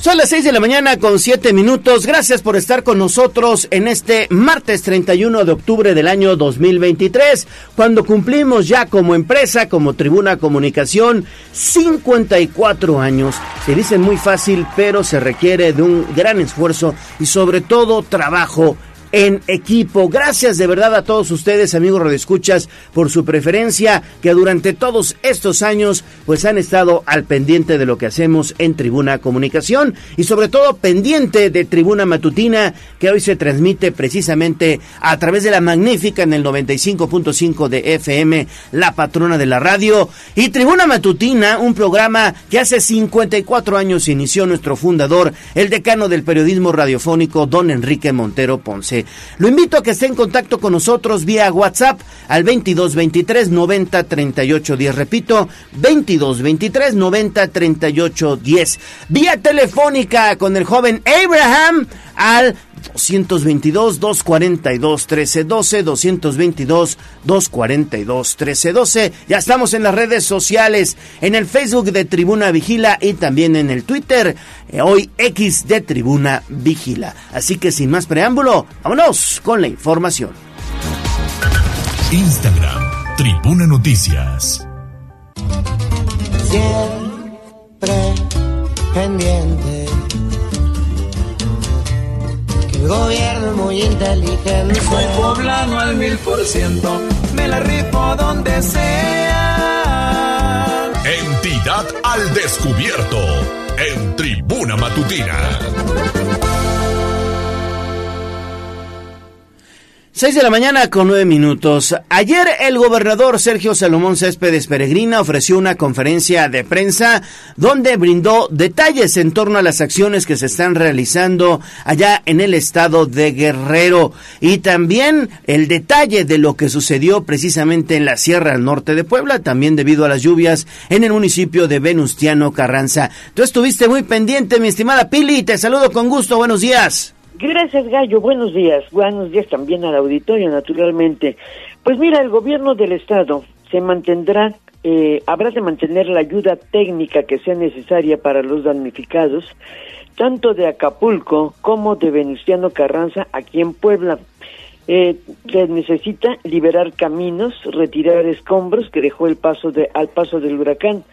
Son las 6 de la mañana con 7 minutos. Gracias por estar con nosotros en este martes 31 de octubre del año 2023, cuando cumplimos ya como empresa, como Tribuna Comunicación, 54 años. Se dice muy fácil, pero se requiere de un gran esfuerzo y sobre todo trabajo en equipo. Gracias de verdad a todos ustedes, amigos redescuchas, por su preferencia, que durante todos estos años pues han estado al pendiente de lo que hacemos en Tribuna Comunicación y sobre todo pendiente de Tribuna Matutina, que hoy se transmite precisamente a través de la magnífica en el 95.5 de FM, la patrona de la radio, y Tribuna Matutina, un programa que hace 54 años inició nuestro fundador, el decano del periodismo radiofónico, don Enrique Montero Ponce. Lo invito a que esté en contacto con nosotros vía WhatsApp al 22 23 90 38 10. Repito, 22 23 90 38 10. Vía telefónica con el joven Abraham al 222 242 1312 222 242 1312. Ya estamos en las redes sociales, en el Facebook de Tribuna Vigila y también en el Twitter, eh, hoy X de Tribuna Vigila. Así que sin más preámbulo, vámonos con la información. Instagram, Tribuna Noticias. Siempre pendiente el gobierno es muy inteligente. Soy poblano al mil por ciento, me la rifo donde sea. Entidad al descubierto, en Tribuna Matutina. 6 de la mañana con 9 minutos. Ayer el gobernador Sergio Salomón Céspedes Peregrina ofreció una conferencia de prensa donde brindó detalles en torno a las acciones que se están realizando allá en el estado de Guerrero y también el detalle de lo que sucedió precisamente en la Sierra Norte de Puebla, también debido a las lluvias en el municipio de Venustiano Carranza. Tú estuviste muy pendiente, mi estimada Pili, te saludo con gusto, buenos días. Gracias, Gallo. Buenos días. Buenos días también al auditorio, naturalmente. Pues mira, el gobierno del Estado se mantendrá, eh, habrá de mantener la ayuda técnica que sea necesaria para los damnificados, tanto de Acapulco como de Venustiano Carranza aquí en Puebla. Eh, se necesita liberar caminos, retirar escombros que dejó el paso de, al paso del huracán.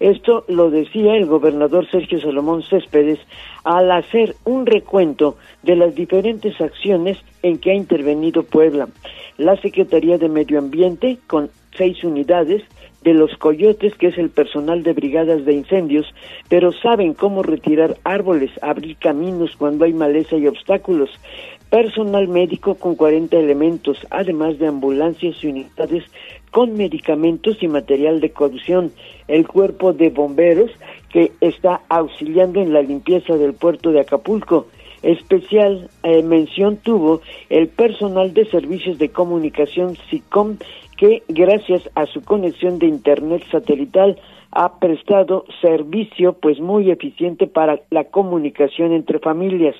Esto lo decía el gobernador Sergio Salomón Céspedes al hacer un recuento de las diferentes acciones en que ha intervenido Puebla. La Secretaría de Medio Ambiente, con seis unidades, de los coyotes, que es el personal de brigadas de incendios, pero saben cómo retirar árboles, abrir caminos cuando hay maleza y obstáculos. Personal médico con 40 elementos, además de ambulancias y unidades con medicamentos y material de cocción. El cuerpo de bomberos que está auxiliando en la limpieza del puerto de Acapulco. Especial eh, mención tuvo el personal de servicios de comunicación SICOM que gracias a su conexión de internet satelital ha prestado servicio pues muy eficiente para la comunicación entre familias,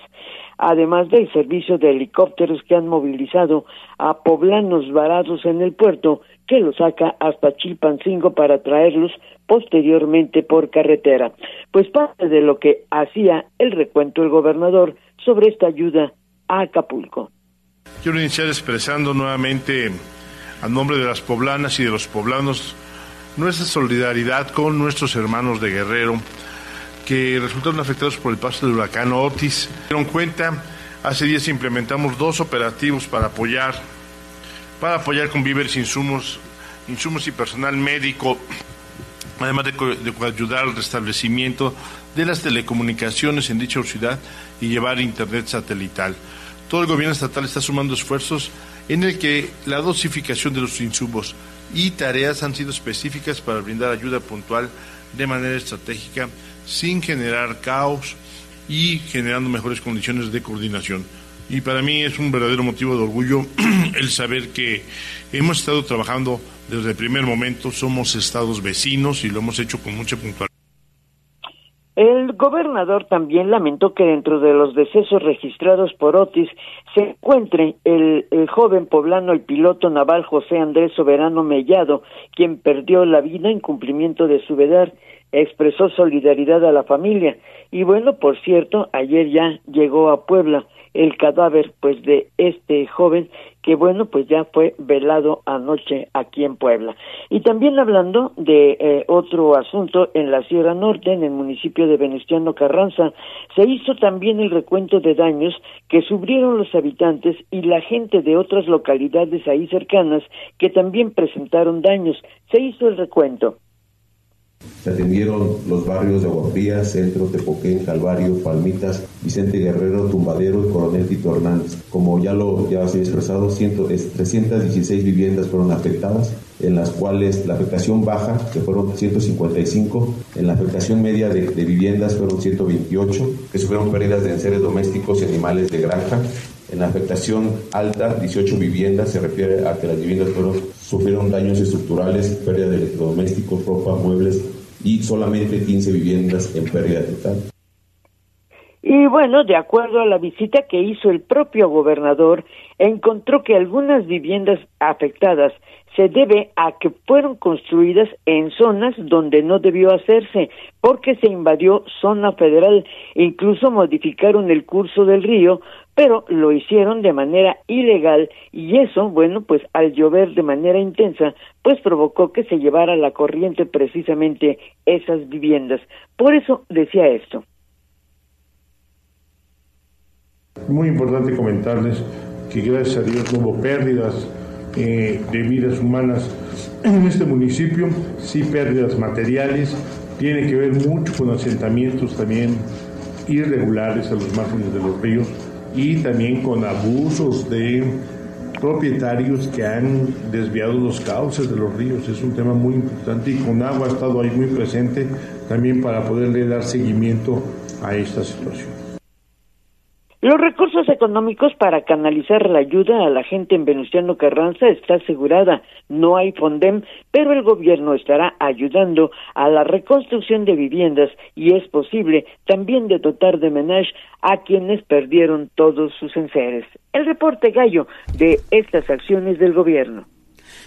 además del servicio de helicópteros que han movilizado a poblanos varados en el puerto que los saca hasta Chilpancingo para traerlos posteriormente por carretera. Pues parte de lo que hacía el recuento el gobernador sobre esta ayuda a Acapulco. Quiero iniciar expresando nuevamente a nombre de las poblanas y de los poblanos nuestra solidaridad con nuestros hermanos de Guerrero que resultaron afectados por el paso del huracán Otis. Dieron cuenta, hace días implementamos dos operativos para apoyar, para apoyar con víveres, insumos, insumos y personal médico, además de, de ayudar al restablecimiento de las telecomunicaciones en dicha ciudad y llevar internet satelital. Todo el gobierno estatal está sumando esfuerzos en el que la dosificación de los insumos y tareas han sido específicas para brindar ayuda puntual de manera estratégica sin generar caos y generando mejores condiciones de coordinación. Y para mí es un verdadero motivo de orgullo el saber que hemos estado trabajando desde el primer momento, somos estados vecinos y lo hemos hecho con mucha puntualidad. El gobernador también lamentó que dentro de los decesos registrados por Otis se encuentre el, joven poblano, el piloto naval José Andrés Soberano Mellado, quien perdió la vida en cumplimiento de su vedar expresó solidaridad a la familia. Y bueno, por cierto, ayer ya llegó a Puebla el cadáver pues de este joven que bueno pues ya fue velado anoche aquí en Puebla. Y también hablando de eh, otro asunto en la Sierra Norte en el municipio de Venustiano Carranza se hizo también el recuento de daños que sufrieron los habitantes y la gente de otras localidades ahí cercanas que también presentaron daños. Se hizo el recuento se atendieron los barrios de Aguafría, Centro, Tepoquén, Calvario, Palmitas, Vicente Guerrero, Tumbadero y Coronel Tito Hernández. Como ya lo ya se ha expresado, 316 viviendas fueron afectadas, en las cuales la afectación baja, que fueron 155, en la afectación media de, viviendas fueron 128, que sufrieron pérdidas de enseres domésticos y animales de granja, en la afectación alta, 18 viviendas, se refiere a que las viviendas fueron, sufrieron daños estructurales, pérdida de electrodomésticos, ropa, muebles y solamente 15 viviendas en pérdida total. Y bueno, de acuerdo a la visita que hizo el propio gobernador, encontró que algunas viviendas afectadas se debe a que fueron construidas en zonas donde no debió hacerse, porque se invadió zona federal, incluso modificaron el curso del río, pero lo hicieron de manera ilegal y eso, bueno, pues al llover de manera intensa, pues provocó que se llevara la corriente precisamente esas viviendas. Por eso decía esto. Muy importante comentarles que gracias a Dios hubo pérdidas eh, de vidas humanas en este municipio, sí pérdidas materiales, tiene que ver mucho con asentamientos también irregulares a los márgenes de los ríos y también con abusos de propietarios que han desviado los cauces de los ríos. Es un tema muy importante y con agua ha estado ahí muy presente también para poderle dar seguimiento a esta situación. Los recursos económicos para canalizar la ayuda a la gente en Venustiano Carranza está asegurada. No hay Fondem, pero el gobierno estará ayudando a la reconstrucción de viviendas y es posible también de dotar de menage a quienes perdieron todos sus enseres. El reporte gallo de estas acciones del gobierno.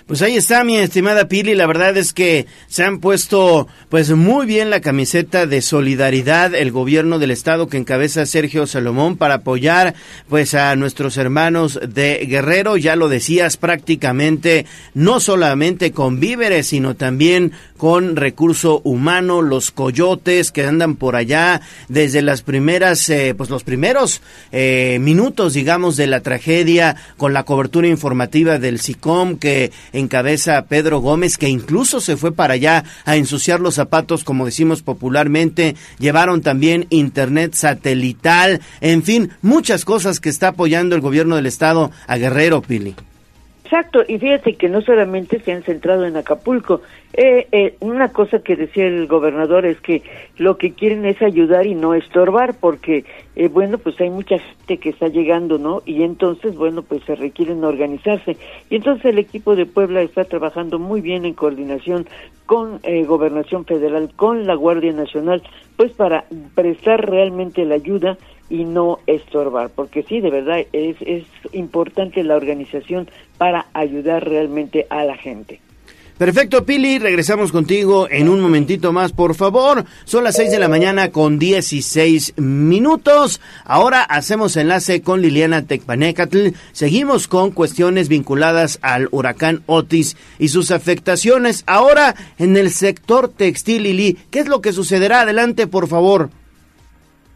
Pues ahí está mi estimada Pili, la verdad es que se han puesto pues muy bien la camiseta de solidaridad el gobierno del estado que encabeza Sergio Salomón para apoyar pues a nuestros hermanos de Guerrero, ya lo decías prácticamente no solamente con víveres, sino también con recurso humano, los coyotes que andan por allá desde las primeras eh, pues los primeros eh, minutos digamos de la tragedia con la cobertura informativa del SICOM que encabeza Pedro Gómez, que incluso se fue para allá a ensuciar los zapatos, como decimos popularmente. Llevaron también internet satelital, en fin, muchas cosas que está apoyando el gobierno del estado a Guerrero, Pili. Exacto, y fíjate que no solamente se han centrado en Acapulco. Eh, eh, una cosa que decía el gobernador es que lo que quieren es ayudar y no estorbar, porque, eh, bueno, pues hay mucha gente que está llegando, ¿no? Y entonces, bueno, pues se requieren organizarse. Y entonces el equipo de Puebla está trabajando muy bien en coordinación con eh, Gobernación Federal, con la Guardia Nacional, pues para prestar realmente la ayuda y no estorbar, porque sí, de verdad es, es importante la organización para ayudar realmente a la gente. Perfecto, Pili, regresamos contigo en un momentito más, por favor. Son las 6 de la mañana con 16 minutos. Ahora hacemos enlace con Liliana Tecpanecatl. Seguimos con cuestiones vinculadas al huracán Otis y sus afectaciones. Ahora en el sector textil, Lili, ¿qué es lo que sucederá? Adelante, por favor.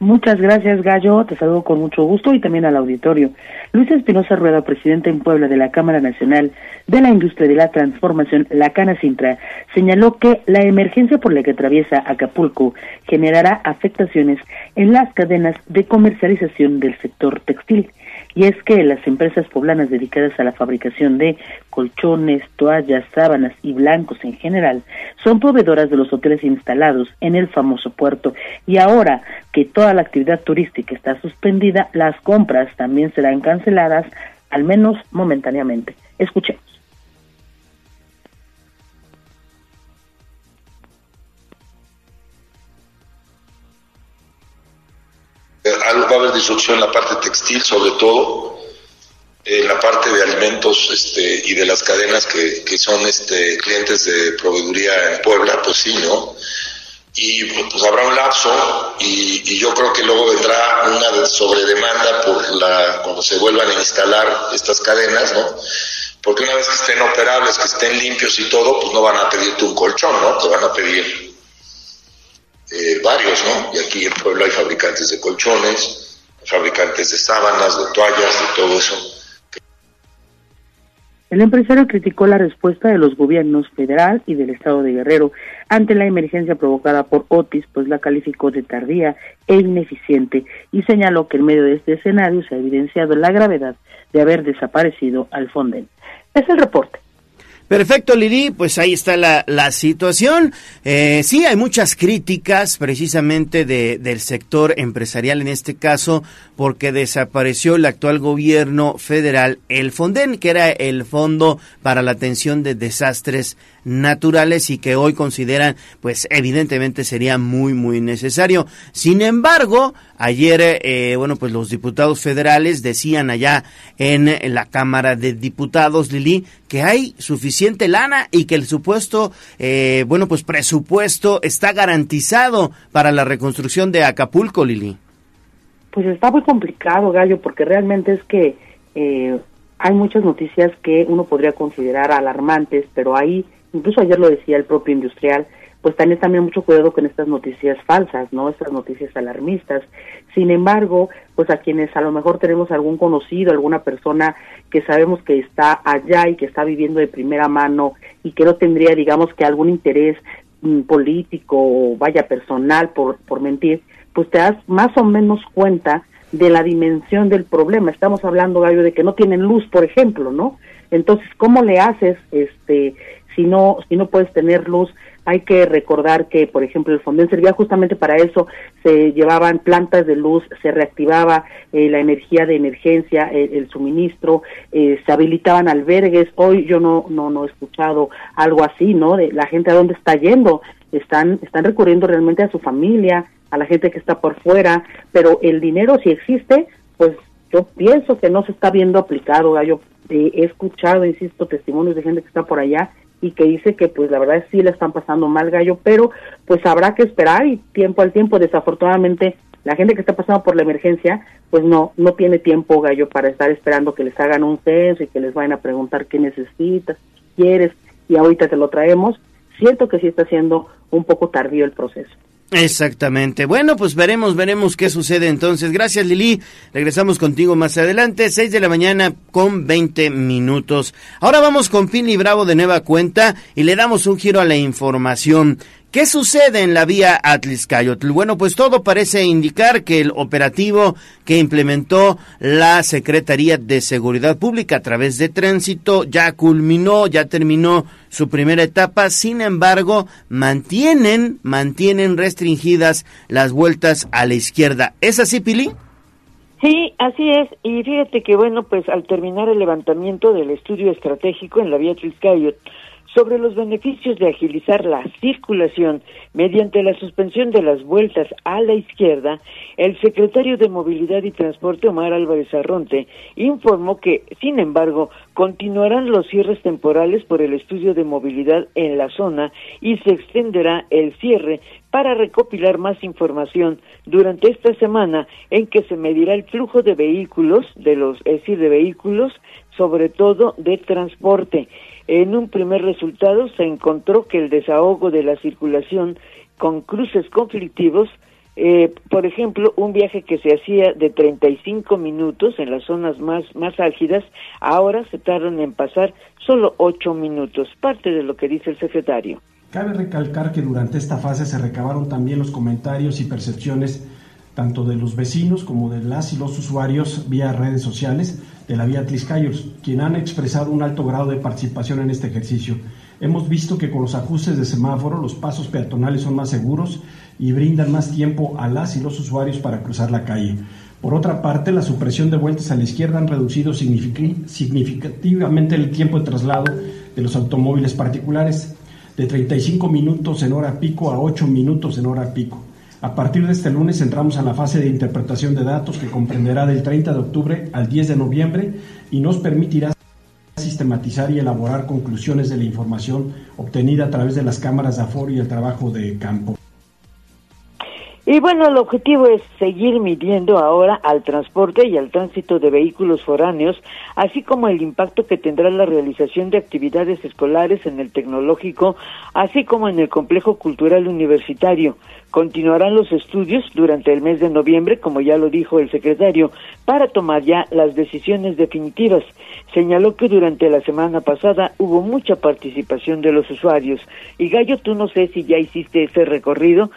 Muchas gracias, Gallo. Te saludo con mucho gusto y también al auditorio. Luis Espinosa Rueda, presidente en Puebla de la Cámara Nacional de la Industria de la Transformación, la Cana Sintra, señaló que la emergencia por la que atraviesa Acapulco generará afectaciones en las cadenas de comercialización del sector textil y es que las empresas poblanas dedicadas a la fabricación de colchones, toallas, sábanas y blancos en general son proveedoras de los hoteles instalados en el famoso puerto y ahora que toda la actividad turística está suspendida, las compras también serán canceladas, al menos momentáneamente. Escuchemos. Va a haber disrupción en la parte textil sobre todo, en la parte de alimentos este, y de las cadenas que, que son este, clientes de proveeduría en Puebla, pues sí, ¿no? Y pues habrá un lapso y, y yo creo que luego vendrá una sobredemanda por la, cuando se vuelvan a instalar estas cadenas, ¿no? Porque una vez que estén operables, que estén limpios y todo, pues no van a pedirte un colchón, ¿no? Te van a pedir eh, varios, ¿no? Y aquí en Puebla hay fabricantes de colchones, fabricantes de sábanas, de toallas, de todo eso. El empresario criticó la respuesta de los gobiernos federal y del estado de Guerrero ante la emergencia provocada por Otis, pues la calificó de tardía e ineficiente y señaló que en medio de este escenario se ha evidenciado la gravedad de haber desaparecido al Fonden. Es el reporte. Perfecto, Lili, pues ahí está la, la situación. Eh, sí, hay muchas críticas precisamente de, del sector empresarial en este caso, porque desapareció el actual gobierno federal, el FONDEN, que era el Fondo para la Atención de Desastres Naturales y que hoy consideran, pues evidentemente sería muy, muy necesario. Sin embargo, ayer, eh, bueno, pues los diputados federales decían allá en, la Cámara de Diputados, Lili, que hay suficiente lana y que el supuesto, eh, bueno, pues presupuesto está garantizado para la reconstrucción de Acapulco, Lili. Pues está muy complicado, Gallo, porque realmente es que eh, hay muchas noticias que uno podría considerar alarmantes, pero ahí, incluso ayer lo decía el propio industrial, pues también también mucho cuidado con estas noticias falsas, ¿no? Estas noticias alarmistas. Sin embargo, pues a quienes a lo mejor tenemos algún conocido, alguna persona que sabemos que está allá y que está viviendo de primera mano y que no tendría, digamos, que algún interés mm, político o vaya personal por, por mentir, pues te das más o menos cuenta de la dimensión del problema. Estamos hablando, Gallo, de que no tienen luz, por ejemplo, ¿no? Entonces, ¿cómo le haces este si no si no puedes tener luz? Hay que recordar que, por ejemplo, el Fonden servía justamente para eso. Se llevaban plantas de luz, se reactivaba eh, la energía de emergencia, el, el suministro, eh, se habilitaban albergues. Hoy yo no, no, no he escuchado algo así, ¿no? De la gente a dónde está yendo. Están, están recurriendo realmente a su familia, a la gente que está por fuera, pero el dinero si existe, pues yo pienso que no se está viendo aplicado. Yo eh, he escuchado, insisto, testimonios de gente que está por allá y que dice que pues la verdad sí le están pasando mal gallo, pero pues habrá que esperar y tiempo al tiempo, desafortunadamente la gente que está pasando por la emergencia pues no no tiene tiempo gallo para estar esperando que les hagan un censo y que les vayan a preguntar qué necesitas, quieres y ahorita te lo traemos. Siento que sí está siendo un poco tardío el proceso. Exactamente. Bueno, pues veremos, veremos qué sucede entonces. Gracias, Lili. Regresamos contigo más adelante, 6 de la mañana con 20 minutos. Ahora vamos con Pini Bravo de Nueva Cuenta y le damos un giro a la información. ¿Qué sucede en la vía Atliscayotl? Bueno, pues todo parece indicar que el operativo que implementó la Secretaría de Seguridad Pública a través de tránsito ya culminó, ya terminó su primera etapa. Sin embargo, mantienen, mantienen restringidas las vueltas a la izquierda. ¿Es así, Pili? Sí, así es. Y fíjate que, bueno, pues al terminar el levantamiento del estudio estratégico en la vía Atliscayotl, sobre los beneficios de agilizar la circulación mediante la suspensión de las vueltas a la izquierda, el secretario de Movilidad y Transporte, Omar Álvarez Arronte, informó que, sin embargo, continuarán los cierres temporales por el estudio de movilidad en la zona y se extenderá el cierre para recopilar más información durante esta semana en que se medirá el flujo de vehículos, de los, es decir, de vehículos, sobre todo de transporte. En un primer resultado se encontró que el desahogo de la circulación con cruces conflictivos, eh, por ejemplo, un viaje que se hacía de 35 minutos en las zonas más, más álgidas, ahora se tardan en pasar solo 8 minutos, parte de lo que dice el secretario. Cabe recalcar que durante esta fase se recabaron también los comentarios y percepciones tanto de los vecinos como de las y los usuarios vía redes sociales de la vía Tliscayos, quien han expresado un alto grado de participación en este ejercicio. Hemos visto que con los ajustes de semáforo los pasos peatonales son más seguros y brindan más tiempo a las y los usuarios para cruzar la calle. Por otra parte, la supresión de vueltas a la izquierda han reducido significativamente el tiempo de traslado de los automóviles particulares de 35 minutos en hora pico a 8 minutos en hora pico A partir de este lunes entramos a la fase de interpretación de datos que comprenderá del 30 de octubre al 10 de noviembre y nos permitirá sistematizar y elaborar conclusiones de la información obtenida a través de las cámaras de aforo y el trabajo de campo. Y bueno, el objetivo es seguir midiendo ahora al transporte y al tránsito de vehículos foráneos, así como el impacto que tendrá la realización de actividades escolares en el tecnológico, así como en el complejo cultural universitario. Continuarán los estudios durante el mes de noviembre, como ya lo dijo el secretario, para tomar ya las decisiones definitivas. Señaló que durante la semana pasada hubo mucha participación de los usuarios. Y Gallo, tú no sé si ya hiciste ese recorrido,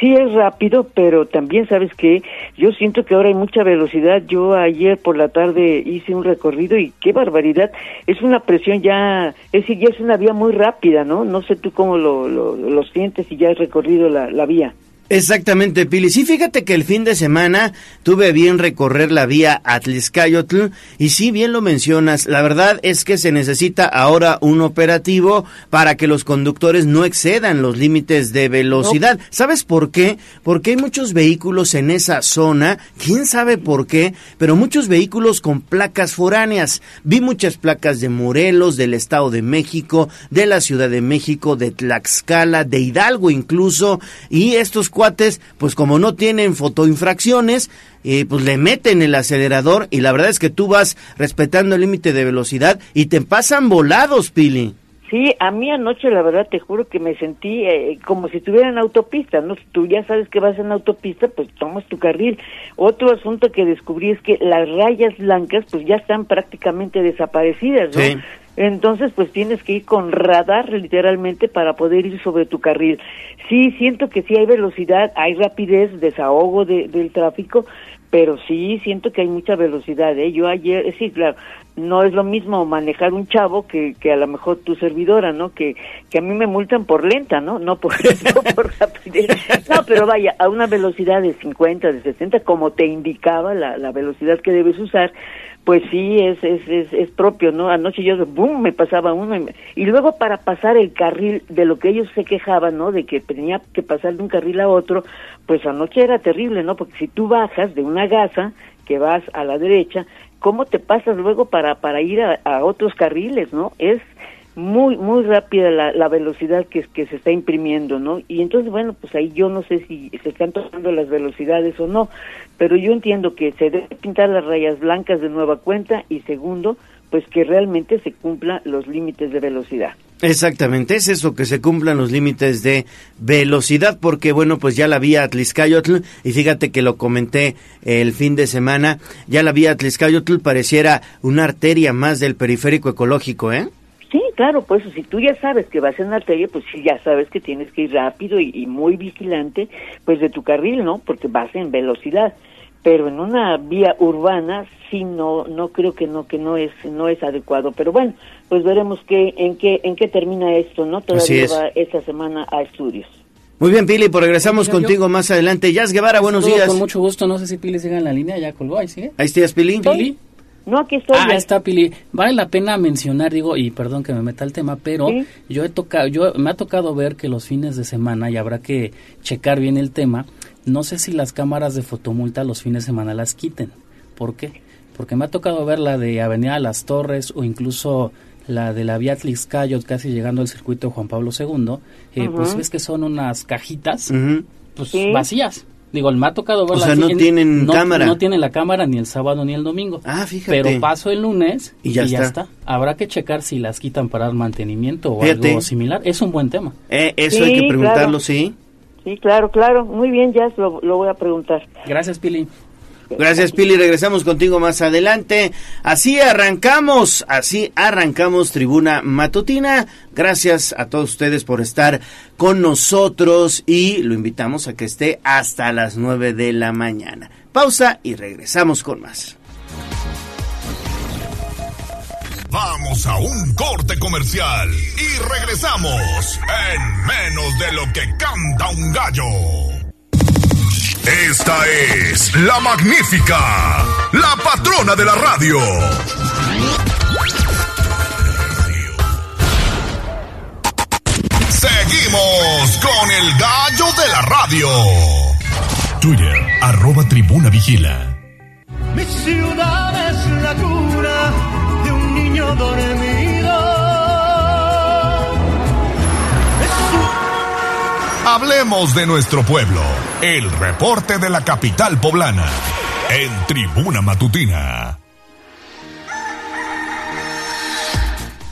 sí es rápido, pero también sabes que yo siento que ahora hay mucha velocidad. Yo ayer por la tarde hice un recorrido y qué barbaridad. Es una presión ya, es decir, ya es una vía muy rápida, ¿no? No sé tú cómo lo, lo, sientes y ya has recorrido la, la vía. Exactamente, Pili. Sí, fíjate que el fin de semana tuve bien recorrer la vía Atliscayotl y sí, bien lo mencionas, la verdad es que se necesita ahora un operativo para que los conductores no excedan los límites de velocidad. ¿Sabes por qué? Porque hay muchos vehículos en esa zona, quién sabe por qué, pero muchos vehículos con placas foráneas. Vi muchas placas de Morelos, del Estado de México, de la Ciudad de México, de Tlaxcala, de Hidalgo incluso, y estos cuates, pues como no tienen fotoinfracciones, eh, pues le meten el acelerador y la verdad es que tú vas respetando el límite de velocidad y te pasan volados, Pili. Sí, a mí anoche la verdad te juro que me sentí eh, como si estuviera en autopista, ¿no? Tú ya sabes que vas en autopista, pues tomas tu carril. Otro asunto que descubrí es que las rayas blancas pues ya están prácticamente desaparecidas, ¿no? Sí. Entonces, pues tienes que ir con radar literalmente para poder ir sobre tu carril. Sí, siento que sí hay velocidad, hay rapidez, desahogo de, del tráfico, pero sí siento que hay mucha velocidad. ¿eh? Yo ayer, sí, claro, no es lo mismo manejar un chavo que, que a lo mejor tu servidora, ¿no? Que, que a mí me multan por lenta, ¿no? No por, no por rapidez. No, pero vaya, a una velocidad de 50, de 60, como te indicaba la, la velocidad que debes usar, pues sí, es, es, es, es propio, ¿no? Anoche yo, boom, me pasaba uno. Y, me- y luego para pasar el carril de lo que ellos se quejaban, ¿no? De que tenía que pasar de un carril a otro, pues anoche era terrible, ¿no? Porque si tú bajas de una gasa que vas a la derecha, ¿cómo te pasas luego para, para ir a, a otros carriles, ¿no? Es muy muy rápida la, la velocidad que, que se está imprimiendo, ¿no? Y entonces, bueno, pues ahí yo no sé si se están tomando las velocidades o no, pero yo entiendo que se deben pintar las rayas blancas de nueva cuenta y segundo, pues que realmente se cumplan los límites de velocidad. Exactamente, es eso, que se cumplan los límites de velocidad, porque bueno, pues ya la vía Atliscayotl, y fíjate que lo comenté el fin de semana, ya la vía Atliscayotl pareciera una arteria más del periférico ecológico, ¿eh? Sí, claro, pues si tú ya sabes que vas en la arteria, pues sí, ya sabes que tienes que ir rápido y, y muy vigilante, pues de tu carril, ¿no? Porque vas en velocidad. Pero en una vía urbana sí no no creo que no que no es no es adecuado. Pero bueno, pues veremos qué en qué en qué termina esto, ¿no? Todavía es. va esta semana a estudios. Muy bien, Pili, pues regresamos Sí, yo- contigo más adelante. Jazz Guevara, buenos días. Con mucho gusto, no sé si Pili sigue en la línea, ya colgó, ahí sigue. Ahí estás, Pili. Pili. No, aquí estoy. Ah, ya. está Pili. Vale la pena mencionar, digo, y perdón que me meta el tema, pero Sí. yo he tocado, yo me ha tocado ver que los fines de semana y habrá que checar bien el tema. No sé si las cámaras de fotomulta los fines de semana las quiten. ¿Por qué? Porque me ha tocado ver la de Avenida Las Torres o incluso la de la Vía Atlixcayot, casi llegando al circuito Juan Pablo II. eh, Pues ves que son unas cajitas Ujú. pues Sí. vacías. Digo, me ha tocado verlas. sea, no en- tienen no- cámara. No tienen la cámara ni el sábado ni el domingo. Ah, fíjate. Pero paso el lunes Y ya está. Habrá que checar si las quitan para dar mantenimiento o Fíjate. algo similar. Es un buen tema. Eh, eso Sí, hay que preguntarlo, claro. sí. Sí, claro, claro. Muy bien, ya lo, lo voy a preguntar. Gracias, Pili. Gracias, Pili. Regresamos contigo más adelante. Así arrancamos, así arrancamos Tribuna Matutina. Gracias a todos ustedes por estar con nosotros y lo invitamos a que esté hasta las 9 de la mañana. Pausa y regresamos con más. Vamos a un corte comercial y regresamos en menos de lo que canta un gallo. Esta es la magnífica, la patrona de la radio. Seguimos con el gallo de la radio. Twitter, arroba tribuna vigila. Mi ciudad es la cura de un niño dormido. Hablemos de nuestro pueblo. El reporte de la capital poblana. En Tribuna Matutina.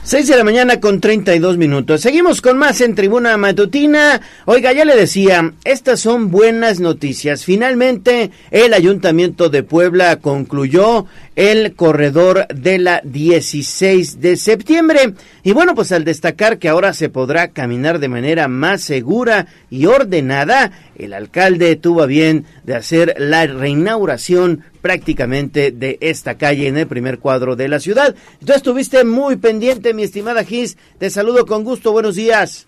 6 de la mañana con 32 minutos. Seguimos con más en Tribuna Matutina. Oiga, ya le decía, estas son buenas noticias. Finalmente, el Ayuntamiento de Puebla concluyó el corredor de la 16 de septiembre. Y bueno, pues al destacar que ahora se podrá caminar de manera más segura y ordenada, el alcalde tuvo bien de hacer la reinauguración prácticamente de esta calle en el primer cuadro de la ciudad. Tú estuviste muy pendiente, mi estimada Gis. Te saludo con gusto. Buenos días.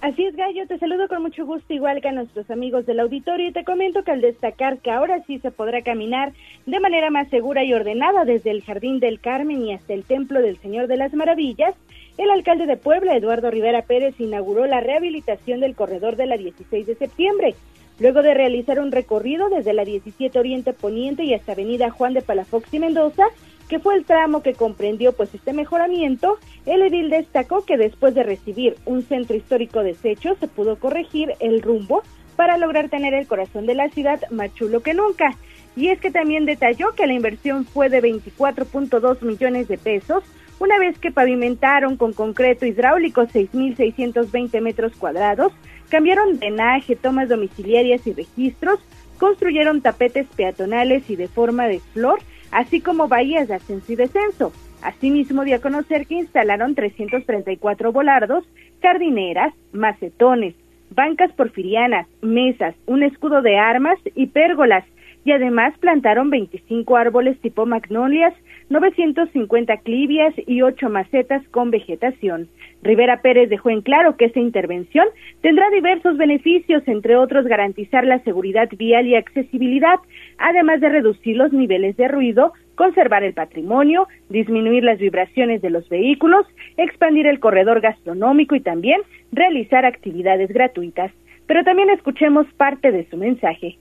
Así es, Gallo, te saludo con mucho gusto, igual que a nuestros amigos del auditorio, y te comento que al destacar que ahora sí se podrá caminar de manera más segura y ordenada desde el Jardín del Carmen y hasta el Templo del Señor de las Maravillas, el alcalde de Puebla, Eduardo Rivera Pérez, inauguró la rehabilitación del corredor de la 16 de septiembre, luego de realizar un recorrido desde la 17 Oriente Poniente y hasta Avenida Juan de Palafox y Mendoza, que fue el tramo que comprendió pues este mejoramiento, el edil destacó que después de recibir un centro histórico deshecho se pudo corregir el rumbo para lograr tener el corazón de la ciudad más chulo que nunca. Y es que también detalló que la inversión fue de 24.2 millones de pesos, una vez que pavimentaron con concreto hidráulico 6.620 metros cuadrados, cambiaron drenaje, tomas domiciliarias y registros, construyeron tapetes peatonales y de forma de flor, así como bahías de ascenso y descenso. Asimismo, dio a conocer que instalaron 334 volardos, jardineras, macetones, bancas porfirianas, mesas, un escudo de armas y pérgolas, y además plantaron 25 árboles tipo magnolias, 950 clivias y 8 macetas con vegetación. Rivera Pérez dejó en claro que esta intervención tendrá diversos beneficios, entre otros garantizar la seguridad vial y accesibilidad, además de reducir los niveles de ruido, conservar el patrimonio, disminuir las vibraciones de los vehículos, expandir el corredor gastronómico y también realizar actividades gratuitas. Pero también escuchemos parte de su mensaje.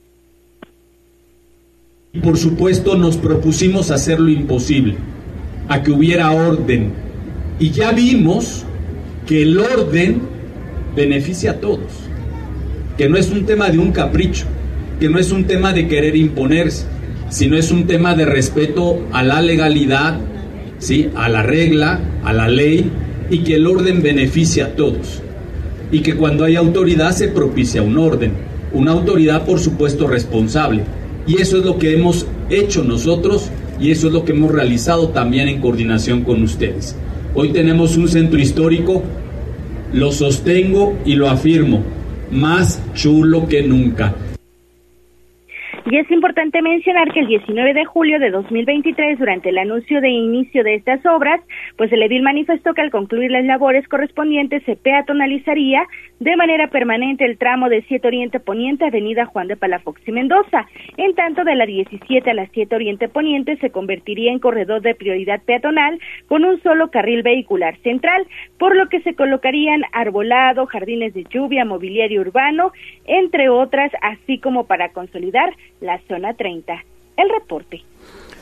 Por supuesto nos propusimos hacer lo imposible, a que hubiera orden. Y ya vimos que el orden beneficia a todos, que no es un tema de un capricho, que no es un tema de querer imponerse, sino es un tema de respeto a la legalidad, ¿sí? a la regla, a la ley, y que el orden beneficia a todos. Y que cuando hay autoridad se propicia un orden, una autoridad por supuesto responsable. Y eso es lo que hemos hecho nosotros y eso es lo que hemos realizado también en coordinación con ustedes. Hoy tenemos un centro histórico, lo sostengo y lo afirmo, más chulo que nunca. Y es importante mencionar que el 19 de julio de 2023, durante el anuncio de inicio de estas obras, pues el edil manifestó que al concluir las labores correspondientes se peatonalizaría de manera permanente el tramo de 7 Oriente Poniente, Avenida Juan de Palafox y Mendoza. En tanto, de la 17 a la 7 Oriente Poniente se convertiría en corredor de prioridad peatonal con un solo carril vehicular central, por lo que se colocarían arbolado, jardines de lluvia, mobiliario urbano, entre otras, así como para consolidar la zona 30. El reporte.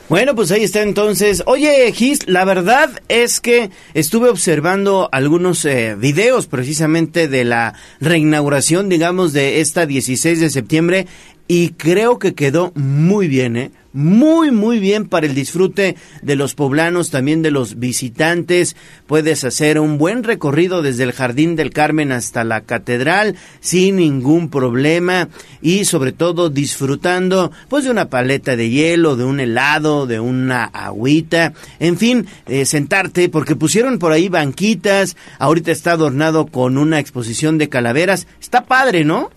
Bueno, pues ahí está entonces. Oye, Gis, la verdad es que estuve observando algunos eh, videos precisamente de la reinauguración, digamos, de esta 16 de septiembre y creo que quedó muy bien, ¿eh? Muy, muy bien para el disfrute de los poblanos, también de los visitantes. Puedes hacer un buen recorrido desde el Jardín del Carmen hasta la Catedral sin ningún problema y sobre todo disfrutando pues de una paleta de hielo, de un helado, de una agüita, en fin, eh, sentarte porque pusieron por ahí banquitas, ahorita está adornado con una exposición de calaveras. Está padre, ¿no?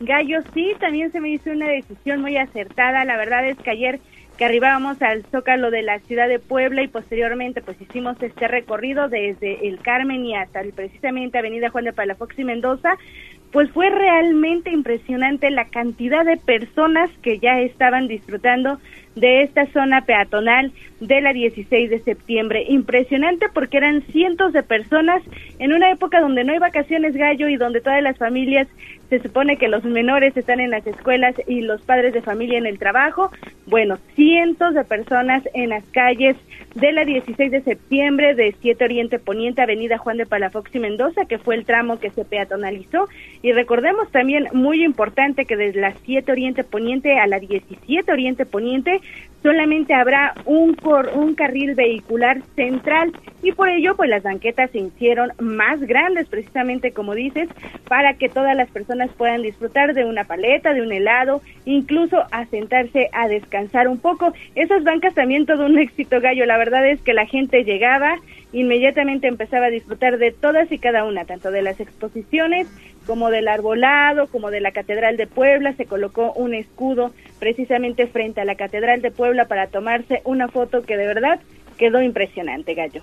Gallo, sí, también se me hizo una decisión muy acertada. La verdad es que ayer que arribábamos al Zócalo de la ciudad de Puebla y posteriormente pues hicimos este recorrido desde el Carmen y hasta precisamente Avenida Juan de Palafox y Mendoza, pues fue realmente impresionante la cantidad de personas que ya estaban disfrutando de esta zona peatonal de la 16 de septiembre. Impresionante porque eran cientos de personas en una época donde no hay vacaciones gallo y donde todas las familias se supone que los menores están en las escuelas y los padres de familia en el trabajo. Bueno, cientos de personas en las calles de la 16 de septiembre de 7 Oriente Poniente, Avenida Juan de Palafox y Mendoza, que fue el tramo que se peatonalizó. Y recordemos también, muy importante, que desde la 7 Oriente Poniente a la 17 Oriente Poniente solamente habrá un, cor, un carril vehicular central y por ello pues las banquetas se hicieron más grandes precisamente como dices para que todas las personas puedan disfrutar de una paleta, de un helado, incluso a sentarse a descansar un poco. Esas bancas también todo un éxito gallo, la verdad es que la gente llegaba inmediatamente empezaba a disfrutar de todas y cada una, tanto de las exposiciones como del arbolado, como de la Catedral de Puebla. Se colocó un escudo precisamente frente a la Catedral de Puebla para tomarse una foto que de verdad quedó impresionante, Gallo.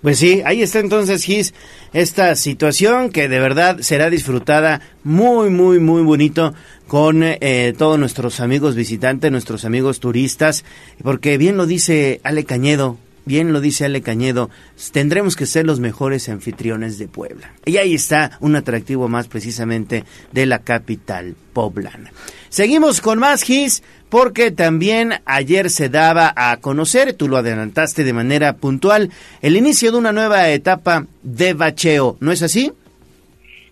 Pues sí, ahí está entonces, Gis, esta situación que de verdad será disfrutada muy, muy, muy bonito con eh, todos nuestros amigos visitantes, nuestros amigos turistas, porque bien lo dice Ale Cañedo, bien lo dice Ale Cañedo, tendremos que ser los mejores anfitriones de Puebla. Y ahí está un atractivo más precisamente de la capital poblana. Seguimos con más GIS porque también ayer se daba a conocer, tú lo adelantaste de manera puntual, el inicio de una nueva etapa de bacheo, ¿no es así?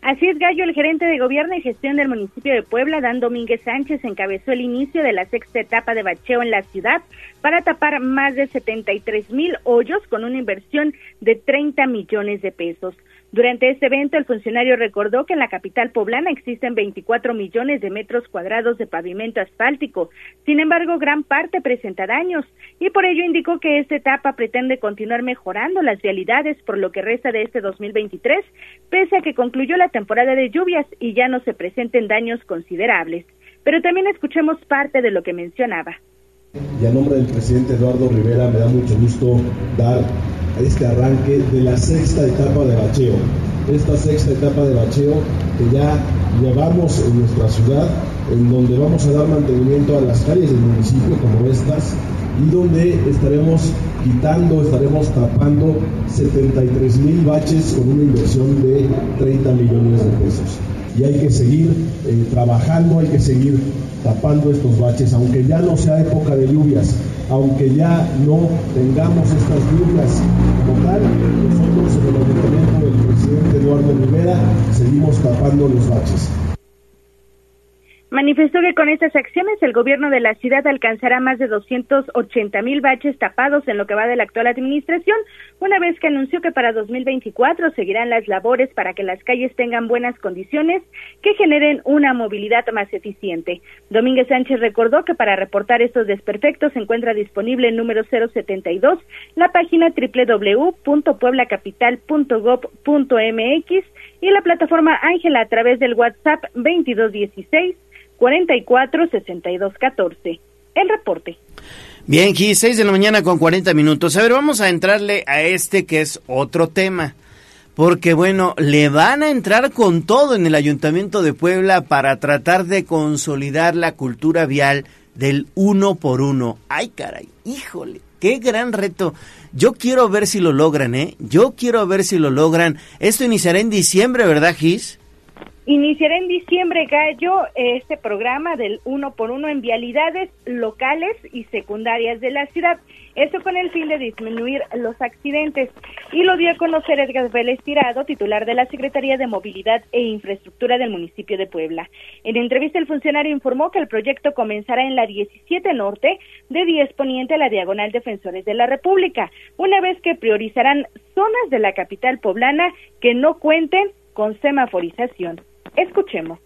Así es, Gallo, el gerente de gobierno y gestión del municipio de Puebla, Dan Domínguez Sánchez, encabezó el inicio de la sexta etapa de bacheo en la ciudad para tapar más de 73 mil hoyos con una inversión de 30 millones de pesos. Durante este evento, el funcionario recordó que en la capital poblana existen 24 millones de metros cuadrados de pavimento asfáltico. Sin embargo, gran parte presenta daños y por ello indicó que esta etapa pretende continuar mejorando las vialidades por lo que resta de este 2023, pese a que concluyó la temporada de lluvias y ya no se presenten daños considerables. Pero también escuchemos parte de lo que mencionaba. Y a nombre del presidente Eduardo Rivera me da mucho gusto dar este arranque de la sexta etapa de bacheo. Esta sexta etapa de bacheo que ya llevamos en nuestra ciudad, en donde vamos a dar mantenimiento a las calles del municipio como estas y donde estaremos quitando, estaremos tapando 73 mil baches con una inversión de 30 millones de pesos. Y hay que seguir eh, trabajando, hay que seguir tapando estos baches, aunque ya no sea época de lluvias, aunque ya no tengamos estas lluvias como tal, nosotros en el ayuntamiento del presidente Eduardo Rivera seguimos tapando los baches. Manifestó que con estas acciones el gobierno de la ciudad alcanzará más de 280 mil baches tapados en lo que va de la actual administración, una vez que anunció que para 2024 seguirán las labores para que las calles tengan buenas condiciones que generen una movilidad más eficiente. Domínguez Sánchez recordó que para reportar estos desperfectos se encuentra disponible el número 072, la página www.pueblacapital.gov.mx y la plataforma Ángela a través del WhatsApp 2216 44 62 14. El reporte. Bien, aquí 6 de la mañana con 40 minutos. A ver, vamos a entrarle a este que es otro tema. Porque bueno, le van a entrar con todo en el Ayuntamiento de Puebla para tratar de consolidar la cultura vial del uno por uno. Ay, caray, híjole, qué gran reto. Yo quiero ver si lo logran, ¿eh? Yo quiero ver si lo logran. Esto iniciará en diciembre, ¿verdad, Gis? Iniciará en diciembre, Gallo, este programa del uno por uno en vialidades locales y secundarias de la ciudad. Eso con el fin de disminuir los accidentes. Y lo dio a conocer Edgar Vélez Tirado, titular de la Secretaría de Movilidad e Infraestructura del municipio de Puebla. En entrevista, el funcionario informó que el proyecto comenzará en la 17 Norte, de 10 Poniente a la Diagonal Defensores de la República, una vez que priorizarán zonas de la capital poblana que no cuenten con semaforización. Escuchemos.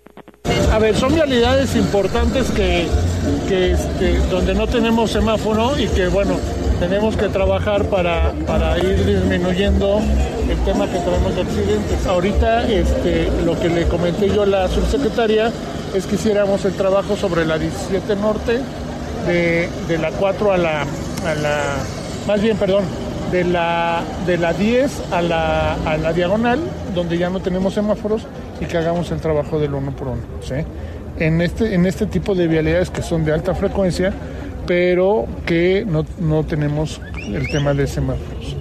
A ver, son vialidades importantes que, este, donde no tenemos semáforo y que, bueno, tenemos que trabajar para, para ir disminuyendo el tema que tenemos de accidentes. Ahorita este, lo que le comenté yo a la subsecretaria es que hiciéramos el trabajo sobre la 17 Norte, de, de la 4 a la, a la, más bien, perdón, de la, de la 10 a la, a la diagonal, donde ya no tenemos semáforos, y que hagamos el trabajo del uno por uno. ¿sí? En, este, en este tipo de vialidades que son de alta frecuencia, pero que no, no tenemos el tema de semáforos.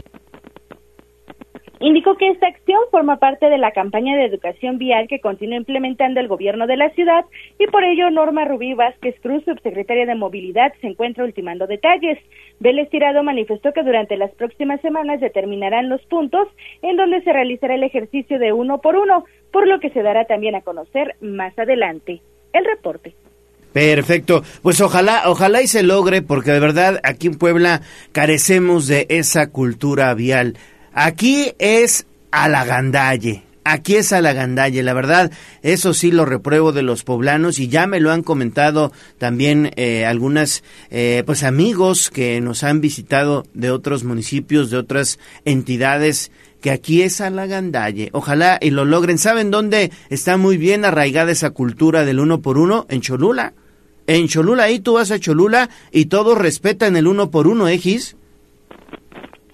Indicó que esta acción forma parte de la campaña de educación vial que continúa implementando el gobierno de la ciudad y por ello Norma Rubí Vázquez Cruz, subsecretaria de Movilidad, se encuentra ultimando detalles. Vélez Tirado manifestó que durante las próximas semanas determinarán los puntos en donde se realizará el ejercicio de uno por uno, por lo que se dará también a conocer más adelante. El reporte. Perfecto. Pues ojalá, ojalá y se logre, porque de verdad aquí en Puebla carecemos de esa cultura vial. Aquí es a la gandalle. Aquí es a la gandalle, la verdad, eso sí lo repruebo de los poblanos y ya me lo han comentado también eh, algunas eh, pues amigos que nos han visitado de otros municipios, de otras entidades, que aquí es a la gandalle. Ojalá y lo logren. ¿Saben dónde está muy bien arraigada esa cultura del uno por uno? En Cholula. En Cholula, ahí tú vas a Cholula y todos respetan el uno por uno, ¿eh?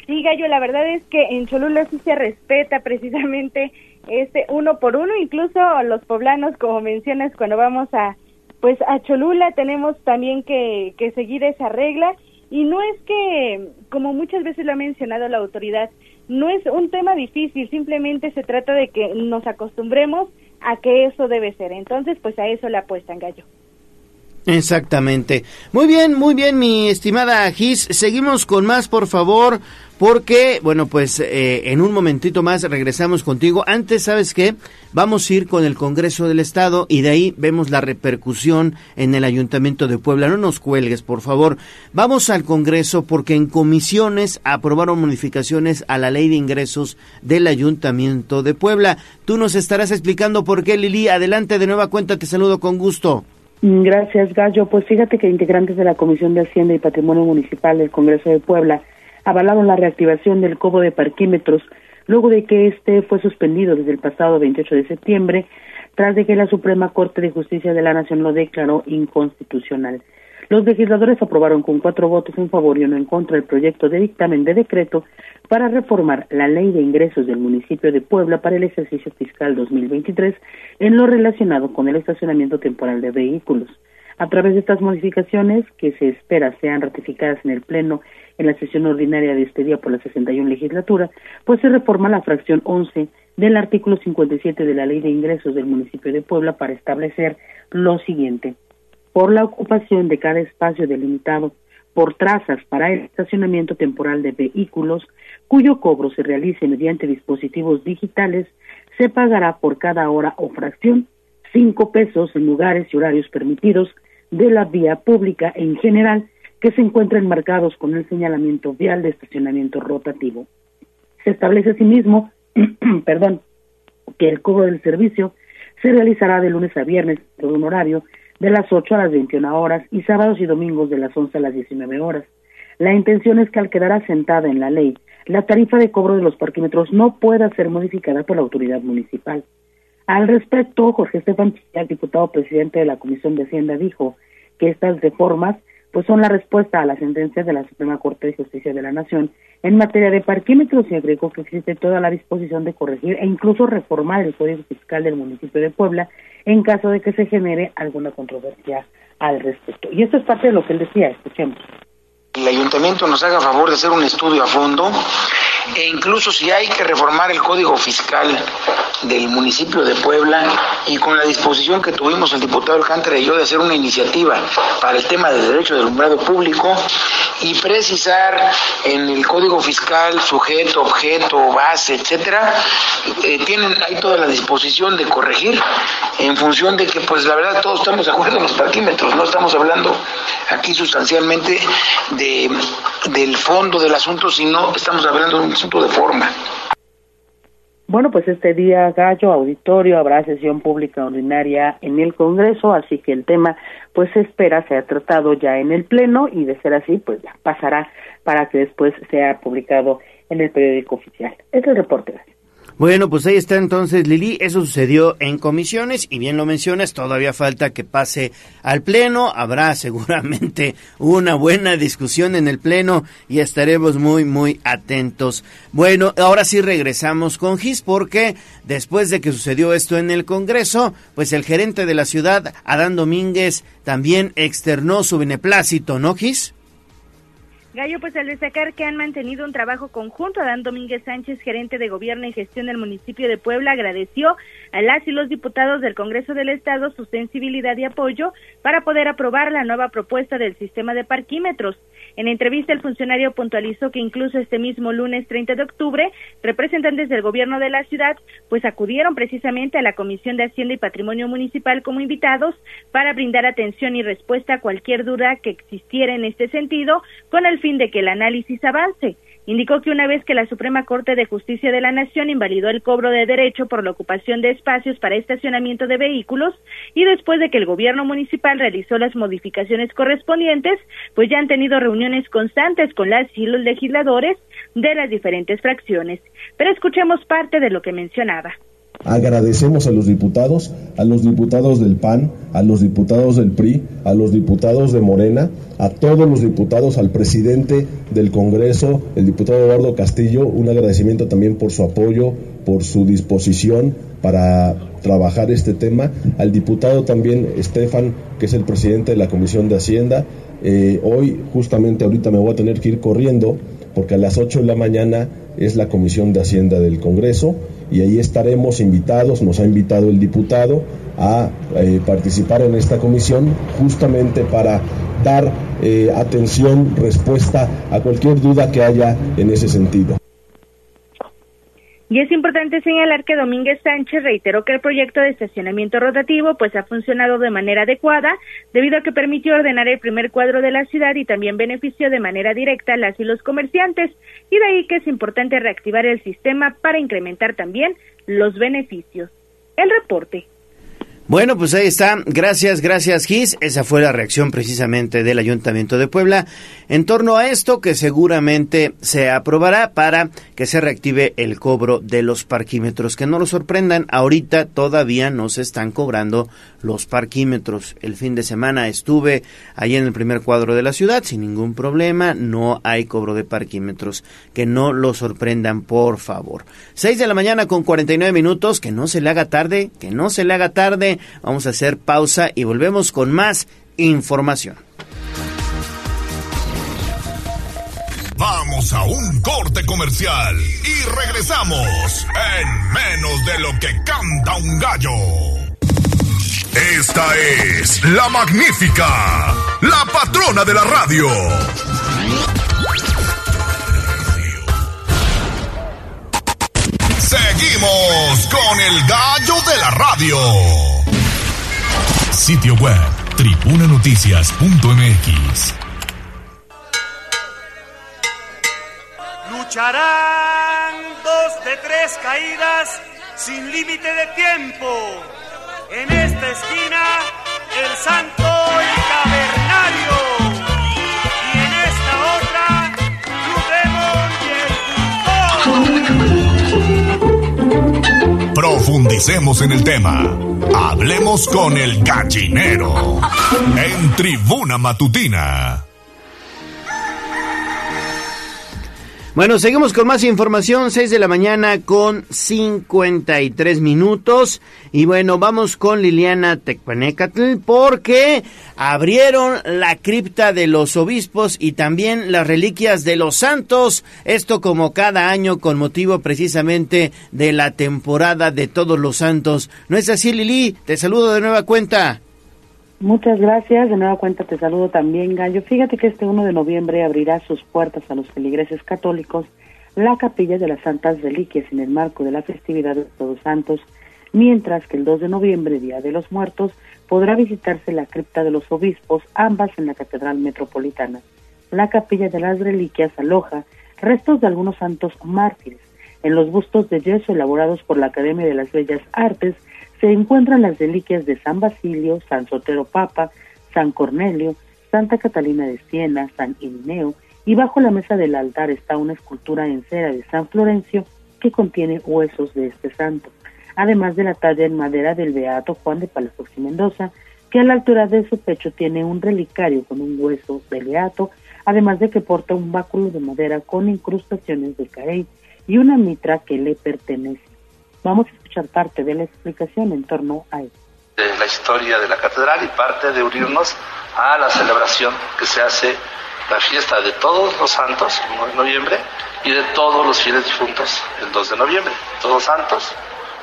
Sí, Gallo, la verdad es que en Cholula sí se respeta precisamente este uno por uno, incluso los poblanos, como mencionas, cuando vamos a pues a Cholula tenemos también que, que seguir esa regla y no es que, como muchas veces lo ha mencionado la autoridad, no es un tema difícil, simplemente se trata de que nos acostumbremos a que eso debe ser. Entonces, pues a eso le apuestan, Gallo. Exactamente. Muy bien, muy bien, mi estimada Gis. Seguimos con más, por favor, porque, bueno, pues eh, en un momentito más regresamos contigo. Antes, ¿sabes qué? Vamos a ir con el Congreso del Estado y de ahí vemos la repercusión en el Ayuntamiento de Puebla. No nos cuelgues, por favor. Vamos al Congreso porque en comisiones aprobaron modificaciones a la ley de ingresos del Ayuntamiento de Puebla. Tú nos estarás explicando por qué, Lili. Adelante de nueva cuenta, te saludo con gusto. Gracias, Gallo. Pues fíjate que integrantes de la Comisión de Hacienda y Patrimonio Municipal del Congreso de Puebla avalaron la reactivación del cobo de parquímetros luego de que este fue suspendido desde el pasado 28 de septiembre tras de que la Suprema Corte de Justicia de la Nación lo declaró inconstitucional. Los legisladores aprobaron con cuatro votos en favor y uno en contra el proyecto de dictamen de decreto para reformar la ley de ingresos del municipio de Puebla para el ejercicio fiscal 2023 en lo relacionado con el estacionamiento temporal de vehículos. A través de estas modificaciones, que se espera sean ratificadas en el Pleno en la sesión ordinaria de este día por la 61 legislatura, pues se reforma la fracción 11 del artículo 57 de la Ley de Ingresos del municipio de Puebla para establecer lo siguiente por la ocupación de cada espacio delimitado por trazas para el estacionamiento temporal de vehículos, cuyo cobro se realice mediante dispositivos digitales, se pagará por cada hora o fracción cinco pesos en lugares y horarios permitidos de la vía pública en general que se encuentren marcados con el señalamiento vial de estacionamiento rotativo. Se establece asimismo, perdón, que el cobro del servicio se realizará de lunes a viernes por un horario de las 8 a las 21 horas y sábados y domingos de las 11 a las 19 horas. La intención es que al quedar asentada en la ley, la tarifa de cobro de los parquímetros no pueda ser modificada por la autoridad municipal. Al respecto, Jorge Estefan diputado presidente de la Comisión de Hacienda, dijo que estas reformas pues son la respuesta a la sentencia de la Suprema Corte de Justicia de la Nación en materia de parquímetros y agregó que existe toda la disposición de corregir e incluso reformar el Código Fiscal del municipio de Puebla en caso de que se genere alguna controversia al respecto. Y esto es parte de lo que él decía, escuchemos. El ayuntamiento nos haga favor de hacer un estudio a fondo e incluso si hay que reformar el código fiscal del municipio de Puebla y con la disposición que tuvimos el diputado Alcántara y yo de hacer una iniciativa para el tema del derecho del alumbrado público y precisar en el código fiscal sujeto, objeto, base, etcétera, eh, tienen hay toda la disposición de corregir en función de que pues la verdad todos estamos de acuerdo en los parquímetros, no estamos hablando aquí sustancialmente de del fondo del asunto, sino estamos hablando de un Bueno, pues este día, Gallo, auditorio, habrá sesión pública ordinaria en el Congreso, así que el tema, pues se espera sea tratado ya en el Pleno y de ser así, pues ya pasará para que después sea publicado en el periódico oficial. Es el reporte. Bueno, pues ahí está entonces Lili, eso sucedió en comisiones y bien lo mencionas, todavía falta que pase al pleno, habrá seguramente una buena discusión en el pleno y estaremos muy muy atentos. Bueno, ahora sí regresamos con Gis porque después de que sucedió esto en el Congreso, pues el gerente de la ciudad, Adán Domínguez, también externó su beneplácito, ¿no Gis? Gallo, pues al destacar que han mantenido un trabajo conjunto, Adán Domínguez Sánchez, gerente de gobierno y gestión del municipio de Puebla, agradeció a las y los diputados del Congreso del Estado su sensibilidad y apoyo para poder aprobar la nueva propuesta del sistema de parquímetros. En entrevista, el funcionario puntualizó que incluso este mismo lunes 30 de octubre, representantes del gobierno de la ciudad, pues acudieron precisamente a la Comisión de Hacienda y Patrimonio Municipal como invitados para brindar atención y respuesta a cualquier duda que existiera en este sentido, con el fin de que el análisis avance. Indicó que una vez que la Suprema Corte de Justicia de la Nación invalidó el cobro de derecho por la ocupación de espacios para estacionamiento de vehículos y después de que el gobierno municipal realizó las modificaciones correspondientes, pues ya han tenido reuniones constantes con las y los legisladores de las diferentes fracciones. Pero escuchemos parte de lo que mencionaba. Agradecemos a los diputados, a los diputados del PAN, a los diputados del PRI, a los diputados de Morena, a todos los diputados, al presidente del Congreso, el diputado Eduardo Castillo, un agradecimiento también por su apoyo, por su disposición para trabajar este tema, al diputado también Estefan, que es el presidente de la Comisión de Hacienda. Eh, hoy, justamente ahorita me voy a tener que ir corriendo, porque a las 8 de la mañana es la Comisión de Hacienda del Congreso y ahí estaremos invitados, nos ha invitado el diputado a eh, participar en esta comisión justamente para dar eh, atención, respuesta a cualquier duda que haya en ese sentido. Y es importante señalar que Domínguez Sánchez reiteró que el proyecto de estacionamiento rotativo pues ha funcionado de manera adecuada debido a que permitió ordenar el primer cuadro de la ciudad y también benefició de manera directa a las y los comerciantes y de ahí que es importante reactivar el sistema para incrementar también los beneficios. El reporte. Bueno, pues ahí está. Gracias, gracias Gis. Esa fue la reacción precisamente del Ayuntamiento de Puebla en torno a esto que seguramente se aprobará para que se reactive el cobro de los parquímetros. Que no lo sorprendan, ahorita todavía no se están cobrando los parquímetros. El fin de semana estuve ahí en el primer cuadro de la ciudad sin ningún problema. No hay cobro de parquímetros. Que no lo sorprendan, por favor. 6 de la mañana con 49 minutos. Que no se le haga tarde. Que no se le haga tarde. Vamos a hacer pausa y volvemos con más información. Vamos a un corte comercial y regresamos en menos de lo que canta un gallo. Esta es la magnífica, la patrona de la radio. Seguimos con el gallo de la radio. Sitio web, tribunanoticias.mx. Lucharán dos de tres caídas sin límite de tiempo. En esta esquina, el santo y cavernario. Profundicemos en el tema. Hablemos con el gallinero. En Tribuna Matutina. Bueno, seguimos con más información, 6 de la mañana con 53 minutos. Y bueno, vamos con Liliana Tecpanecatl porque abrieron la cripta de los obispos y también las reliquias de los santos. Esto como cada año con motivo precisamente de la temporada de todos los santos. ¿No es así, Lili? Te saludo de nueva cuenta. Muchas gracias. De nueva cuenta te saludo también, Gallo. Fíjate que este 1 de noviembre abrirá sus puertas a los feligreses católicos la capilla de las Santas Reliquias en el marco de la festividad de Todos Santos, mientras que el 2 de noviembre, Día de los Muertos, podrá visitarse la cripta de los obispos, ambas en la Catedral Metropolitana. La capilla de las Reliquias aloja restos de algunos santos mártires. En los bustos de yeso elaborados por la Academia de las Bellas Artes se encuentran las reliquias de San Basilio, San Sotero Papa, San Cornelio, Santa Catalina de Siena, San Irineo, y bajo la mesa del altar está una escultura en cera de San Florencio que contiene huesos de este santo, además de la talla en madera del beato Juan de Palafox y Mendoza, que a la altura de su pecho tiene un relicario con un hueso del beato, además de que porta un báculo de madera con incrustaciones de carey y una mitra que le pertenece. Vamos a escuchar parte de la explicación en torno a esto. De la historia de la catedral y parte de unirnos a la celebración que se hace la fiesta de todos los santos, el 1 de noviembre, y de todos los fieles difuntos, el 2 de noviembre. Todos santos,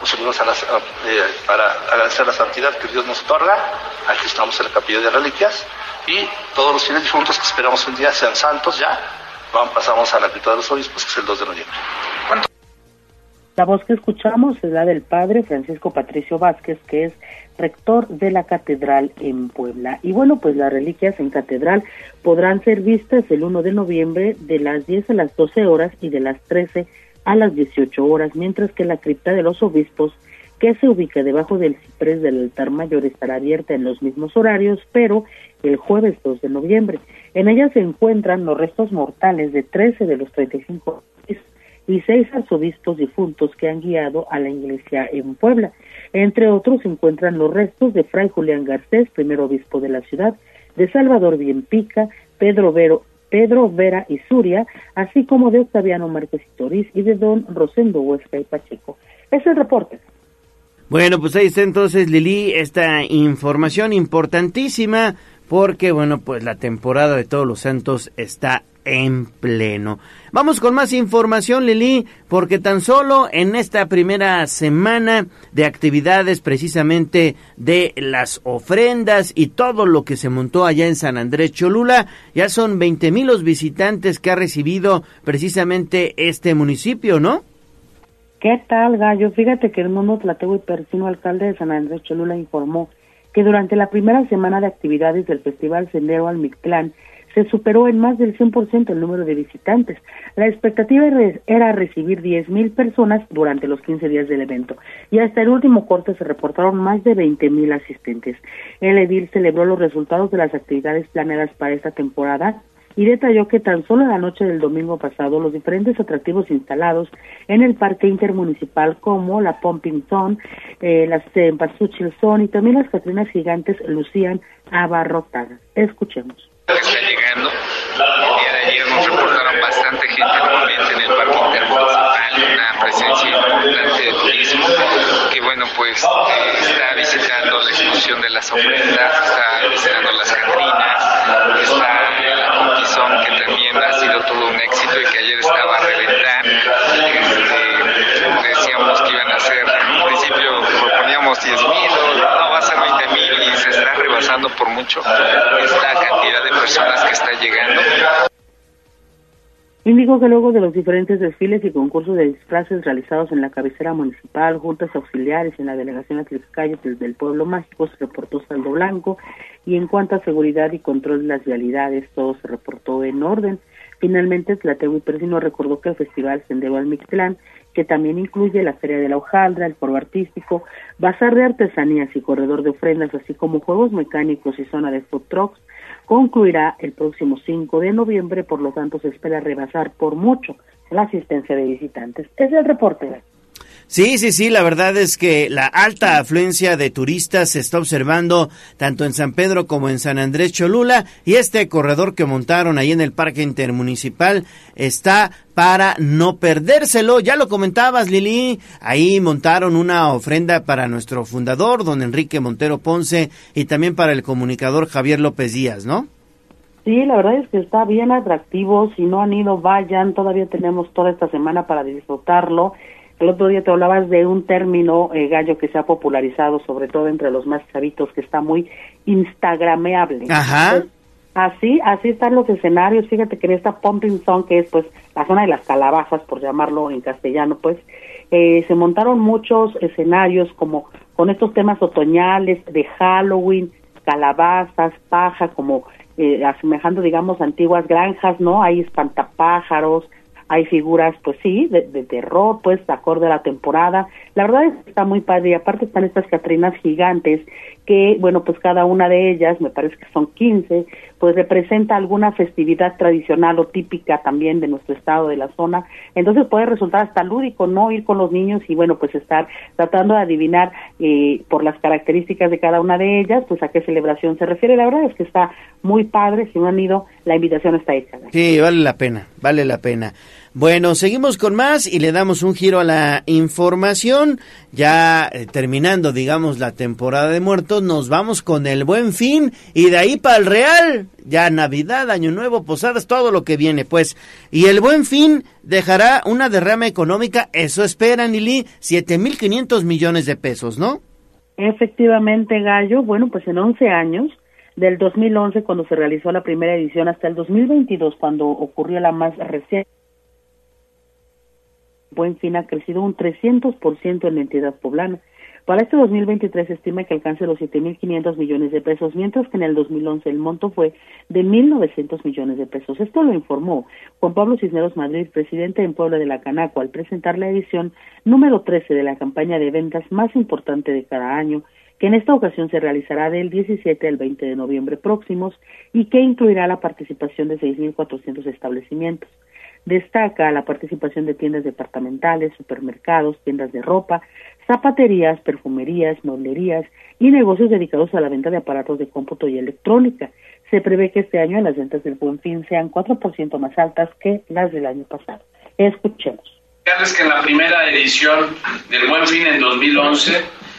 nos unimos a eh, para agradecer la santidad que Dios nos otorga. Aquí estamos en la capilla de reliquias, y todos los fieles difuntos que esperamos un día sean santos ya, vamos, pasamos a la cripta de los obispos, que es el 2 de noviembre. La voz que escuchamos es la del padre Francisco Patricio Vázquez, que es rector de la catedral en Puebla. Y bueno, pues las reliquias en catedral podrán ser vistas el 1 de noviembre de las 10 a las 12 horas y de las 13 a las 18 horas, mientras que la cripta de los obispos, que se ubica debajo del ciprés del altar mayor, estará abierta en los mismos horarios, pero el jueves 2 de noviembre. En ella se encuentran los restos mortales de 13 de los 35 y seis arzobispos difuntos que han guiado a la iglesia en Puebla. Entre otros se encuentran los restos de Fray Julián Garcés, primer obispo de la ciudad, de Salvador Bienpica, Pedro Vero, Pedro Vera y Suria, así como de Octaviano Márquez y Toriz y de don Rosendo Huesca y Pacheco. Es el reporte. Bueno, pues ahí está entonces Lili, esta información importantísima porque bueno, pues la temporada de Todos los Santos está en pleno. Vamos con más información, Lili, porque tan solo en esta primera semana de actividades precisamente de las ofrendas y todo lo que se montó allá en San Andrés Cholula, ya son 20 mil los visitantes que ha recibido precisamente este municipio, ¿no? ¿Qué tal, Gallo? Fíjate que el mundo Tlatego y Persino, alcalde de San Andrés Cholula, informó que durante la primera semana de actividades del Festival Sendero al Mictlán se superó en más del 100% el número de visitantes. La expectativa era recibir 10.000 personas durante los 15 días del evento y hasta el último corte se reportaron más de 20.000 asistentes. El edil celebró los resultados de las actividades planeadas para esta temporada y detalló que tan solo la noche del domingo pasado los diferentes atractivos instalados en el parque intermunicipal como la Pumping Zone, eh, las Empasuchil Zone y también las Catrinas Gigantes lucían abarrotadas. Escuchemos. Está llegando. El día de ayer nos reportaron bastante gente nuevamente en el parque intermunicipal, una presencia importante de turismo que bueno pues eh, está visitando la exposición de las ofrendas, está visitando las Catrinas, está que también ha sido todo un éxito y que ayer estaba a reventar. Este, decíamos que iban a ser, en principio proponíamos 10 mil, rebasando por mucho esta cantidad de personas que está llegando. Indicó que luego de los diferentes desfiles y concursos de disfraces realizados en la cabecera municipal, juntas auxiliares en la delegación Atliscayo desde el pueblo mágico se reportó saldo blanco y en cuanto a seguridad y control de las vialidades todo se reportó en orden. Finalmente, Tlateo y Persino recordó que el Festival Sendero al Mictlán, que también incluye la Feria de la Hojaldra, el Foro Artístico, Bazar de Artesanías y Corredor de Ofrendas, así como juegos mecánicos y zona de food trucks, concluirá el próximo 5 de noviembre, por lo tanto se espera rebasar por mucho la asistencia de visitantes. Es el reporte. Sí, sí, sí, la verdad es que la alta afluencia de turistas se está observando tanto en San Pedro como en San Andrés Cholula y este corredor que montaron ahí en el Parque Intermunicipal está para no perdérselo. Ya lo comentabas, Lili, ahí montaron una ofrenda para nuestro fundador, don Enrique Montero Ponce, y también para el comunicador Javier López Díaz, ¿no? Sí, la verdad es que está bien atractivo. Si no han ido, vayan. Todavía tenemos toda esta semana para disfrutarlo. El otro día te hablabas de un término, eh, gallo, que se ha popularizado, sobre todo entre los más chavitos, que está muy instagrameable. Ajá. así, así están los escenarios. Fíjate que en esta Pumping Zone, que es pues la zona de las calabazas, por llamarlo en castellano, pues, eh, se montaron muchos escenarios como con estos temas otoñales de Halloween, calabazas, paja, como eh, asemejando, digamos, antiguas granjas, ¿no? Hay espantapájaros, hay figuras, pues sí, de, terror, pues, acorde a la temporada. La verdad es que está muy padre y aparte están estas Catrinas gigantes que, bueno, pues cada una de ellas, me parece que son 15, pues representa alguna festividad tradicional o típica también de nuestro estado, de la zona. Entonces puede resultar hasta lúdico no ir con los niños y bueno, pues estar tratando de adivinar eh, por las características de cada una de ellas, pues a qué celebración se refiere. La verdad es que está muy padre, si no han ido, la invitación está hecha. Sí, vale la pena, vale la pena. Bueno, seguimos con más y le damos un giro a la información. Ya eh, terminando, digamos, la temporada de muertos, nos vamos con el buen fin y de ahí para el Real. Ya Navidad, Año Nuevo, Posadas, todo lo que viene, pues. Y el buen fin dejará una derrama económica, eso espera, Nili, 7.500 millones de pesos, ¿no? Efectivamente, Gallo. Bueno, pues en 11 años, del 2011 cuando se realizó la primera edición hasta el 2022 cuando ocurrió la más reciente Buen Fin ha crecido un 300% en la entidad poblana. Para este 2023 se estima que alcance los 7.500 millones de pesos, mientras que en el 2011 el monto fue de 1.900 millones de pesos. Esto lo informó Juan Pablo Cisneros Madrid, presidente en Puebla de la Canaco, al presentar la edición número 13 de la campaña de ventas más importante de cada año, que en esta ocasión se realizará del 17 al 20 de noviembre próximos y que incluirá la participación de 6.400 establecimientos. Destaca la participación de tiendas departamentales, supermercados, tiendas de ropa, zapaterías, perfumerías, mueblerías y negocios dedicados a la venta de aparatos de cómputo y electrónica. Se prevé que este año las ventas del Buen Fin sean 4% más altas que las del año pasado. Escuchemos. que en la primera edición del Buen Fin en 2011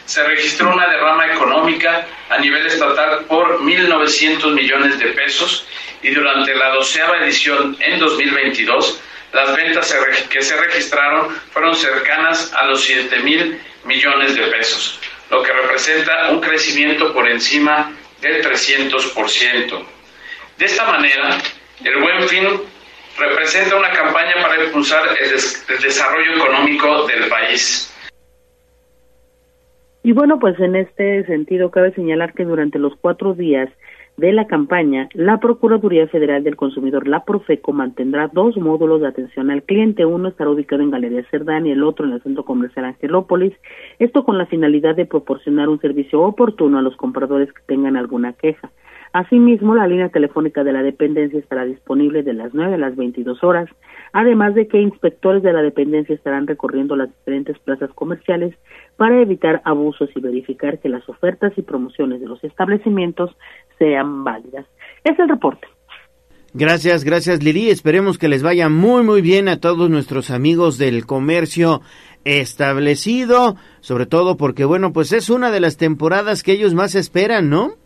se registró una derrama económica a nivel estatal por 1.900 millones de pesos y durante la doceava edición en 2022 las ventas que se registraron fueron cercanas a los 7 mil millones de pesos, lo que representa un crecimiento por encima del 300%. De esta manera, el Buen Fin representa una campaña para impulsar el, el desarrollo económico del país. Y bueno, pues en este sentido cabe señalar que durante los cuatro días de la campaña, la Procuraduría Federal del Consumidor, la Profeco, mantendrá dos módulos de atención al cliente. Uno estará ubicado en Galería Cerdán y el otro en el Centro Comercial Angelópolis. Esto con la finalidad de proporcionar un servicio oportuno a los compradores que tengan alguna queja. Asimismo, la línea telefónica de la dependencia estará disponible de las 9 a las 22 horas, además de que inspectores de la dependencia estarán recorriendo las diferentes plazas comerciales para evitar abusos y verificar que las ofertas y promociones de los establecimientos sean válidas. Es el reporte. Gracias, gracias Lili. Esperemos que les vaya muy, muy bien a todos nuestros amigos del comercio establecido, sobre todo porque, bueno, pues es una de las temporadas que ellos más esperan, ¿no?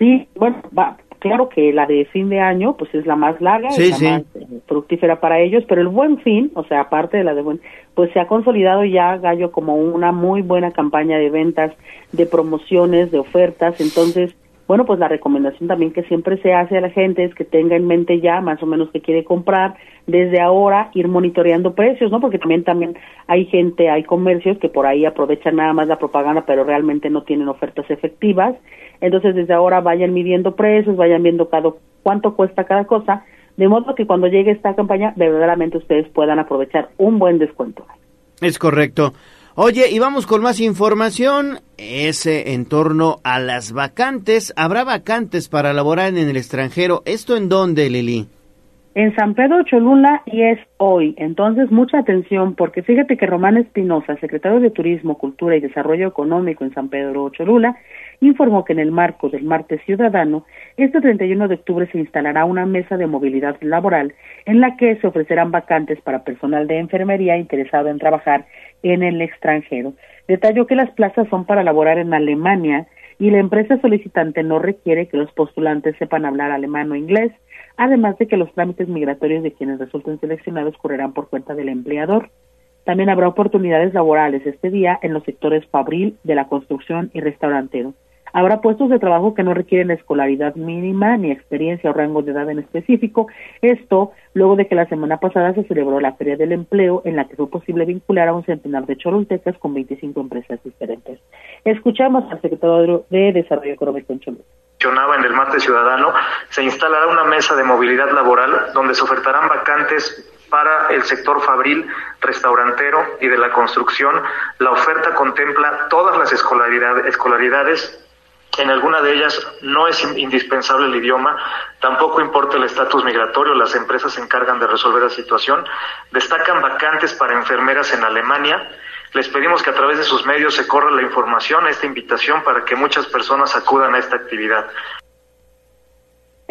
Sí, bueno, va, claro que la de fin de año pues es la más larga y la más eh, fructífera para ellos, pero el buen fin, o sea, aparte de la de buen, pues se ha consolidado ya Gallo como una muy buena campaña de ventas, de promociones, de ofertas, entonces bueno, pues la recomendación también que siempre se hace a la gente es que tenga en mente ya más o menos que quiere comprar, desde ahora ir monitoreando precios, ¿no? Porque también también hay gente, hay comercios que por ahí aprovechan nada más la propaganda, pero realmente no tienen ofertas efectivas. Entonces, desde ahora vayan midiendo precios, vayan viendo cada cuánto cuesta cada cosa, de modo que cuando llegue esta campaña verdaderamente ustedes puedan aprovechar un buen descuento. Es correcto. Oye, y vamos con más información. Ese en torno a las vacantes. ¿Habrá vacantes para laborar en el extranjero? ¿Esto en dónde, Lili? En San Pedro Cholula y es hoy. Entonces, mucha atención porque fíjate que Román Espinosa, secretario de Turismo, Cultura y Desarrollo Económico en San Pedro Cholula, informó que en el marco del Martes Ciudadano, este 31 de octubre se instalará una mesa de movilidad laboral en la que se ofrecerán vacantes para personal de enfermería interesado en trabajar en el extranjero. Detalló que las plazas son para laborar en Alemania y la empresa solicitante no requiere que los postulantes sepan hablar alemán o inglés, además de que los trámites migratorios de quienes resulten seleccionados correrán por cuenta del empleador. También habrá oportunidades laborales este día en los sectores fabril, de la construcción y restaurantero. Habrá puestos de trabajo que no requieren escolaridad mínima ni experiencia o rango de edad en específico. Esto luego de que la semana pasada se celebró la Feria del Empleo en la que fue posible vincular a un centenar de choluntecas con 25 empresas diferentes. Escuchamos al secretario de Desarrollo Económico en Cholula en el Marte Ciudadano, se instalará una mesa de movilidad laboral donde se ofertarán vacantes para el sector fabril, restaurantero y de la construcción. La oferta contempla todas las escolaridades En alguna de ellas no es indispensable el idioma, tampoco importa el estatus migratorio, las empresas se encargan de resolver la situación. Destacan vacantes para enfermeras en Alemania. Les pedimos que a través de sus medios se corra la información, esta invitación para que muchas personas acudan a esta actividad.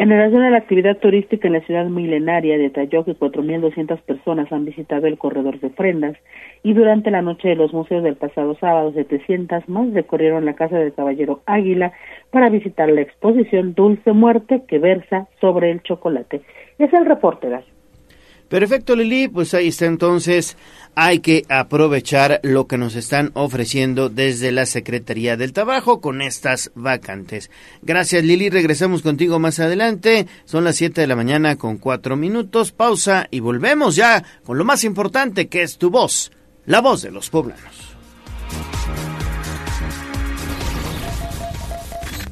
En relación a la actividad turística en la ciudad milenaria, detalló que 4.200 personas han visitado el corredor de ofrendas y durante la noche de los museos del pasado sábado, 700 más recorrieron la casa del caballero Águila para visitar la exposición Dulce Muerte que versa sobre el chocolate. Es el reporte. Perfecto, Lili. Pues ahí está entonces. Hay que aprovechar lo que nos están ofreciendo desde la Secretaría del Trabajo con estas vacantes. Gracias, Lili. Regresamos contigo más adelante. Son las 7 de la mañana con 4 minutos. Pausa y volvemos ya con lo más importante que es tu voz, la voz de los poblanos.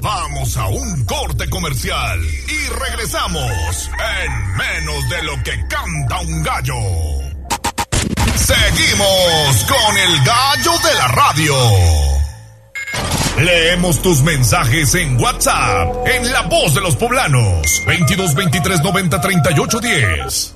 Vamos a un corte comercial y regresamos en menos de lo que canta un gallo. Seguimos con el gallo de la radio. Leemos tus mensajes en WhatsApp en La Voz de los Poblanos 22 23 90 38 10.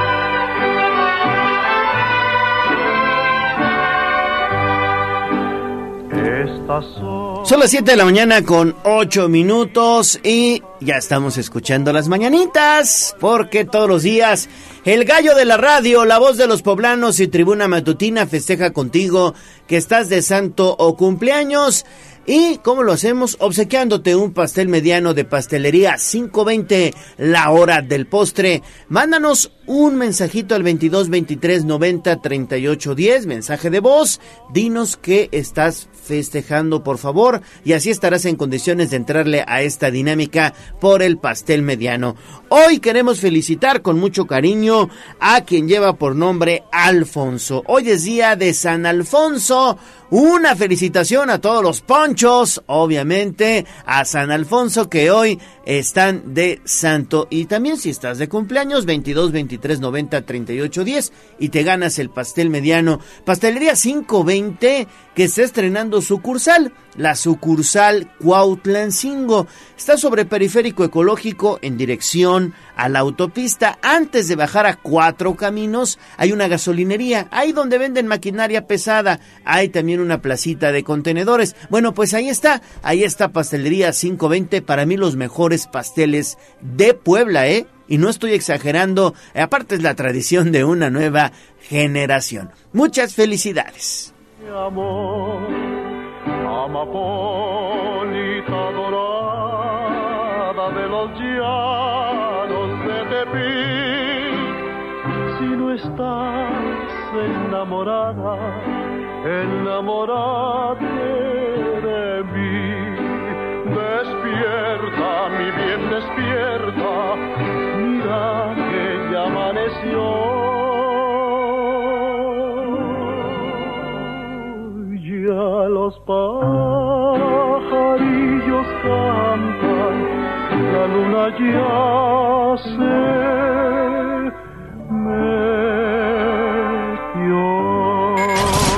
Son... Las 7 de la mañana con 8 minutos y ya estamos escuchando las mañanitas porque todos los días el gallo de la radio, la voz de los poblanos y tribuna matutina festeja contigo que estás de santo o cumpleaños. ¿Y cómo lo hacemos? Obsequiándote un pastel mediano de pastelería 520 la hora del postre. Mándanos un mensajito al 22 23 90 38 10, mensaje de voz. Dinos que estás festejando, por favor, y así estarás en condiciones de entrarle a esta dinámica por el pastel mediano. Hoy queremos felicitar con mucho cariño a quien lleva por nombre Alfonso. Hoy es día de San Alfonso. Una felicitación a todos los ponchos, obviamente, a San Alfonso que hoy están de santo. Y también si estás de cumpleaños, 22, 23, 90, 38, 10 y te ganas el pastel mediano. Pastelería 520 que está estrenando sucursal, la sucursal Cuautlancingo. Está sobre periférico ecológico en dirección a la autopista. Antes de bajar a cuatro caminos hay una gasolinería, ahí donde venden maquinaria pesada. Hay también una placita de contenedores. Bueno, pues ahí está, ahí está Pastelería 520, para mí los mejores pasteles de Puebla, ¿eh? Y no estoy exagerando, aparte es la tradición de una nueva generación. Muchas felicidades. Mi amor, amapolita dorada de los llanos de Tepic. Si no estás enamorada, enamórate de mí. Despierta, mi bien, despierta, mira que ya amaneció. Ya los pajarillos cantan, la luna ya se metió.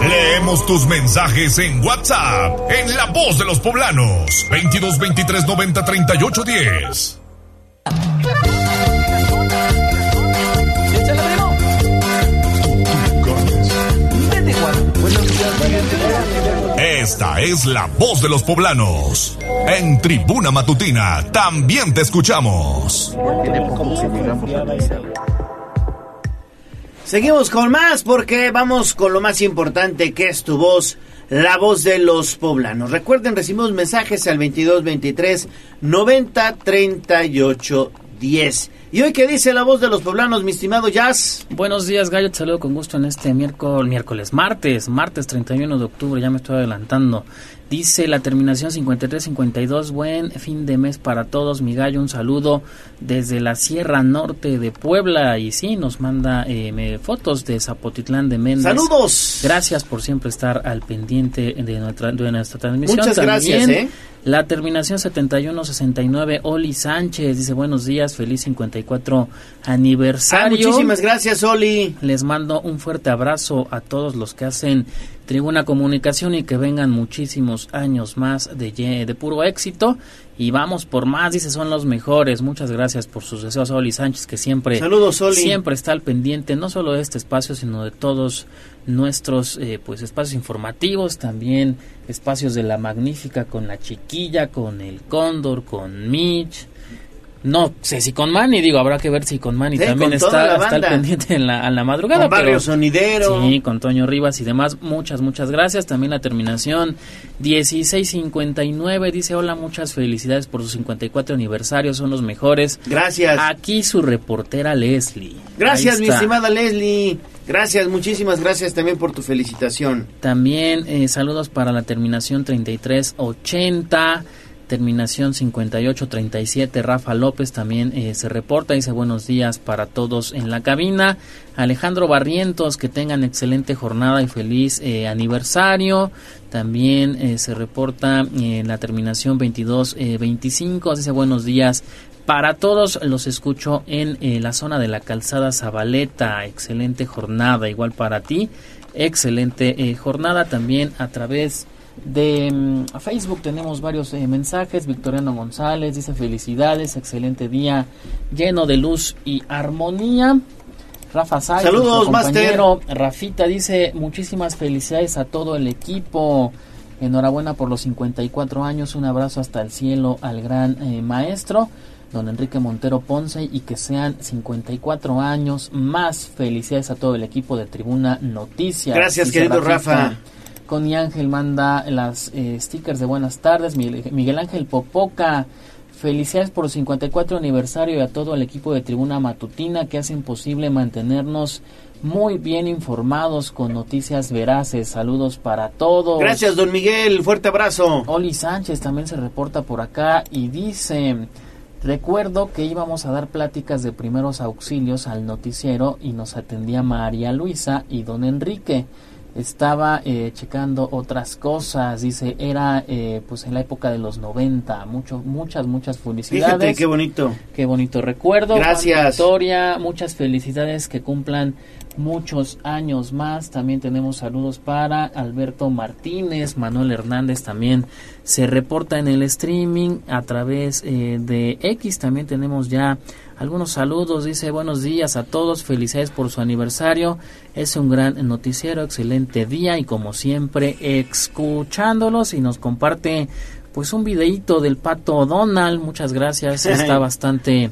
Leemos tus mensajes en WhatsApp en La Voz de los Poblanos 22 23 90 38 10. Esta es la voz de los poblanos. En Tribuna Matutina también te escuchamos. Seguimos con más porque vamos con lo más importante que es tu voz, la voz de los poblanos. Recuerden, recibimos mensajes al 22 23 90 38 10. ¿Y hoy qué dice la voz de los poblanos, mi estimado Jazz? Buenos días, Gallo. Te saludo con gusto en este miércoles, miércoles, martes, martes 31 de octubre. Ya me estoy adelantando. Dice la terminación 5352, buen fin de mes para todos, mi gallo, un saludo desde la Sierra Norte de Puebla y sí, nos manda eh, fotos de Zapotitlán de Méndez. Saludos. Gracias por siempre estar al pendiente de nuestra, de nuestra transmisión. Muchas gracias. ¿eh? La terminación 7169, Oli Sánchez, dice buenos días, feliz 54 aniversario. Ah, muchísimas gracias, Oli. Les mando un fuerte abrazo a todos los que hacen Tribuna Comunicación y que vengan muchísimos años más de, de puro éxito. Y vamos por más, dice, son los mejores. Muchas gracias por sus deseos, Oli Sánchez, que siempre, Saludos, Oli. siempre está al pendiente, no solo de este espacio, sino de todos nuestros eh, pues espacios informativos, también espacios de la magnífica con la chiquilla, con el cóndor, con Mitch, no sé si con Manny, digo, habrá que ver si con Manny también está, está al pendiente en la, a la madrugada. Con Barrio Sonidero. Sí, con Toño Rivas y demás. Muchas, muchas gracias. También la terminación 1659 dice, hola, muchas felicidades por su 54 aniversario, son los mejores. Gracias. Aquí su reportera Leslie. Gracias, mi estimada Leslie. Gracias, muchísimas gracias también por tu felicitación. También eh, saludos para la terminación 3380 terminación 5837 Rafa López también eh, se reporta dice buenos días para todos en la cabina. Alejandro Barrientos que tengan excelente jornada y feliz eh, aniversario. También eh, se reporta en la terminación 2225 dice buenos días para todos los escucho en la zona de la calzada Zabaleta. Excelente jornada igual para ti. Excelente jornada también a través de mm, Facebook tenemos varios eh, mensajes. Victoriano González dice felicidades, excelente día lleno de luz y armonía. Rafa Sáenz, Saludos, compañero. Rafita dice muchísimas felicidades a todo el equipo. Enhorabuena por los 54 años. Un abrazo hasta el cielo al gran eh, maestro, don Enrique Montero Ponce, y que sean 54 años más. Felicidades a todo el equipo de Tribuna Noticias. Gracias, querido Rafa. Connie Ángel manda las eh, stickers de buenas tardes. Miguel, Ángel Popoca, felicidades por el 54 aniversario y a todo el equipo de Tribuna Matutina que hacen posible mantenernos muy bien informados con noticias veraces. Saludos para todos. Gracias, don Miguel. Fuerte abrazo. Oli Sánchez también se reporta por acá y dice... Recuerdo que íbamos a dar pláticas de primeros auxilios al noticiero y nos atendía María Luisa y don Enrique estaba eh, checando otras cosas, dice, era eh, pues en la época de los 90, mucho, muchas, muchas felicidades. Fíjate, qué bonito. Qué bonito recuerdo. Gracias. Victoria, muchas felicidades, que cumplan muchos años más. También tenemos saludos para Alberto Martínez, Manuel Hernández también se reporta en el streaming a través eh, de X. También tenemos ya algunos saludos, dice buenos días a todos, felicidades por su aniversario, es un gran noticiero, excelente día y como siempre escuchándolos y nos comparte pues un videíto del pato Donald, muchas gracias, está bastante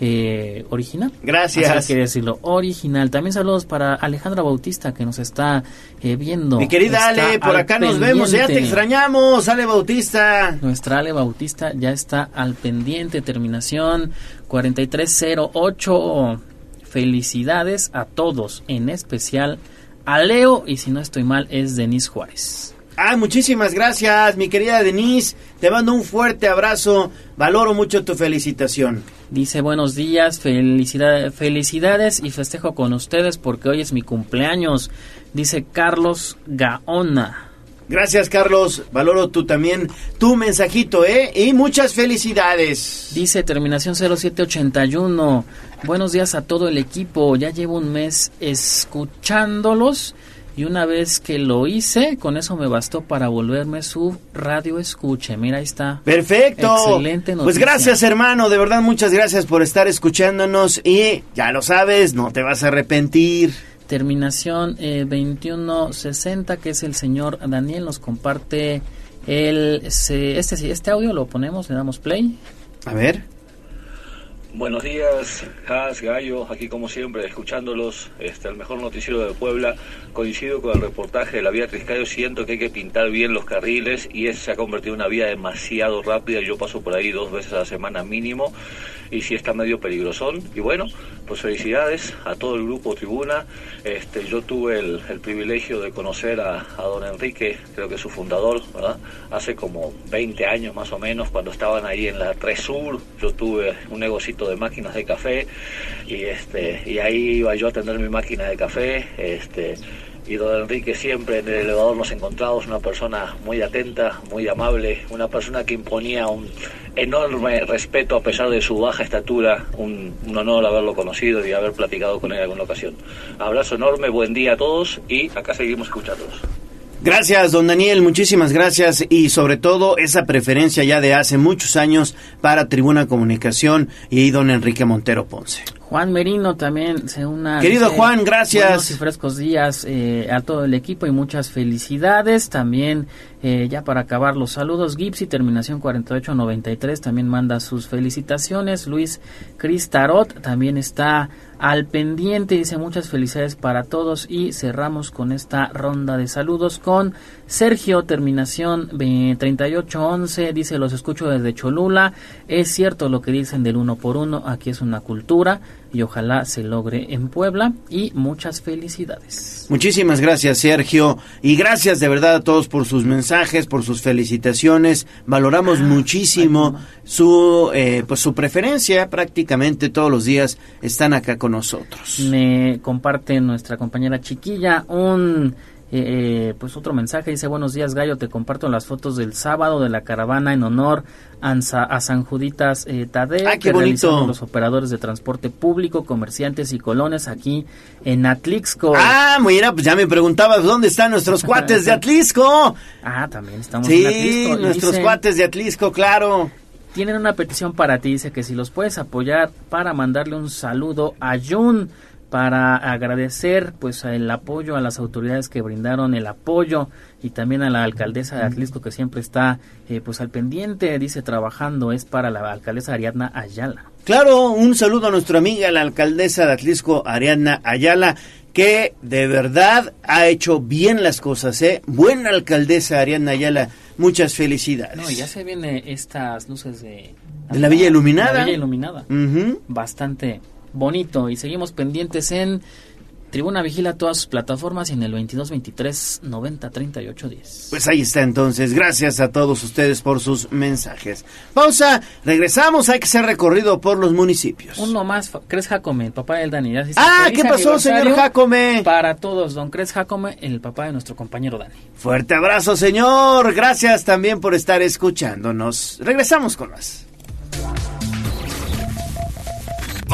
eh, original. Gracias. quería decirlo, original. También saludos para Alejandra Bautista que nos está eh, viendo. Mi querida Ale, por acá nos vemos, ya te extrañamos, Ale Bautista. Nuestra Ale Bautista ya está al pendiente, terminación 4308. Felicidades a todos, en especial a Leo y si no estoy mal es Denise Juárez. Ah, muchísimas gracias, mi querida Denise. Te mando un fuerte abrazo. Valoro mucho tu felicitación. Dice buenos días, felicidades, felicidades y festejo con ustedes porque hoy es mi cumpleaños. Dice Carlos Gaona. Gracias, Carlos. Valoro tú también tu mensajito, ¿eh? Y muchas felicidades. Dice terminación 0781. Buenos días a todo el equipo. Ya llevo un mes escuchándolos y una vez que lo hice, con eso me bastó para volverme su radio escuche. Mira, ahí está. Perfecto. Excelente noticia. Pues gracias, hermano. De verdad, muchas gracias por estar escuchándonos. Y ya lo sabes, no te vas a arrepentir. Terminación eh, 2160, que es el señor Daniel, nos comparte el, este, este audio. Lo ponemos, le damos play. A ver. Buenos días, Has, Gallo, aquí como siempre, escuchándolos, este, el mejor noticiero de Puebla. Coincido con el reportaje de la vía Triscayo, siento que hay que pintar bien los carriles y se ha convertido en una vía demasiado rápida. Yo paso por ahí dos veces a la semana mínimo y sí está medio peligrosón. Y bueno, pues felicidades a todo el grupo Tribuna. Este, yo tuve el, privilegio de conocer a, don Enrique, creo que su fundador, ¿verdad? Hace como 20 años más o menos, cuando estaban ahí en la 3 Sur, yo tuve un negocito de máquinas de café y, este, y ahí iba yo a tener mi máquina de café. Este, y don Enrique siempre en el elevador nos encontramos una persona muy atenta, muy amable, una persona que imponía un enorme respeto a pesar de su baja estatura, un, honor haberlo conocido y haber platicado con él en alguna ocasión. Abrazo enorme, buen día a todos y acá seguimos escuchándolos. Gracias, don Daniel, muchísimas gracias y sobre todo esa preferencia ya de hace muchos años para Tribuna Comunicación y don Enrique Montero Ponce. Juan Merino también se una. Querido Juan, gracias. Buenos y frescos días eh, a todo el equipo y muchas felicidades. También, eh, ya para acabar los saludos, Gipsy, terminación 4893, también manda sus felicitaciones. Luis Cristarot también está al pendiente, dice muchas felicidades para todos. Y cerramos con esta ronda de saludos con Sergio, terminación 3811, dice los escucho desde Cholula. Es cierto lo que dicen del uno por uno, aquí es una cultura y ojalá se logre en Puebla y muchas felicidades. Muchísimas gracias Sergio y gracias de verdad a todos por sus mensajes, por sus felicitaciones. Valoramos ah, muchísimo su eh, pues su preferencia, prácticamente todos los días están acá con nosotros. Me comparte nuestra compañera chiquilla un eh, eh, pues otro mensaje dice buenos días Gallo te comparto las fotos del sábado de la caravana en honor a, San Juditas eh, Tadeo ah, que realizaron los operadores de transporte público comerciantes y colones aquí en Atlixco ah mira pues ya me preguntabas dónde están nuestros cuates de Atlisco ah también estamos en Atlisco nuestros cuates de Atlisco claro. Tienen una petición para ti dice que si los puedes apoyar para mandarle un saludo a Jun para agradecer pues el apoyo a las autoridades que brindaron el apoyo y también a la alcaldesa de Atlisco que siempre está eh, pues al pendiente dice trabajando es para la alcaldesa Ariadna Ayala. Claro un saludo a nuestra amiga la alcaldesa de Atlisco Ariadna Ayala que de verdad ha hecho bien las cosas eh buena alcaldesa Ariadna Ayala muchas felicidades. No ya se vienen estas luces de de la Villa Iluminada. La Villa Iluminada. Bastante bonito y seguimos pendientes en Tribuna Vigila todas sus plataformas y en el 22 23 90 38 10. Pues ahí está entonces. Gracias a todos ustedes por sus mensajes. Pausa, regresamos. Hay que ser recorrido por los municipios. Uno más, Cres Jacome, el papá del Dani. Ah, ¿qué pasó, señor Jacome? Para todos, don Cres Jacome, el papá de nuestro compañero Dani. Fuerte abrazo, señor. Gracias también por estar escuchándonos. Regresamos con más.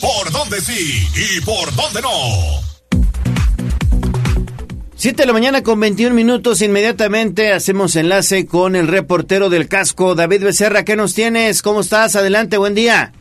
¿Por dónde sí y por dónde no? 7 de la mañana con 21 minutos. Inmediatamente hacemos enlace con el reportero del casco, David Becerra. ¿Qué nos tienes? ¿Cómo estás? Adelante, buen día.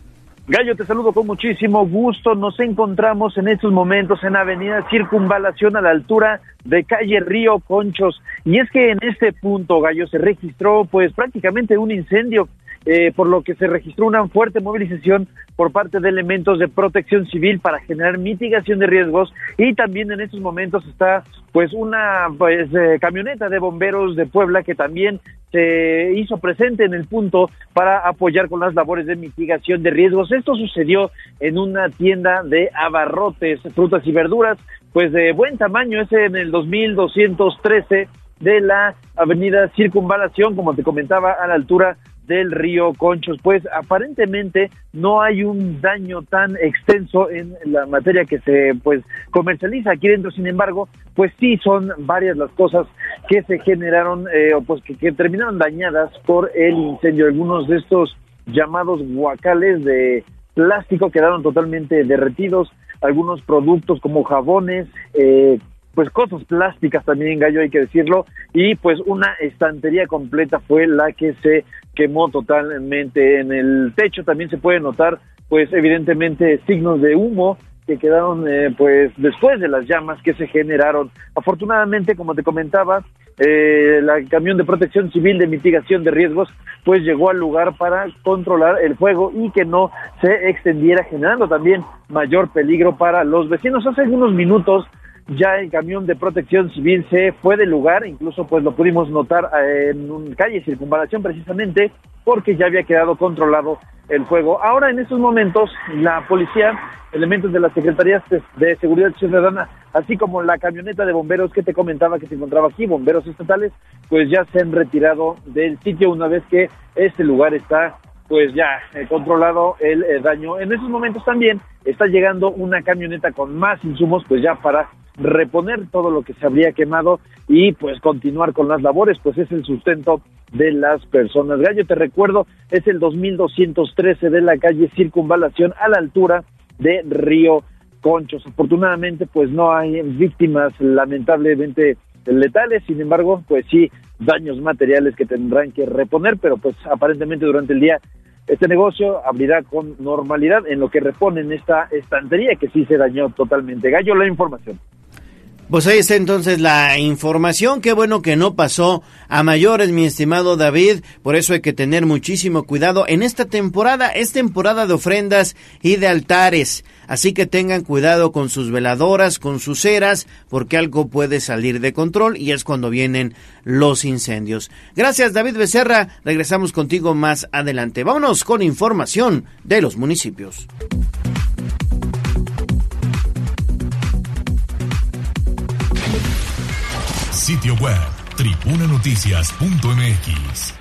Gallo, te saludo con muchísimo gusto. Nos encontramos en estos momentos en Avenida Circunvalación a la altura de calle Río Conchos. Y es que en este punto, Gallo, se registró pues prácticamente un incendio eh, por lo que se registró una fuerte movilización por parte de elementos de protección civil para generar mitigación de riesgos y también en estos momentos está pues una pues eh, camioneta de bomberos de Puebla que también se hizo presente en el punto para apoyar con las labores de mitigación de riesgos. Esto sucedió en una tienda de abarrotes, frutas y verduras, pues de buen tamaño, es en el 2213 de la avenida Circunvalación, como te comentaba, a la altura del río Conchos. Pues aparentemente no hay un daño tan extenso en la materia que se pues comercializa aquí dentro. Sin embargo, pues sí son varias las cosas que se generaron eh, o pues que, que terminaron dañadas por el incendio. Algunos de estos llamados guacales de plástico quedaron totalmente derretidos. Algunos productos como jabones, eh, pues cosas plásticas también, Gallo, hay que decirlo, y pues una estantería completa fue la que se quemó totalmente en el techo. También se puede notar, pues evidentemente, signos de humo que quedaron eh, pues después de las llamas que se generaron. Afortunadamente, como te comentaba, eh, la camión de protección civil de mitigación de riesgos pues llegó al lugar para controlar el fuego y que no se extendiera generando también mayor peligro para los vecinos. Hace algunos minutos ya el camión de protección civil se fue del lugar, incluso pues lo pudimos notar eh, en una calle circunvalación precisamente porque ya había quedado controlado el fuego. Ahora en estos momentos la policía, elementos de las secretarías de seguridad ciudadana, así como la camioneta de bomberos que te comentaba que se encontraba aquí, bomberos estatales, pues ya se han retirado del sitio una vez que este lugar está pues ya eh, controlado el eh, daño. En esos momentos también está llegando una camioneta con más insumos pues ya para reponer todo lo que se habría quemado y pues continuar con las labores, pues es el sustento de las personas. Gallo, te recuerdo, es el 2213 de la calle Circunvalación a la altura de Río Conchos. Afortunadamente, pues no hay víctimas lamentablemente letales, sin embargo, pues sí daños materiales que tendrán que reponer, pero pues aparentemente durante el día este negocio abrirá con normalidad en lo que reponen esta estantería que sí se dañó totalmente. Gallo, la información. Pues ahí está entonces la información. Qué bueno que no pasó a mayores, mi estimado David. Por eso hay que tener muchísimo cuidado en esta temporada. Es temporada de ofrendas y de altares. Así que tengan cuidado con sus veladoras, con sus ceras, porque algo puede salir de control y es cuando vienen los incendios. Gracias, David Becerra. Regresamos contigo más adelante. Vámonos con información de los municipios. Sitio web, tribunanoticias.mx.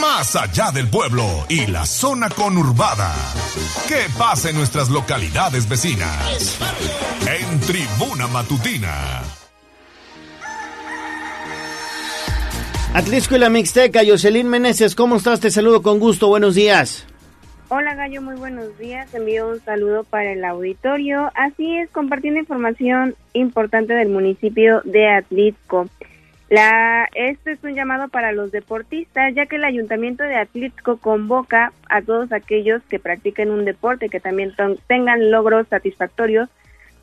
Más allá del pueblo y la zona conurbada. ¿Qué pasa en nuestras localidades vecinas? En Tribuna Matutina. Atlisco y la Mixteca, Jocelyn Meneses, ¿cómo estás? Te saludo con gusto, buenos días. Hola Gallo, muy buenos días. Envío un saludo para el auditorio. Así es, compartiendo información importante del municipio de Atlixco. La, este es un llamado para los deportistas, ya que el ayuntamiento de Atlixco convoca a todos aquellos que practiquen un deporte, que también tengan logros satisfactorios,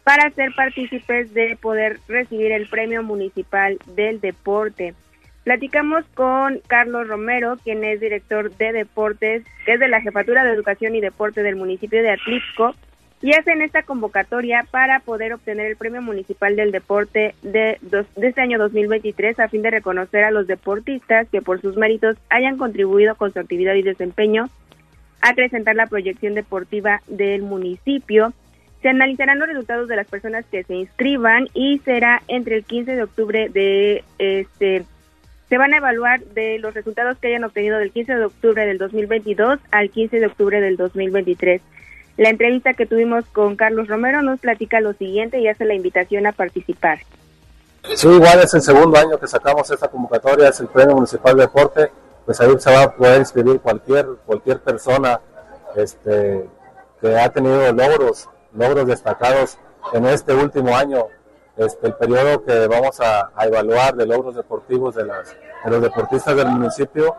para ser partícipes de poder recibir el premio municipal del deporte. Platicamos con Carlos Romero, quien es director de deportes, que es de la Jefatura de Educación y Deporte del municipio de Atlixco, y hacen esta convocatoria para poder obtener el Premio Municipal del Deporte de, de este año 2023 a fin de reconocer a los deportistas que por sus méritos hayan contribuido con su actividad y desempeño a acrecentar la proyección deportiva del municipio. Se analizarán los resultados de las personas que se inscriban y será entre el 15 de octubre de este se van a evaluar de los resultados que hayan obtenido del 15 de octubre del 2022 al 15 de octubre del 2023. La entrevista que tuvimos con Carlos Romero nos platica lo siguiente y hace la invitación a participar. Sí, igual es el segundo año que sacamos esta convocatoria, es el Premio Municipal de Deporte, pues ahí se va a poder inscribir cualquier, cualquier persona este, que ha tenido logros, logros destacados en este último año este, el periodo que vamos a, evaluar de logros deportivos de, las, los deportistas del municipio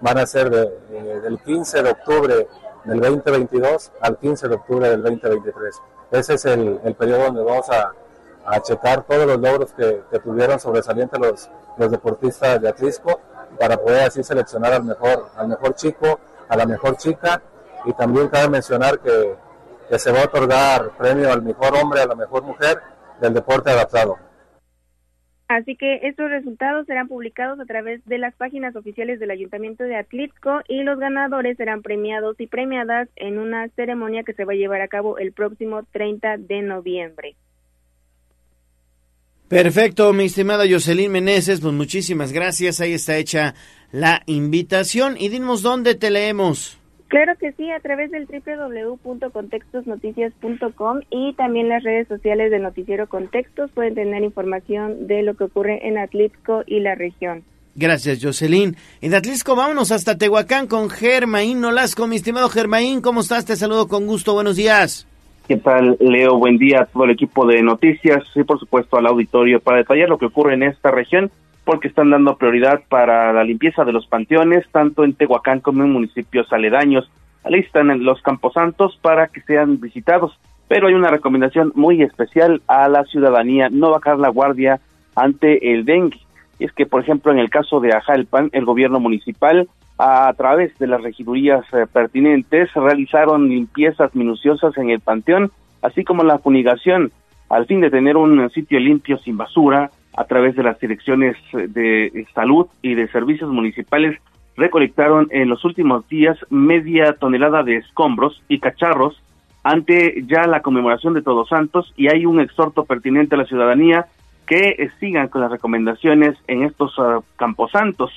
van a ser del 15 de octubre del 2022 al 15 de octubre del 2023. Ese es el, periodo donde vamos a, checar todos los logros que, tuvieron sobresalientes los, los deportistas de Atlisco para poder así seleccionar al mejor, al mejor chico, a la mejor chica y también cabe mencionar que, que se va a otorgar premio al mejor hombre, a la mejor mujer del deporte adaptado. Así que estos resultados serán publicados a través de las páginas oficiales del Ayuntamiento de Atlixco y los ganadores serán premiados y premiadas en una ceremonia que se va a llevar a cabo el próximo 30 de noviembre. Perfecto, mi estimada Jocelyn Meneses, pues muchísimas gracias. Ahí está hecha la invitación y dinos dónde te leemos. Claro que sí, a través del www.contextosnoticias.com y también las redes sociales de Noticiero Contextos pueden tener información de lo que ocurre en Atlixco y la región. Gracias, Jocelyn. En Atlisco, vámonos hasta Tehuacán con Germaín Nolasco. Mi estimado Germaín, ¿cómo estás? Te saludo con gusto. Buenos días. ¿Qué tal, Leo? Buen día a todo el equipo de noticias y, por supuesto, al auditorio para detallar lo que ocurre en esta región porque están dando prioridad para la limpieza de los panteones, tanto en Tehuacán como en municipios aledaños. Alistan los camposantos para que sean visitados, pero hay una recomendación muy especial a la ciudadanía, no bajar la guardia ante el dengue. Y es que, por ejemplo, en el caso de Ajalpan, el gobierno municipal, a través de las regidurías eh, pertinentes, realizaron limpiezas minuciosas en el panteón, así como la fumigación, al fin de tener un sitio limpio sin basura, a través de las direcciones de salud y de servicios municipales, recolectaron en los últimos días media tonelada de escombros y cacharros ante ya la conmemoración de Todos Santos y hay un exhorto pertinente a la ciudadanía que sigan con las recomendaciones en estos uh, camposantos.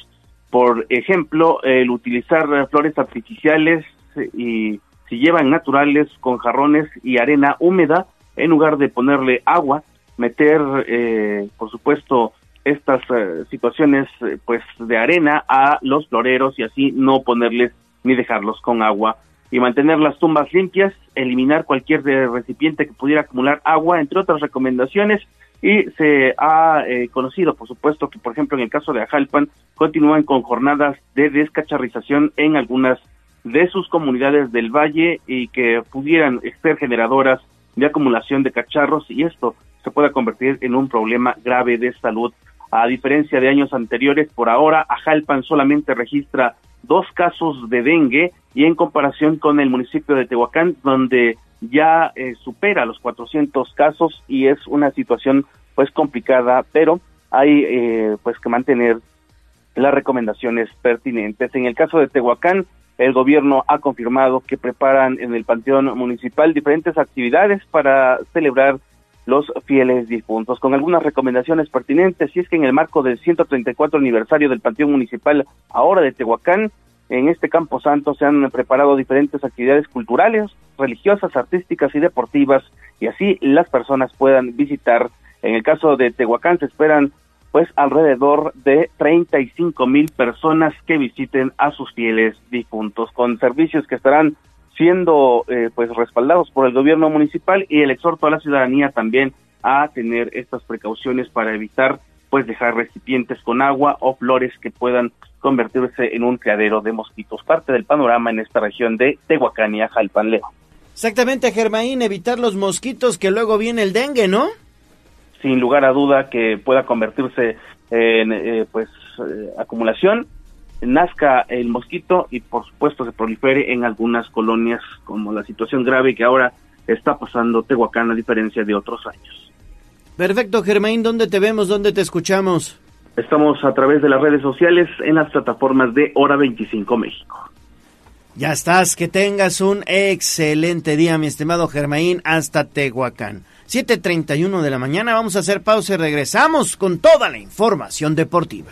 Por ejemplo, el utilizar flores artificiales y si llevan naturales con jarrones y arena húmeda en lugar de ponerle agua, meter, eh, por supuesto, estas eh, situaciones eh, pues de arena a los floreros y así no ponerles ni dejarlos con agua y mantener las tumbas limpias, eliminar cualquier recipiente que pudiera acumular agua, entre otras recomendaciones. Y se ha conocido, por supuesto, que, por ejemplo, en el caso de Ajalpan, continúan con jornadas de descacharrización en algunas de sus comunidades del valle y que pudieran ser generadoras de acumulación de cacharros y esto se pueda convertir en un problema grave de salud. A diferencia de años anteriores, por ahora Ajalpan solamente registra dos casos de dengue y en comparación con el municipio de Tehuacán, donde ya eh, supera los 400 casos y es una situación pues complicada, pero hay eh, pues que mantener las recomendaciones pertinentes. En el caso de Tehuacán, el gobierno ha confirmado que preparan en el Panteón Municipal diferentes actividades para celebrar los fieles difuntos, con algunas recomendaciones pertinentes, y es que en el marco del 134 aniversario del Panteón Municipal ahora de Tehuacán, en este Campo Santo se han preparado diferentes actividades culturales, religiosas, artísticas y deportivas, y así las personas puedan visitar. En el caso de Tehuacán se esperan pues alrededor de 35 mil personas que visiten a sus fieles difuntos, con servicios que estarán siendo eh, pues respaldados por el gobierno municipal y el exhorto a la ciudadanía también a tener estas precauciones para evitar pues dejar recipientes con agua o flores que puedan convertirse en un criadero de mosquitos. Parte del panorama en esta región de Tehuacán y Ajalpan, Leo. Exactamente, Germaín, evitar los mosquitos que luego viene el dengue, ¿no? Sin lugar a duda que pueda convertirse en eh, pues eh, acumulación nazca el mosquito y por supuesto se prolifere en algunas colonias como la situación grave que ahora está pasando Tehuacán a diferencia de otros años. Perfecto, Germain, ¿dónde te vemos? ¿Dónde te escuchamos? Estamos a través de las redes sociales en las plataformas de Hora 25 México. Ya estás, que tengas un excelente día, mi estimado Germain, hasta Tehuacán. 7.31 de la mañana, vamos a hacer pausa y regresamos con toda la información deportiva.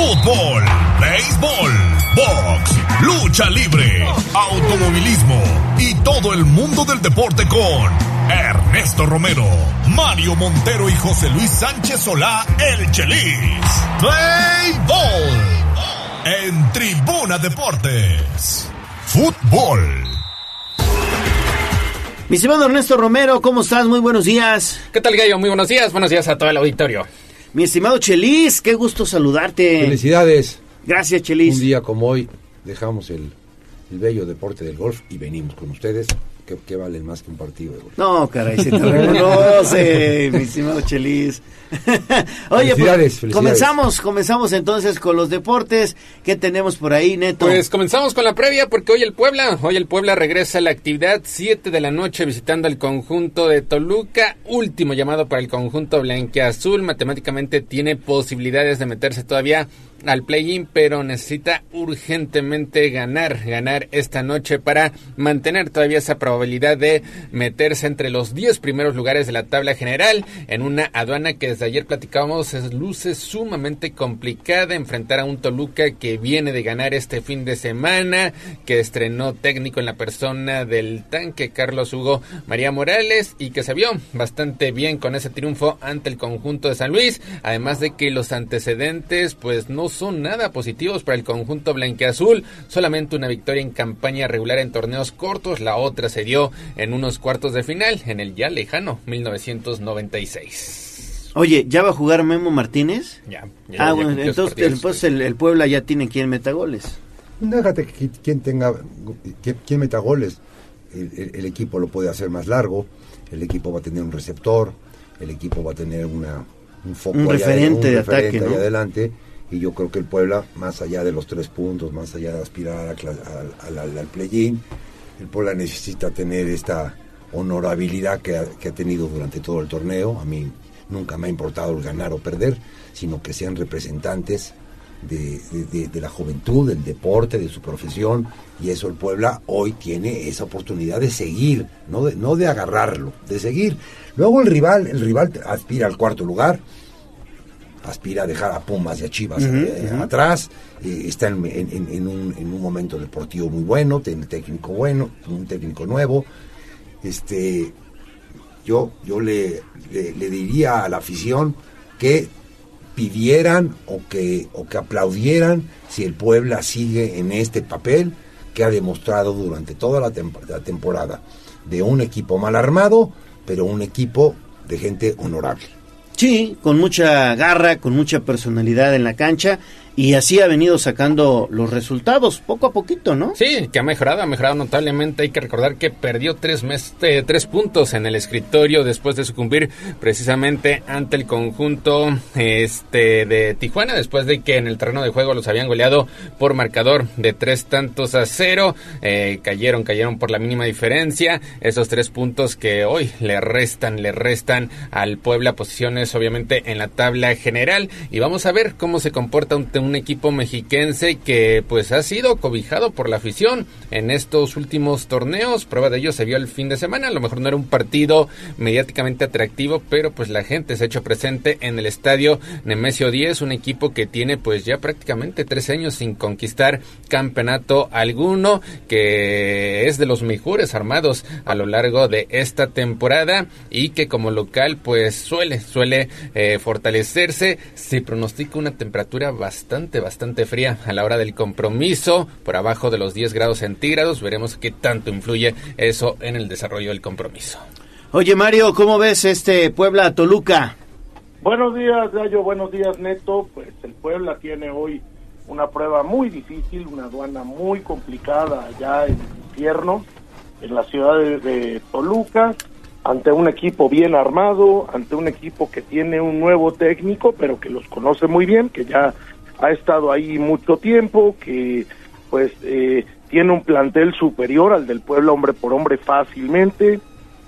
Fútbol, béisbol, box, lucha libre, automovilismo y todo el mundo del deporte con Ernesto Romero, Mario Montero y José Luis Sánchez Solá, el Chelis. Béisbol en Tribuna Deportes. Fútbol. Mi estimado Ernesto Romero, ¿cómo estás? Muy buenos días. ¿Qué tal, Gallo? Muy buenos días. Buenos días a todo el auditorio. Mi estimado Chelis, qué gusto saludarte. Felicidades. Gracias, Chelis. Un día como hoy dejamos el, el bello deporte del golf y venimos con ustedes que, que valen más que un partido. No, caray, se te reconoce, mi estimado Chelis. Oye, pues, Felicidades, felicidades. comenzamos, comenzamos entonces con los deportes. ¿Qué tenemos por ahí, Neto? Pues comenzamos con la previa porque hoy el Puebla, hoy el Puebla regresa a la actividad 7 de la noche visitando al conjunto de Toluca, último llamado para el conjunto blanqueazul, matemáticamente tiene posibilidades de meterse todavía al play-in, pero necesita urgentemente ganar, ganar esta noche para mantener todavía esa probabilidad de meterse entre los 10 primeros lugares de la tabla general en una aduana que desde ayer platicábamos es luce sumamente complicada enfrentar a un Toluca que viene de ganar este fin de semana, que estrenó técnico en la persona del tanque Carlos Hugo María Morales y que se vio bastante bien con ese triunfo ante el conjunto de San Luis, además de que los antecedentes pues no son nada positivos para el conjunto blanqueazul, solamente una victoria en campaña regular en torneos cortos, la otra se dio en unos cuartos de final en el ya lejano 1996. Oye, ¿ya va a jugar Memo Martínez? Ya. ya- ah, ya bueno, entonces, el, el Puebla ya tiene quien meta goles. Déjate que quien tenga, quien, quien meta goles, el, el- el equipo lo puede hacer más largo, el equipo va a tener un receptor, el equipo va a tener una, un foco Un allá- referente un de referente ataque, allá ¿no? adelante. Y yo creo que el Puebla, más allá de los tres puntos, más allá de aspirar al, play-in, el Puebla necesita tener esta honorabilidad que ha, tenido durante todo el torneo. A mí nunca me ha importado el ganar o perder, sino que sean representantes de la juventud, del deporte, de su profesión, y eso el Puebla hoy tiene esa oportunidad de seguir, no de, no de agarrarlo, de seguir. Luego el rival, el rival aspira al cuarto lugar, aspira a dejar a Pumas y a Chivas eh, atrás, eh, está en, en- en- en un, en un momento deportivo muy bueno, tiene técnico bueno, un técnico nuevo, este yo, yo le, le, le diría a la afición que pidieran o que, o que aplaudieran si el Puebla sigue en este papel que ha demostrado durante toda la, temp- la temporada de un equipo mal armado, pero un equipo de gente honorable. Sí, con mucha garra, con mucha personalidad en la cancha y así ha venido sacando los resultados poco a poquito, ¿no? Sí, que ha mejorado, ha mejorado notablemente. Hay que recordar que perdió tres, mes, eh, tres puntos en el escritorio después de sucumbir precisamente ante el conjunto este de Tijuana, después de que en el terreno de juego los habían goleado por marcador de tres tantos a cero. Eh, cayeron, cayeron por la mínima diferencia. Esos tres puntos que hoy le restan, le restan al Puebla posiciones obviamente en la tabla general. Y vamos a ver cómo se comporta un, un equipo mexiquense que pues ha sido cobijado por la afición en estos últimos torneos. Prueba de ello se vio el fin de semana. A lo mejor no era un partido mediáticamente atractivo, pero pues la gente se ha hecho presente en el estadio Nemesio 10, un equipo que tiene pues ya prácticamente tres años sin conquistar campeonato alguno, que es de los mejores armados a lo largo de esta temporada y que como local pues suele, suele eh, fortalecerse. Se pronostica una temperatura bastante, bastante fría a la hora del compromiso, por abajo de los 10 grados centígrados. Veremos qué tanto influye eso en el desarrollo del compromiso. Oye Mario, ¿cómo ves este Puebla Toluca? Buenos días, Gallo. Buenos días, Neto. Pues el Puebla tiene hoy una prueba muy difícil, una aduana muy complicada allá en el infierno, en la ciudad de, de Toluca, ante un equipo bien armado, ante un equipo que tiene un nuevo técnico, pero que los conoce muy bien, que ya ha estado ahí mucho tiempo, que pues eh, tiene un plantel superior al del Puebla hombre por hombre fácilmente,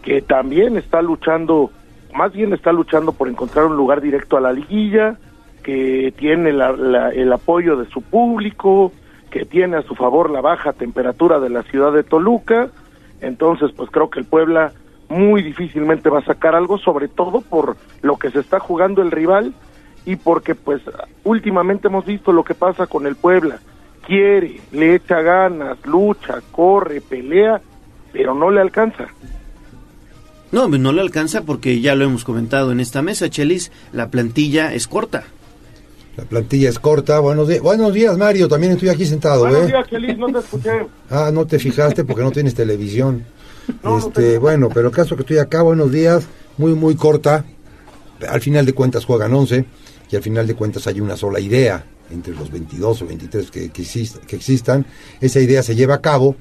que también está luchando, más bien está luchando por encontrar un lugar directo a la liguilla, que tiene la- la- el apoyo de su público, que tiene a su favor la baja temperatura de la ciudad de Toluca, entonces pues creo que el Puebla muy difícilmente va a sacar algo, sobre todo por lo que se está jugando el rival y porque pues últimamente hemos visto lo que pasa con el Puebla, quiere, le echa ganas, lucha, corre, pelea, pero no le alcanza. No, no le alcanza porque ya lo hemos comentado en esta mesa, Chelis, la plantilla es corta. La plantilla es corta. Buenos, días buenos días, Mario. También estoy aquí sentado, Buenos ¿eh? días, Chelis, no te escuché. Ah, no te fijaste porque no tienes televisión. este, bueno, pero el caso que estoy acá, buenos días, muy, muy corta. Al final de cuentas juegan 11 y al final de cuentas hay una sola idea entre los 22 o 23 que, que, exist- que existan. Esa idea se lleva a cabo,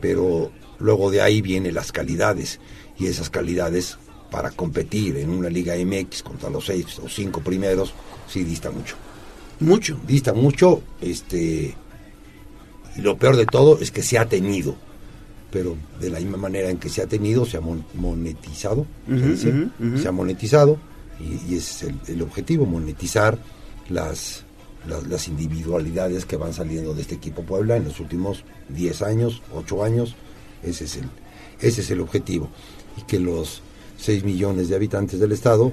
pero luego de ahí vienen las calidades y esas calidades para competir en una Liga MX contra los seis o cinco primeros, sí dista mucho. Mucho. Dista mucho, este, y lo peor de todo es que se ha tenido, pero de la misma manera en que se ha tenido, se ha mon- monetizado, ujú, ujú. se ha monetizado, y, y ese es el, el objetivo, monetizar las, las, las individualidades que van saliendo de este equipo Puebla en los últimos 10 años, 8 años, ese es el, ese es el objetivo, y que los 6 millones de habitantes del estado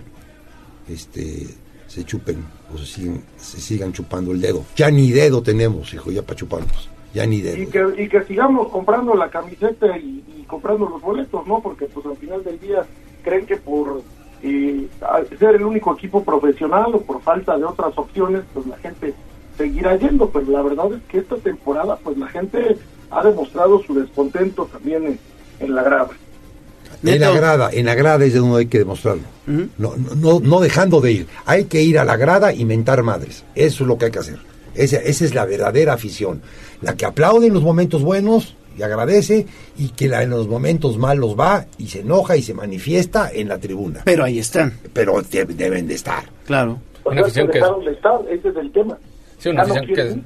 este se chupen o se sigan, se sigan chupando el dedo. Ya ni dedo tenemos, hijo, ya para chuparnos. Ya ni dedo. y que, y que sigamos comprando la camiseta y, y comprando los boletos, ¿no? Porque pues al final del día creen que por eh, ser el único equipo profesional o por falta de otras opciones, pues la gente seguirá yendo, pero la verdad es que esta temporada pues la gente ha demostrado su descontento también en, en la grada. En la grada, en la grada es de donde hay que demostrarlo. no, no, no, no dejando de ir. Hay que ir a la grada y mentar madres. Eso es lo que hay que hacer. Esa, esa es la verdadera afición. La que aplaude en los momentos buenos y agradece y que la, en los momentos malos va y se enoja y se manifiesta en la tribuna. Pero ahí están. Pero de- deben de estar. Claro. O Una afición que que- dejaron de estar, ese es el tema. Sí, una no afición quieren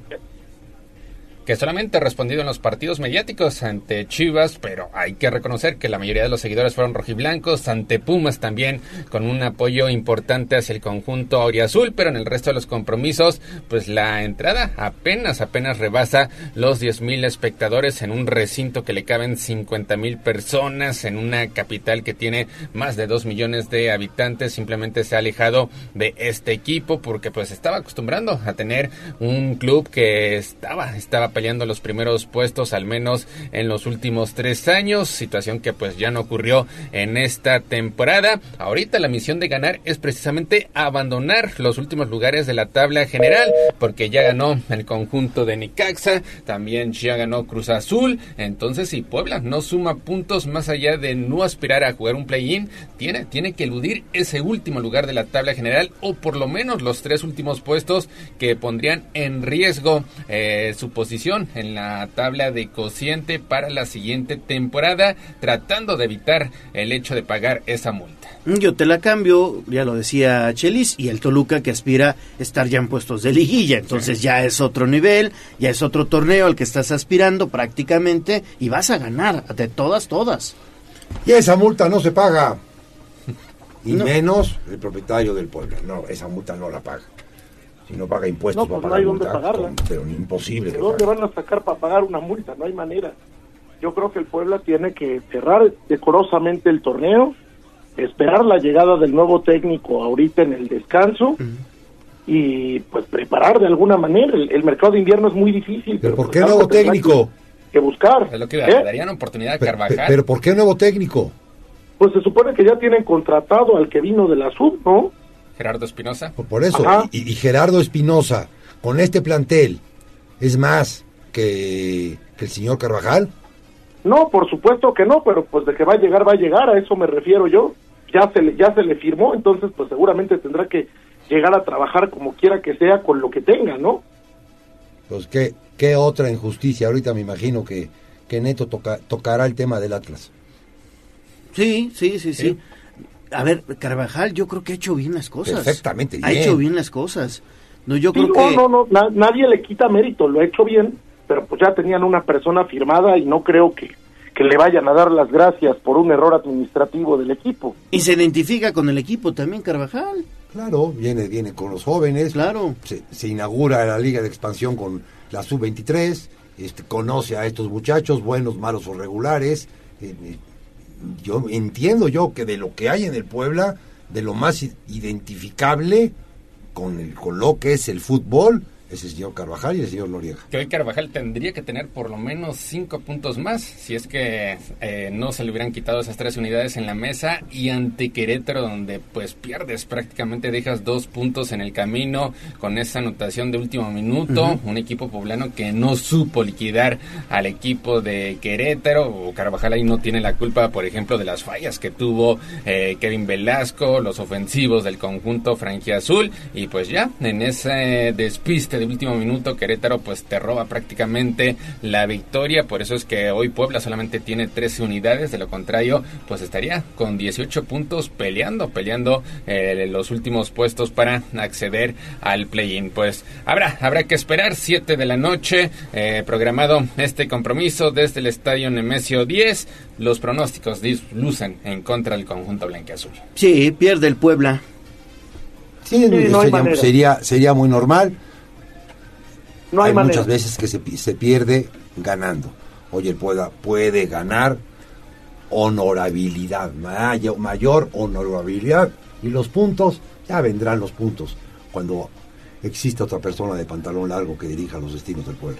que, solamente ha respondido en los partidos mediáticos ante Chivas, pero hay que reconocer que la mayoría de los seguidores fueron rojiblancos, ante Pumas también, con un apoyo importante hacia el conjunto auriazul, pero en el resto de los compromisos, pues la entrada apenas, apenas rebasa los 10 mil espectadores en un recinto que le caben 50 mil personas, en una capital que tiene más de 2 millones de habitantes, simplemente se ha alejado de este equipo porque pues estaba acostumbrando a tener un club que estaba, estaba peleando los primeros puestos al menos en los últimos tres años, situación que pues ya no ocurrió en esta temporada. Ahorita la misión de ganar es precisamente abandonar los últimos lugares de la tabla general, porque ya ganó el conjunto de Nicaxa, también ya ganó Cruz Azul, entonces si Puebla no suma puntos más allá de no aspirar a jugar un play-in, tiene, tiene que eludir ese último lugar de la tabla general o por lo menos los tres últimos puestos que pondrían en riesgo eh, su posición en la tabla de cociente para la siguiente temporada, tratando de evitar el hecho de pagar esa multa. Yo te la cambio, ya lo decía Chelis, y el Toluca que aspira a estar ya en puestos de liguilla. Entonces ya es otro nivel, ya es otro torneo al que estás aspirando prácticamente y vas a ganar de todas, todas. Y esa multa no se paga. Y menos el propietario del pueblo. No, esa multa no la paga. Si no paga impuestos, No, va a pues no hay dónde pagarla. Pero imposible. ¿De de dónde van a sacar para pagar una multa? No hay manera. Yo creo que el Puebla tiene que cerrar decorosamente el torneo, esperar la llegada del nuevo técnico ahorita en el descanso y pues preparar de alguna manera. El, el mercado de invierno es muy difícil. ¿Pero por pues qué nuevo técnico? Que, buscar. Es lo que ¿eh? darían oportunidad a Pe- pe- Carvajal. Pero, ¿por qué nuevo técnico? Pues se supone que ya tienen contratado al que vino de la sub, ¿no? Gerardo Espinosa. Por eso. Y, y Gerardo Espinosa, con este plantel, es más que, que el señor Carvajal. No, por supuesto que no, pero pues de que va a llegar, va a llegar, a eso me refiero yo. Ya se le, ya se le firmó, entonces pues seguramente tendrá que llegar a trabajar como quiera que sea con lo que tenga, ¿no? Pues qué, qué otra injusticia. Ahorita me imagino que, que Neto toca- tocará el tema del Atlas. Sí, sí, sí, sí. A ver, Carvajal, yo creo que ha hecho bien las cosas. Perfectamente Ha bien. hecho bien las cosas. No, yo Sí, creo no, que... no, no, na- nadie le quita mérito, lo ha hecho bien, pero pues ya tenían una persona firmada y no creo que, que le vayan a dar las gracias por un error administrativo del equipo. Y se identifica con el equipo también, Carvajal. Claro, viene, viene con los jóvenes. Claro. Se, se inaugura la Liga de Expansión con la Sub-23. Este, conoce a estos muchachos, buenos, malos o regulares. Eh, yo entiendo yo que de lo que hay en el Puebla, de lo más identificable con, el, con lo que es el fútbol, el señor Carvajal y el señor Noriega. que hoy Carvajal tendría que tener por lo menos cinco puntos más si es que eh, no se le hubieran quitado esas tres unidades en la mesa y ante Querétaro donde pues pierdes prácticamente dejas dos puntos en el camino con esa anotación de último minuto un equipo poblano que no supo liquidar al equipo de Querétaro o Carvajal ahí no tiene la culpa por ejemplo de las fallas que tuvo eh, Kevin Velasco los ofensivos del conjunto franjiazul y pues ya en ese despiste de último minuto Querétaro pues te roba prácticamente la victoria, por eso es que hoy Puebla solamente tiene 13 unidades, de lo contrario pues estaría con 18 puntos peleando, peleando eh, los últimos puestos para acceder al play-in. Pues habrá, habrá que esperar 7 de la noche, eh, programado este compromiso desde el estadio Nemesio 10, los pronósticos lucen en contra del conjunto blanqueazul. Sí, pierde el Puebla. Sí, no sería, sería muy normal. No hay muchas veces que se, se pierde ganando. Oye, el Puebla puede ganar honorabilidad, mayor, mayor honorabilidad. Y los puntos, ya vendrán los puntos cuando exista otra persona de pantalón largo que dirija los destinos del pueblo.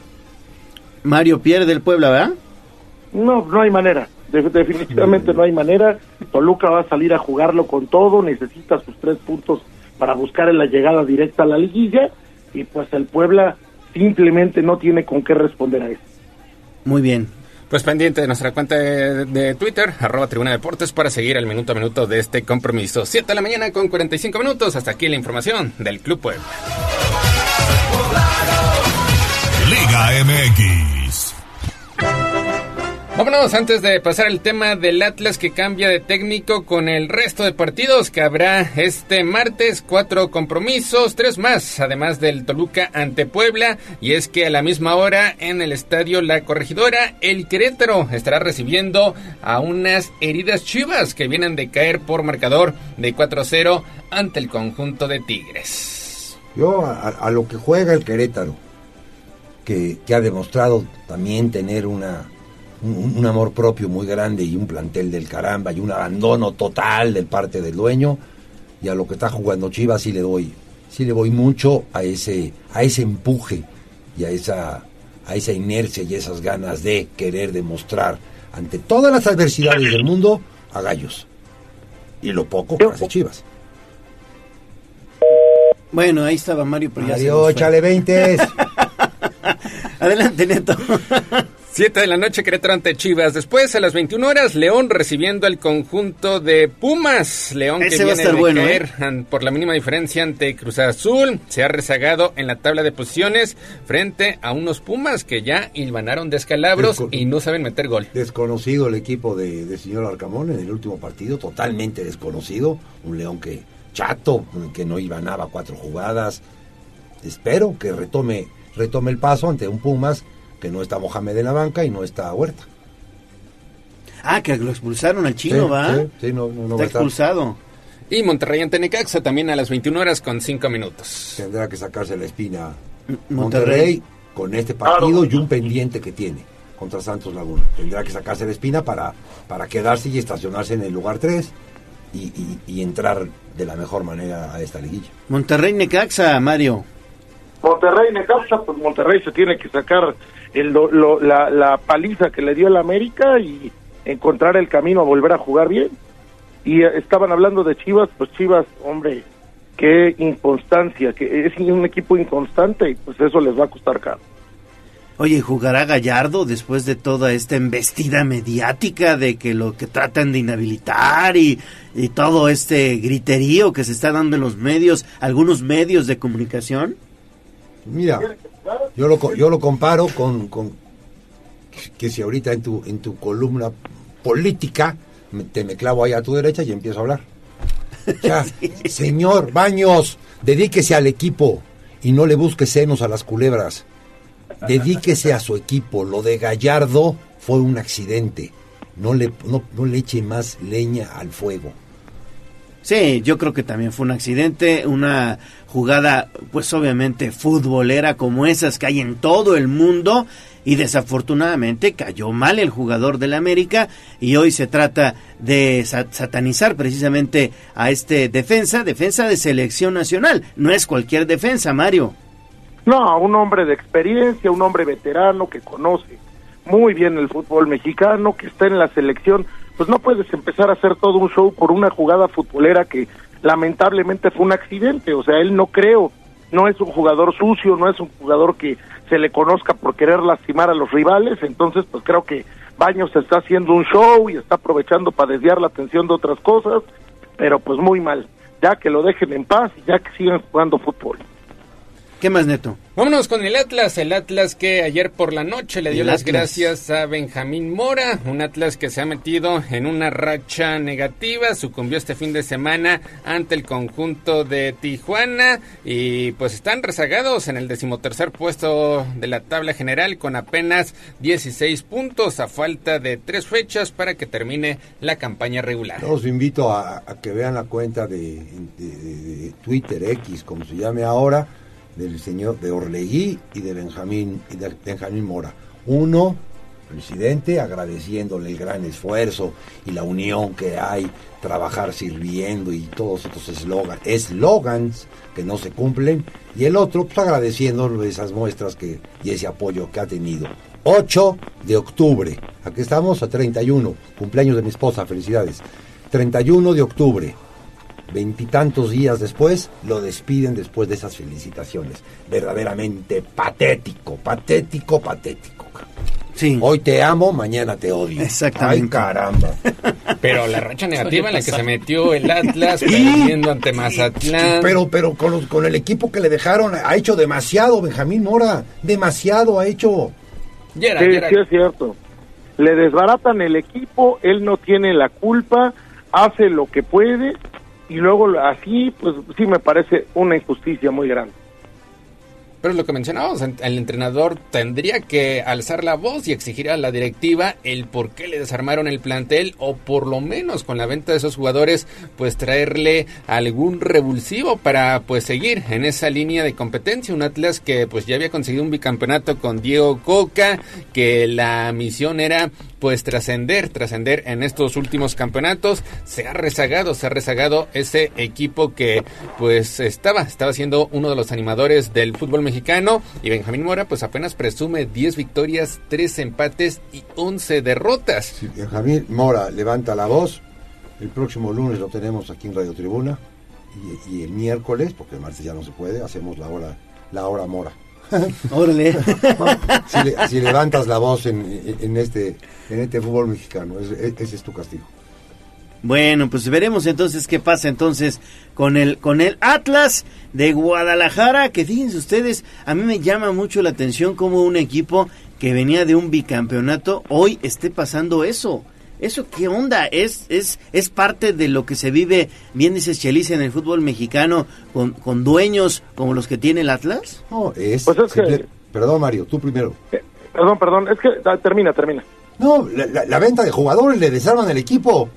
Mario pierde el Puebla, ¿verdad? No, no hay manera. De- definitivamente no hay manera. Toluca va a salir a jugarlo con todo, necesita sus tres puntos para buscar en la llegada directa a la liguilla y pues el Puebla simplemente no tiene con qué responder a eso. Muy bien. Pues pendiente de nuestra cuenta de, de Twitter, arroba Tribuna Deportes, para seguir el minuto a minuto de este compromiso. 7 de la mañana con 45 minutos. Hasta aquí la información del Club Puebla. Liga MX. Vámonos antes de pasar al tema del Atlas que cambia de técnico con el resto de partidos que habrá este martes. Cuatro compromisos, tres más, además del Toluca ante Puebla. Y es que a la misma hora en el estadio La Corregidora, el Querétaro estará recibiendo a unas heridas chivas que vienen de caer por marcador de 4-0 ante el conjunto de Tigres. Yo a, lo que juega el Querétaro, que, que ha demostrado también tener una, un, un amor propio muy grande y un plantel del caramba y un abandono total del parte del dueño, y a lo que está jugando Chivas sí le doy, sí le doy mucho a ese, a ese empuje y a esa, a esa inercia y esas ganas de querer demostrar ante todas las adversidades del mundo a Gallos. Y lo poco que hace Chivas. Bueno, ahí estaba Mario, pero ya se Mario, nos fue. échale 20. Adelante, Neto. 7 de la noche, Querétaro ante Chivas. Después, a las 21 horas, León recibiendo al conjunto de Pumas. León Ese que va a viene estar de bueno, caer an- por la mínima diferencia ante Cruz Azul. Se ha rezagado en la tabla de posiciones frente a unos Pumas que ya hilvanaron descalabros Desco- y no saben meter gol. Desconocido el equipo de, de señor Arcamón en el último partido, totalmente desconocido. Un León que chato, que no iba nada cuatro jugadas. Espero que retome, retome el paso ante un Pumas que no está Mohamed en la banca y no está Huerta. Ah, que lo expulsaron al chino, Sí, ¿va? sí, sí, no, no, no Está va a estar. expulsado. Y Monterrey ante Necaxa también a las 21 horas con 5 minutos. Tendrá que sacarse la espina Monterrey. Monterrey con este partido y un pendiente que tiene contra Santos Laguna. Tendrá que sacarse la espina para, para quedarse y estacionarse en el lugar 3 y, y- y entrar de la mejor manera a esta liguilla. Monterrey Necaxa, Mario. Monterrey Necaxa, pues Monterrey se tiene que sacar el, lo- la, la paliza que le dio el América y encontrar el camino a volver a jugar bien. Y eh, estaban hablando de Chivas, pues Chivas, hombre, qué inconstancia, que es un equipo inconstante y pues eso les va a costar caro. Oye, ¿jugará Gallardo después de toda esta embestida mediática de que lo que tratan de inhabilitar y todo este griterío que se está dando en los medios, algunos medios de comunicación? Mira, yo lo, yo lo comparo con, con que si ahorita en tu, en tu columna política te me clavo ahí a tu derecha y empiezo a hablar. Señor Baños, dedíquese al equipo y no le busque senos a las culebras. Dedíquese a su equipo. Lo de Gallardo fue un accidente. No le, no, no le eche más leña al fuego. Sí, yo creo que también fue un accidente, una jugada pues obviamente futbolera como esas que hay en todo el mundo y desafortunadamente cayó mal el jugador del América y hoy se trata de sa- satanizar precisamente a este defensa, defensa de selección nacional, no es cualquier defensa, Mario. No, un hombre de experiencia, un hombre veterano que conoce muy bien el fútbol mexicano, que está en la selección, pues no puedes empezar a hacer todo un show por una jugada futbolera que lamentablemente fue un accidente, o sea, él no creo, no es un jugador sucio, no es un jugador que se le conozca por querer lastimar a los rivales, entonces pues creo que Baños está haciendo un show y está aprovechando para desviar la atención de otras cosas, pero pues muy mal, ya que lo dejen en paz y ya que sigan jugando fútbol. ¿Qué más, Neto? Vámonos con el Atlas, el Atlas que ayer por la noche le dio El las Atlas. gracias a Benjamín Mora, un Atlas que se ha metido en una racha negativa, sucumbió este fin de semana ante el conjunto de Tijuana y pues están rezagados en el decimotercer puesto de la tabla general con apenas 16 puntos a falta de tres fechas para que termine la campaña regular. Los invito a, a que vean la cuenta de, de- de- de Twitter X, como se llame ahora, del señor de Orlegui y de Benjamín y de Benjamín Mora. Uno, presidente, agradeciéndole el gran esfuerzo y la unión que hay, trabajar sirviendo y todos estos eslogan- eslogans que no se cumplen. Y el otro, pues agradeciendo esas muestras que, y ese apoyo que ha tenido. 8 de octubre. Aquí estamos a 31, cumpleaños de mi esposa, felicidades. 31 de octubre. Veintitantos días después, lo despiden después de esas felicitaciones. Verdaderamente patético, patético, patético. Sí. Hoy te amo, mañana te odio. Exactamente. Ay, caramba. Pero la racha negativa en la que se metió el Atlas perdiendo ante Mazatlán. Pero, pero con, los- con el equipo que le dejaron, ha hecho demasiado Benjamín Mora. Demasiado ha hecho. Sí, sí es cierto. Le desbaratan el equipo, él no tiene la culpa, hace lo que puede y luego así, pues sí me parece una injusticia muy grande. Pero lo que mencionábamos, en- el entrenador tendría que alzar la voz y exigir a la directiva el por qué le desarmaron el plantel o por lo menos con la venta de esos jugadores pues traerle algún revulsivo para pues seguir en esa línea de competencia. Un Atlas que pues ya había conseguido un bicampeonato con Diego Coca, que la misión era pues trascender, trascender en estos últimos campeonatos. Se ha rezagado, se ha rezagado ese equipo que pues estaba, estaba siendo uno de los animadores del fútbol mexicano y Benjamín Mora pues apenas presume 10 victorias, 3 empates y 11 derrotas. Benjamín Mora levanta la voz. El próximo lunes lo tenemos aquí en Radio Tribuna. Y, y el miércoles, porque el martes ya no se puede, hacemos la hora, la hora Mora. Órale. si, le- si levantas la voz en, en- este, en este fútbol mexicano, ese, ese es tu castigo. Bueno, pues veremos entonces qué pasa entonces con el con el Atlas de Guadalajara, que fíjense ustedes, a mí me llama mucho la atención como un equipo que venía de un bicampeonato hoy esté pasando eso. ¿Eso qué onda? ¿Es, es, es parte de lo que se vive, bien dices Chelis, en el fútbol mexicano con, con dueños como los que tiene el Atlas? No, es, Pues es que- Perdón, Mario, tú primero. Perdón, perdón, es que ah, termina, termina. No, la, la- la venta de jugadores le desarman el equipo.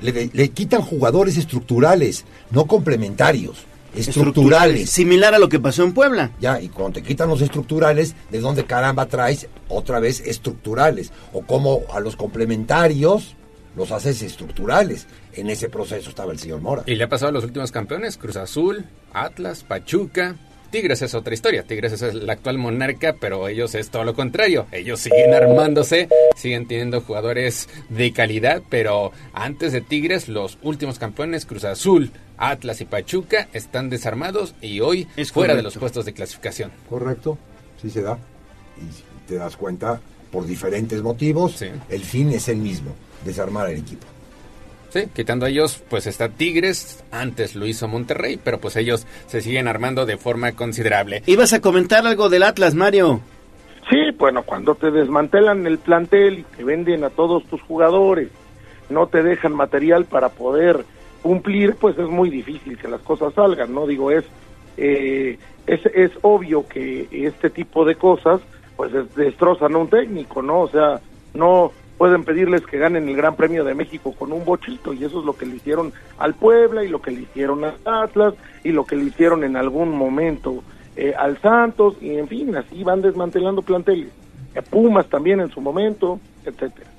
Le, le quitan jugadores estructurales, no complementarios. Estructurales. Similar a lo que pasó en Puebla. Ya, y cuando te quitan los estructurales, ¿de dónde caramba traes otra vez estructurales? O como a los complementarios los haces estructurales. En ese proceso estaba el señor Mora. Y le ha pasado a los últimos campeones, Cruz Azul, Atlas, Pachuca. Tigres es otra historia, Tigres es el actual monarca, pero ellos es todo lo contrario, ellos siguen armándose, siguen teniendo jugadores de calidad, pero antes de Tigres los últimos campeones, Cruz Azul, Atlas y Pachuca, están desarmados y hoy Es fuera de los puestos de clasificación. Correcto, sí se da. Y te das cuenta, por diferentes motivos, el fin es el mismo, desarmar el equipo. Sí, quitando a ellos, pues está Tigres, antes lo hizo Monterrey, pero pues ellos se siguen armando de forma considerable. ¿Ibas a comentar algo del Atlas, Mario? Sí, bueno, cuando te desmantelan el plantel y te venden a todos tus jugadores, no te dejan material para poder cumplir, pues es muy difícil que las cosas salgan, ¿no? Digo, es, eh, es, es obvio que este tipo de cosas, pues es- destrozan a un técnico, ¿no? O sea, no pueden pedirles que ganen el Gran Premio de México con un bochito, y eso es lo que le hicieron al Puebla, y lo que le hicieron al Atlas, y lo que le hicieron en algún momento eh, al Santos, y en fin, así van desmantelando planteles. Eh, Pumas también en su momento, etcétera.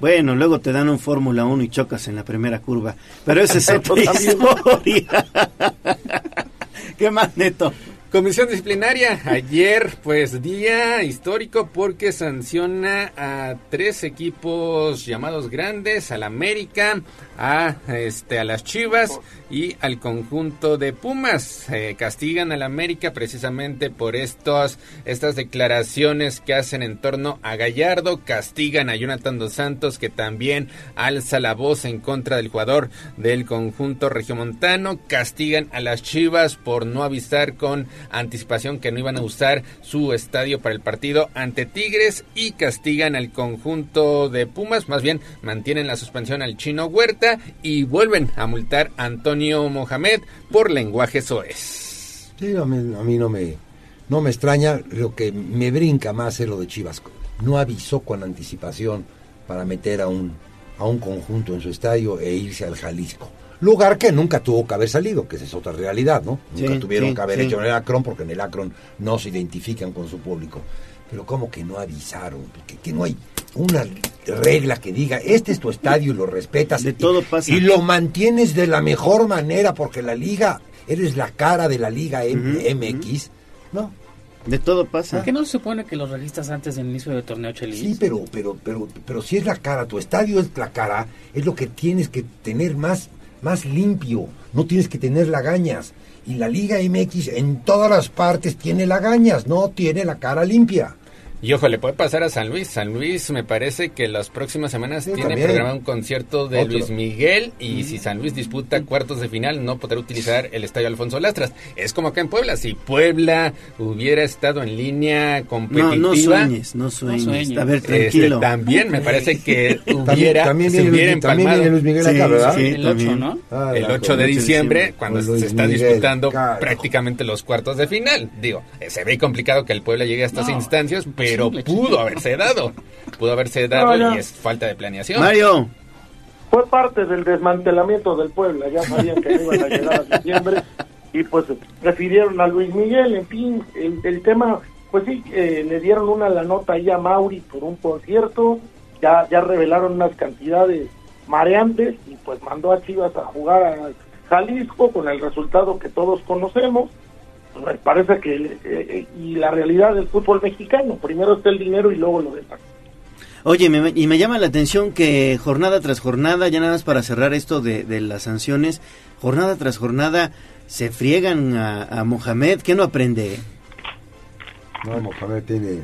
Bueno, luego te dan un Fórmula 1 y chocas en la primera curva. Pero esa es otra historia. ¿Qué más, Neto? Comisión disciplinaria, ayer pues día histórico porque sanciona a tres equipos llamados grandes, al América, a este a las Chivas y al conjunto de Pumas. Eh, castigan al América precisamente por estos estas declaraciones que hacen en torno a Gallardo, castigan a Jonathan dos Santos que también alza la voz en contra del jugador del conjunto regiomontano, castigan a las Chivas por no avisar con anticipación que no iban a usar su estadio para el partido ante Tigres y castigan al conjunto de Pumas, más bien mantienen la suspensión al chino Huerta y vuelven a multar a Antonio Mohamed por lenguaje soez. Sí, a mí, a mí no me no me extraña, lo que me brinca más es lo de Chivas. No avisó con anticipación para meter a un, a un conjunto en su estadio e irse al Jalisco. Lugar que nunca tuvo que haber salido, que esa es otra realidad, ¿no? Nunca Sí, tuvieron sí, que haber sí. hecho en el Akron porque en el Akron no se identifican con su público. Pero ¿cómo que no avisaron? Que, que no hay una regla que diga, este es tu estadio y lo respetas. De todo pasa. Y lo mantienes de la mejor manera porque la liga, eres la cara de la liga M- MX, ¿no? De todo pasa. ¿Por qué no se supone que los registras antes del inicio del torneo Chelis? Sí, pero, pero, pero, pero si es la cara, tu estadio es la cara, es lo que tienes que tener más, más limpio, no tienes que tener lagañas. Y la Liga MX en todas las partes tiene lagañas, no tiene la cara limpia. Y ojo, le puede pasar a San Luis. San Luis me parece que las próximas semanas tiene también. programado un concierto de Otro. Luis Miguel y si San Luis disputa cuartos de final no podrá utilizar el estadio Alfonso Lastras. Es como acá en Puebla. Si Puebla hubiera estado en línea competitiva... No, no sueñes, no sueñes. A ver, Este, tranquilo. también me parece que hubiera, también viene hubiera Luis- también viene Luis Miguel acá, ¿verdad? Sí, el también. 8, ¿no? Ah, el la- 8 de diciembre, cuando se está Miguel, disputando carajo. prácticamente los cuartos de final. Digo, eh, se ve complicado que el Puebla llegue a estas No, instancias, pero imposible, pudo haberse dado. Pudo haberse dado No, no. y es falta de planeación. Mario. Fue parte del desmantelamiento del Puebla, ya sabían que no iban a llegar a diciembre y pues prefirieron a Luis Miguel, en fin, el, el tema, pues sí, eh, le dieron una la nota ahí a Mauri por un concierto, ya, ya revelaron unas cantidades mareantes y pues mandó a Chivas a jugar a Jalisco con el resultado que todos conocemos. Me parece que, eh, eh, y la realidad del fútbol mexicano, primero está el dinero y luego lo demás. Oye, me- y me llama la atención que jornada tras jornada, ya nada más para cerrar esto de, de las sanciones, jornada tras jornada se friegan a, a Mohamed, que no aprende. No, Mohamed tiene,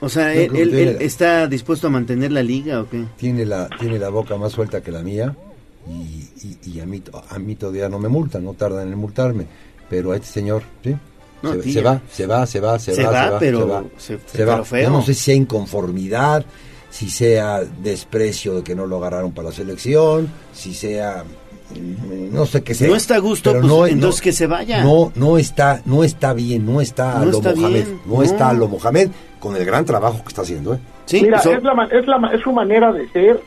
O sea, él, él- tiene él la- está dispuesto a mantener la liga o qué? tiene, la, tiene la boca más suelta que la mía y, y- y a, mí, a mí todavía no me multan, no tardan en multarme. Pero a este señor, ¿sí? No, se, va, se va, se va, se, Se va, va, se va, pero se va, se- se va. feo. Yo no sé si sea inconformidad, si sea desprecio de que no lo agarraron para la selección, si sea mm, no sé qué sea. No está a gusto, pero pues, no- entonces no- que se vaya. No, no está, no está bien, no está a lo está Mohamed, bien, no, está a lo Mohamed con el gran trabajo que está haciendo, ¿eh? Mira, es, la, ma- es, la, ma- es su manera de ser,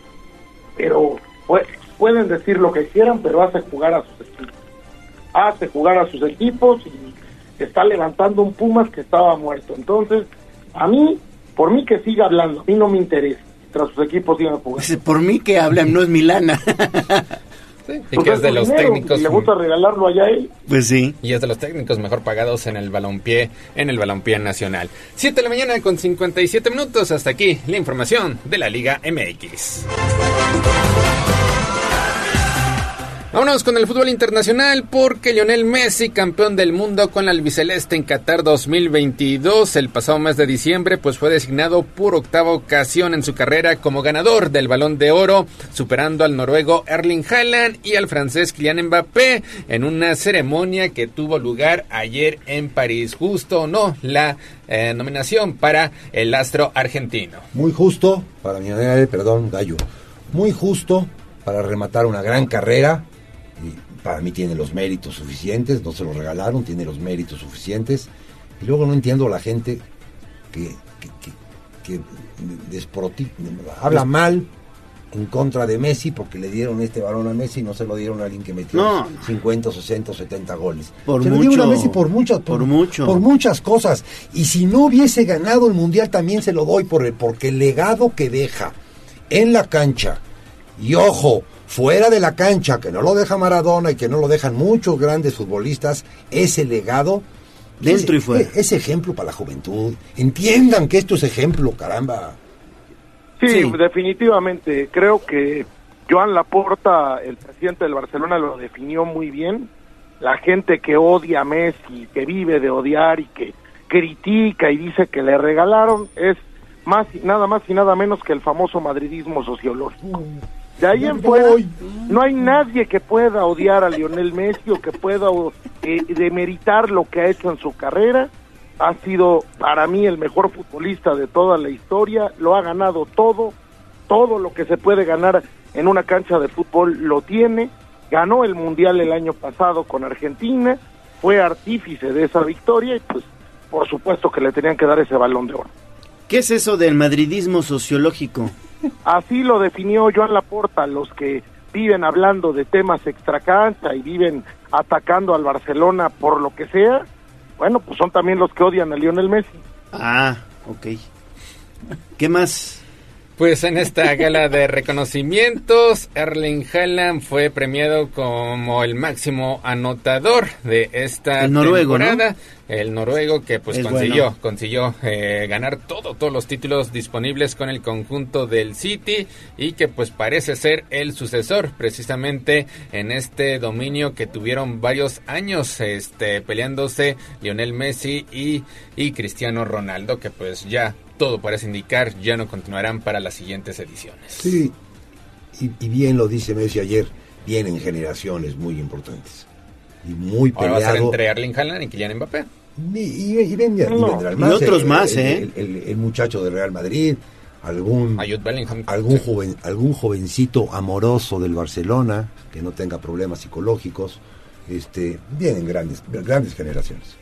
pero pu- pueden decir lo que quieran, pero hace jugar a sus equipos. Hace jugar a sus equipos y está levantando un Pumas que estaba muerto. Entonces, a mí, por mí que siga hablando, a mí no me interesa. Mientras sus equipos sigan jugando. Por mí que hablan, no es Milana. Y que es de los técnicos. Y le gusta regalarlo allá a él. Pues sí. Y es de los técnicos mejor pagados en el balompié, en el balompié nacional. 7 de la mañana con 57 minutos. Hasta aquí la información de la Liga MX. Vámonos con el fútbol internacional porque Lionel Messi, campeón del mundo con la albiceleste en Qatar 2022, el pasado mes de diciembre, pues fue designado por octava ocasión en su carrera como ganador del Balón de Oro, superando al noruego Erling Haaland y al francés Kylian Mbappé en una ceremonia que tuvo lugar ayer en París. Justo o no la eh, nominación para el astro argentino. Muy justo, para mi perdón, Gallo, muy justo para rematar una gran carrera. Para mí tiene los méritos suficientes, no se lo regalaron, tiene los méritos suficientes. Y luego no entiendo a la gente que, que, que- que desproti- habla mal en contra de Messi porque le dieron este balón a Messi y no se lo dieron a alguien que metió No. 50, 60, 70 goles. Por se lo dieron a. Messi por muchas Por mucho. por muchas cosas. Y si no hubiese ganado el mundial también se lo doy por el, porque el legado que deja en la cancha y ojo fuera de la cancha que no lo deja Maradona y que no lo dejan muchos grandes futbolistas ese legado Dentro es- y fuera. es- es ejemplo para la juventud entiendan que esto es ejemplo caramba Sí, definitivamente. Creo que Joan Laporta, el presidente del Barcelona, lo definió muy bien. La gente que odia a Messi, que vive de odiar y que critica y dice que le regalaron, es más y- nada más y nada menos que el famoso madridismo sociológico. De ahí en fuera, no hay nadie que pueda odiar a Lionel Messi o que pueda eh, demeritar lo que ha hecho en su carrera. Ha sido para mí el mejor futbolista de toda la historia, lo ha ganado todo, todo lo que se puede ganar en una cancha de fútbol lo tiene. Ganó el Mundial el año pasado con Argentina, fue artífice de esa victoria y pues por supuesto que le tenían que dar ese balón de oro. ¿Qué es eso del madridismo sociológico? Así lo definió Joan Laporta, los que viven hablando de temas extracancha y viven atacando al Barcelona por lo que sea, bueno, pues son también los que odian a Lionel Messi. Ah, ok. ¿Qué más? Pues en esta gala de reconocimientos, Erling Haaland fue premiado como el máximo anotador de esta el noruego, temporada. El noruego que pues consiguió, consiguió eh, ganar todo, todos los títulos disponibles con el conjunto del City y que pues parece ser el sucesor precisamente en este dominio que tuvieron varios años este peleándose Lionel Messi y, y Cristiano Ronaldo que pues ya todo parece indicar ya no continuarán para las siguientes ediciones. Sí, y, bien lo dice Messi ayer, vienen generaciones muy importantes y muy Ahora peleado. va a ser entre Erling Haaland y Kylian Mbappé. Y, y, y vendrán- y vendrán Y otros el- más, el- ¿eh? El, el- el muchacho de Real Madrid, algún algún joven, algún jovencito amoroso del Barcelona que no tenga problemas psicológicos, este, vienen grandes grandes generaciones.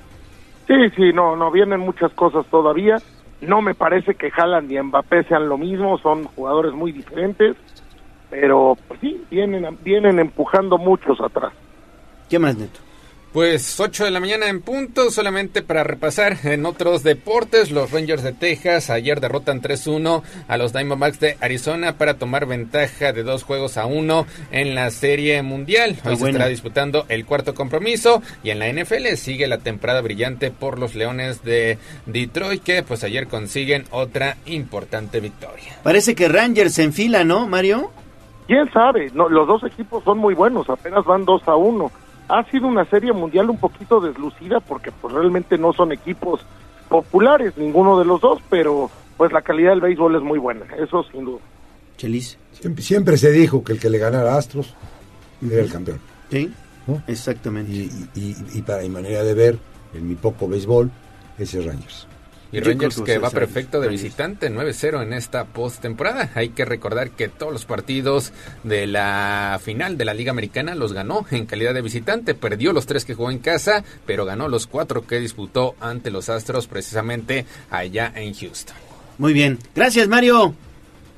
Sí, sí, no, no, vienen muchas cosas todavía. No me parece que Haaland y Mbappé sean lo mismo, son jugadores muy diferentes, pero pues sí, vienen, vienen empujando muchos atrás. ¿Qué más, Neto? Pues 8 de la mañana en punto, solamente para repasar en otros deportes, los Rangers de Texas ayer derrotan 3-1 a los Diamondbacks de Arizona para tomar ventaja de dos juegos a uno en la Serie Mundial. Hoy Ah, se bueno. estará disputando el cuarto compromiso y en la NFL sigue la temporada brillante por los Leones de Detroit que pues ayer consiguen otra importante victoria. Parece que Rangers se enfila, ¿no, Mario? ¿Quién sabe? No, los dos equipos son muy buenos, apenas van 2 a 1. Ha sido una serie mundial un poquito deslucida porque pues realmente no son equipos populares ninguno de los dos, pero pues la calidad del béisbol es muy buena, eso sin duda. Chelis. Siempre, siempre se dijo que el que le ganara a Astros era el campeón. Sí, ¿no? exactamente. Y, y- y para mi manera de ver, en mi poco béisbol, ese es Rangers. Y Yo Rangers que que va perfecto de Rangers. visitante 9-0 en esta postemporada. Hay que recordar que todos los partidos de la final de la Liga Americana los ganó en calidad de visitante. Perdió los tres que jugó en casa, pero ganó los cuatro que disputó ante los Astros precisamente allá en Houston. Muy bien. Gracias, Mario.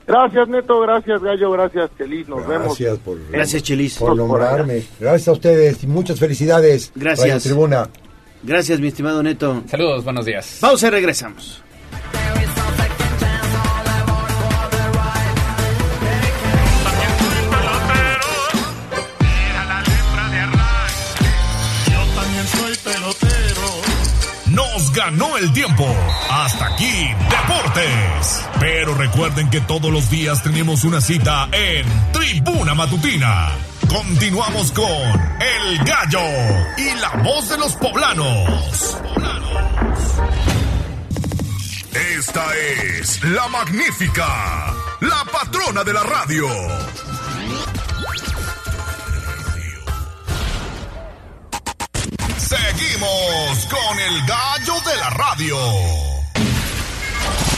Gracias Neto, gracias Gallo, gracias Chelis, nos vemos. Gracias por, Gracias, Chelis. por nombrarme. Gracias a ustedes y muchas felicidades. Gracias. Radio Tribuna. Gracias, mi estimado Neto. Saludos, buenos días. Pausa y regresamos. Yo también soy pelotero. Nos ganó el tiempo. Hasta aquí, Deportes. Pero recuerden que todos los días tenemos una cita en Tribuna Matutina. Continuamos con El Gallo y la voz de los poblanos. Esta es la magnífica, la patrona de la radio. Seguimos con el gallo de la radio.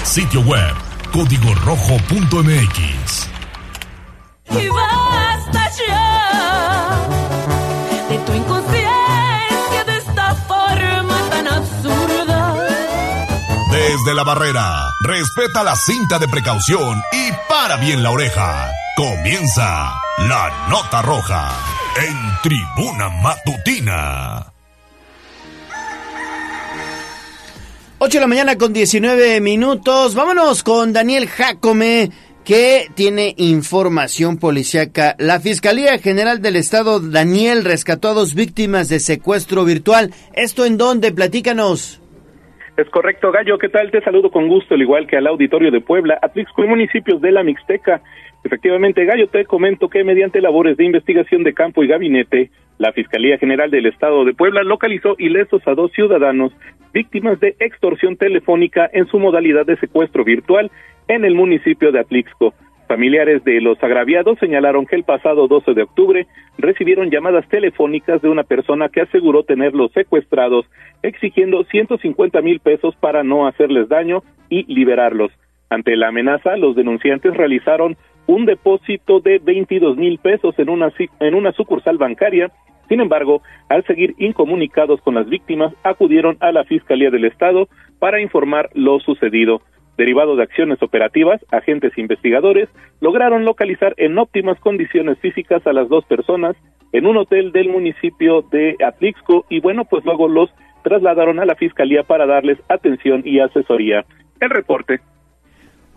Sitio web, código rojo.mx. Y basta ya de tu inconsciencia de esta forma tan absurda. Desde la barrera, respeta la cinta de precaución y para bien la oreja. Comienza la nota roja en tribuna matutina. 8 de la mañana con 19 minutos. Vámonos con Daniel Jacome, que tiene información policiaca. La Fiscalía General del Estado, Daniel, rescató a dos víctimas de secuestro virtual. ¿Esto en dónde? Platícanos. Es correcto, Gallo. ¿Qué tal? Te saludo con gusto, al igual que al auditorio de Puebla, Atlixco y municipios de la Mixteca. Efectivamente, Gallo, te comento que mediante labores de investigación de campo y gabinete, la Fiscalía General del Estado de Puebla localizó ilesos a dos ciudadanos víctimas de extorsión telefónica en su modalidad de secuestro virtual en el municipio de Atlixco. Familiares de los agraviados señalaron que el pasado 12 de octubre recibieron llamadas telefónicas de una persona que aseguró tenerlos secuestrados, exigiendo 150 mil pesos para no hacerles daño y liberarlos. Ante la amenaza, los denunciantes realizaron un depósito de 22 mil pesos en una, en una sucursal bancaria. Sin embargo, al seguir incomunicados con las víctimas, acudieron a la Fiscalía del Estado para informar lo sucedido. Derivado de acciones operativas, agentes investigadores lograron localizar en óptimas condiciones físicas a las dos personas en un hotel del municipio de Atlixco y bueno, pues luego los trasladaron a la fiscalía para darles atención y asesoría. El reporte.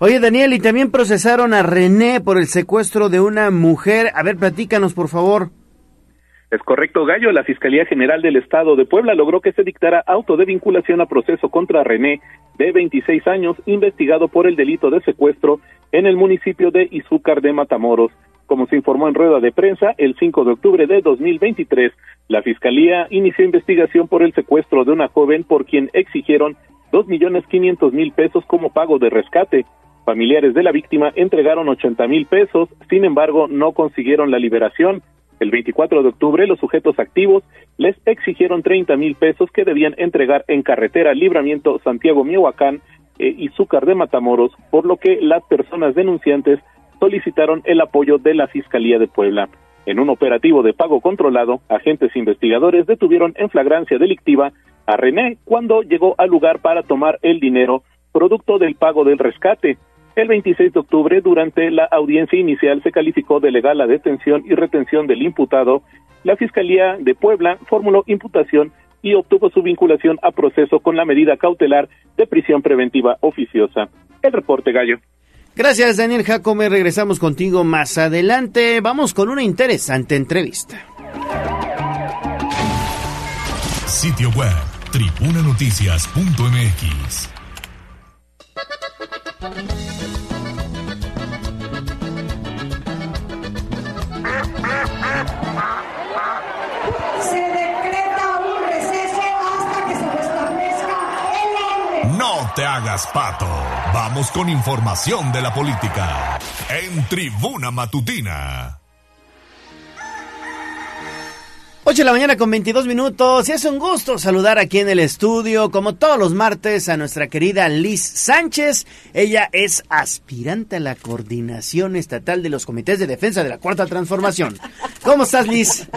Oye, Daniel, y también procesaron a René por el secuestro de una mujer. A ver, platícanos, por favor. Es correcto, Gallo. La Fiscalía General del Estado de Puebla logró que se dictara auto de vinculación a proceso contra René, de 26 años, investigado por el delito de secuestro en el municipio de Izúcar de Matamoros. Como se informó en rueda de prensa, el 5 de octubre de 2023, la Fiscalía inició investigación por el secuestro de una joven por quien exigieron dos millones quinientos mil pesos como pago de rescate. Familiares de la víctima entregaron ochenta mil pesos, sin embargo, no consiguieron la liberación. El 24 de octubre, los sujetos activos les exigieron 30 mil pesos que debían entregar en carretera Libramiento Santiago-Miahuacán eh, y Zúcar de Matamoros, por lo que las personas denunciantes solicitaron el apoyo de la Fiscalía de Puebla. En un operativo de pago controlado, agentes investigadores detuvieron en flagrancia delictiva a René cuando llegó al lugar para tomar el dinero producto del pago del rescate. El 26 de octubre, durante la audiencia inicial, se calificó de legal la detención y retención del imputado. La Fiscalía de Puebla formuló imputación y obtuvo su vinculación a proceso con la medida cautelar de prisión preventiva oficiosa. El reporte Gallo. Gracias, Daniel Jacome. Regresamos contigo más adelante. Vamos con una interesante entrevista. Sitio web, tribunanoticias.mx. Se decreta un receso hasta que se restablezca el orden. No te hagas pato. Vamos con información de la política. En Tribuna Matutina. 8 de la mañana con 22 minutos y es un gusto saludar aquí en el estudio, como todos los martes, a nuestra querida Liz Sánchez. Ella es aspirante a la coordinación estatal de los comités de defensa de la Cuarta Transformación. ¿Cómo estás, Liz?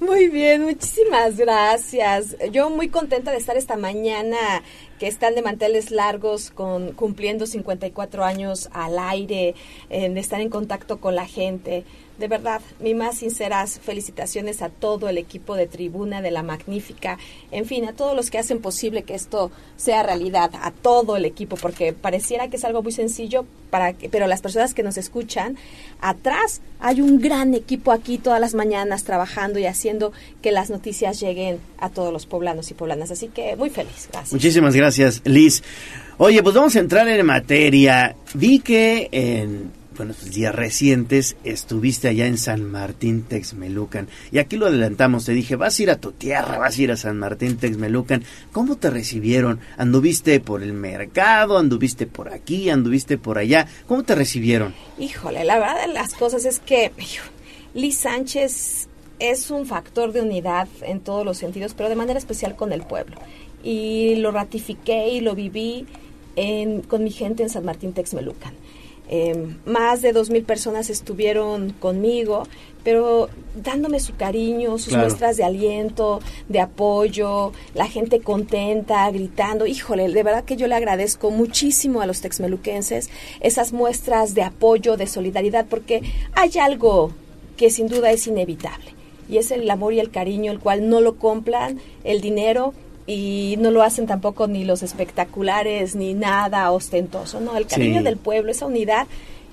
Muy bien, muchísimas gracias. Yo muy contenta de estar esta mañana que están de manteles largos con cumpliendo 54 años al aire, en estar en contacto con la gente. De verdad, mis más sinceras felicitaciones a todo el equipo de tribuna de la Magnífica, en fin, a todos los que hacen posible que esto sea realidad, a todo el equipo, porque pareciera que es algo muy sencillo, para que, pero las personas que nos escuchan, atrás hay un gran equipo aquí todas las mañanas trabajando y haciendo que las noticias lleguen a todos los poblanos y poblanas. Así que muy feliz, gracias. Muchísimas gracias, Liz. Oye, pues vamos a entrar en materia. Vi que en bueno, pues días recientes estuviste allá en San Martín Texmelucan. Y aquí lo adelantamos, te dije, vas a ir a tu tierra, vas a ir a San Martín Texmelucan. ¿Cómo te recibieron? ¿Anduviste por el mercado? ¿Anduviste por aquí? ¿Anduviste por allá? ¿Cómo te recibieron? Híjole, la verdad de las cosas es que Liz Sánchez es un factor de unidad en todos los sentidos, pero de manera especial con el pueblo. Y lo ratifiqué y lo viví en, con mi gente en San Martín Texmelucan. Eh, más de dos mil personas estuvieron conmigo, pero dándome su cariño, sus Claro. muestras de aliento, de apoyo, la gente contenta, gritando. Híjole, de verdad que yo le agradezco muchísimo a los texmeluquenses esas muestras de apoyo, de solidaridad, porque hay algo que sin duda es inevitable, y es el amor y el cariño, el cual no lo compran el dinero y no lo hacen tampoco ni los espectaculares ni nada ostentoso, no, el cariño Sí. del pueblo, esa unidad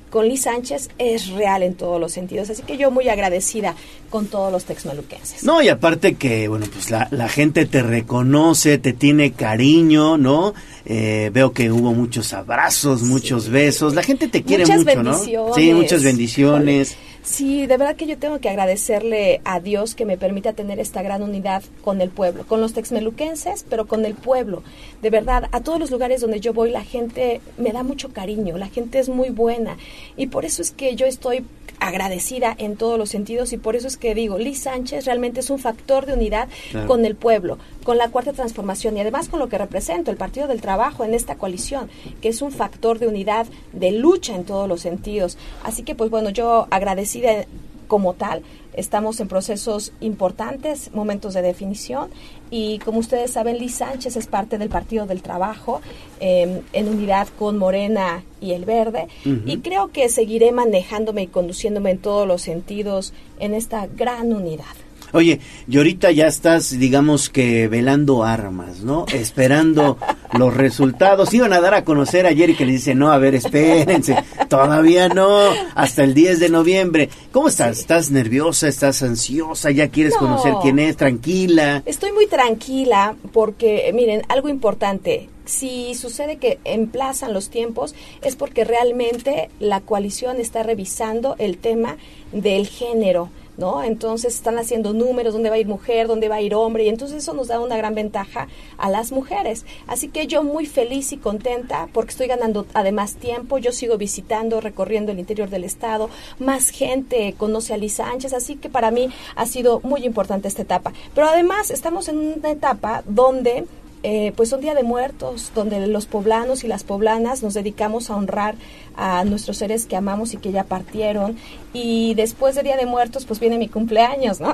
con Liz Sánchez es real en todos los sentidos, así que yo muy agradecida con todos los texmeluquenses. No, y aparte que, bueno, pues la, la gente te reconoce, te tiene cariño, ¿no? Eh, veo que hubo muchos abrazos, muchos besos. La gente te quiere Muchas mucho, ¿no? Sí, muchas bendiciones. Sí, de verdad que yo tengo que agradecerle a Dios que me permita tener esta gran unidad con el pueblo, con los texmeluquenses, pero con el pueblo. De verdad, a todos los lugares donde yo voy, la gente me da mucho cariño, la gente es muy buena. Y por eso es que yo estoy agradecida en todos los sentidos y por eso es que digo, Liz Sánchez realmente es un factor de unidad Claro. con el pueblo, con la cuarta transformación y además con lo que represento, el Partido del Trabajo en esta coalición, que es un factor de unidad, de lucha en todos los sentidos. Así que pues bueno, yo agradecida como tal, estamos en procesos importantes, momentos de definición y como ustedes saben, Liz Sánchez es parte del Partido del Trabajo eh, en unidad con Morena y el Verde y creo que seguiré manejándome y conduciéndome en todos los sentidos en esta gran unidad. Oye, y ahorita ya estás, digamos que velando armas, ¿no? Esperando los resultados. Iban a dar a conocer ayer y que le dice, no, a ver, espérense, todavía no, hasta el 10 de noviembre. ¿Cómo estás? ¿Estás nerviosa? ¿Estás ansiosa? ¿Ya quieres No. conocer quién es? Tranquila. Estoy muy tranquila porque, miren, algo importante. Si sucede que emplazan los tiempos es porque realmente la coalición está revisando el tema del género. ¿No? Entonces están haciendo números, dónde va a ir mujer, dónde va a ir hombre, y entonces eso nos da una gran ventaja a las mujeres. Así que yo muy feliz y contenta porque estoy ganando además tiempo, yo sigo visitando, recorriendo el interior del estado, más gente conoce a Liz Sánchez, así que para mí ha sido muy importante esta etapa. Pero además estamos en una etapa donde eh, pues son Día de Muertos, donde los poblanos y las poblanas nos dedicamos a honrar a nuestros seres que amamos y que ya partieron. Y después de Día de Muertos, pues viene mi cumpleaños, ¿no?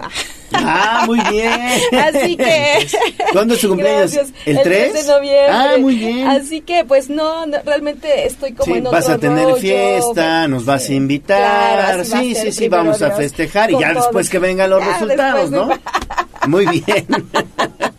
Ah, muy bien. Así que... ¿Cuándo es tu cumpleaños? Gracias. ¿El 3? de noviembre. Ah, muy bien. Así que, pues no, no, realmente estoy como Sí, en vas otro a tener rollo. fiesta, nos vas a invitar. Claro, sí, sí, sí, vamos a festejar y ya todo. después que vengan los Ya resultados, ¿no? Muy bien.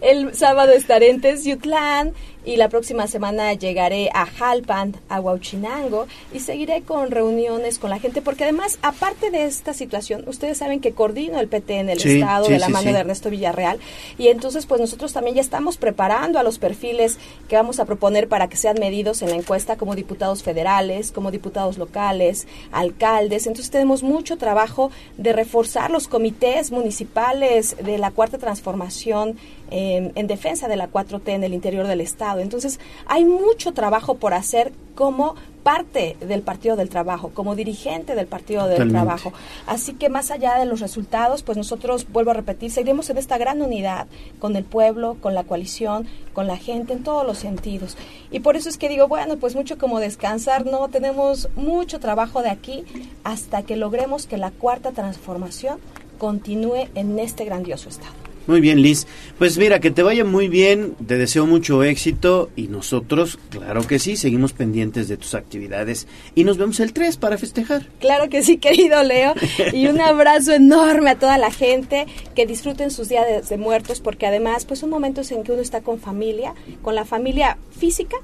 El sábado estaré en Teciutlán y la próxima semana llegaré a Jalpan, a Huauchinango y seguiré con reuniones con la gente porque además, aparte de esta situación, ustedes saben que coordino el PT en el Sí, estado sí, de la sí, mano de Ernesto Villarreal y entonces pues nosotros también ya estamos preparando a los perfiles que vamos a proponer para que sean medidos en la encuesta como diputados federales, como diputados locales, alcaldes. Entonces tenemos mucho trabajo de reforzar los comités municipales de la cuarta transformación eh, en defensa de la 4T en el interior del Estado. Entonces, hay mucho trabajo por hacer como parte del Partido del Trabajo, como dirigente del Partido del. Trabajo. Así que más allá de los resultados, pues nosotros, vuelvo a repetir, seguiremos en esta gran unidad con el pueblo, con la coalición, con la gente, en todos los sentidos. Y por eso es que digo, bueno, pues mucho como descansar, no, tenemos mucho trabajo de aquí hasta que logremos que la cuarta transformación continúe en este grandioso Estado. Muy bien, Liz. Pues mira, que te vaya muy bien, te deseo mucho éxito y nosotros, claro que sí, seguimos pendientes de tus actividades y nos vemos el 3 para festejar. Claro que sí, querido Leo. Y un abrazo enorme a toda la gente que disfruten sus días de, de muertos, porque además, pues son momentos en que uno está con familia, con la familia física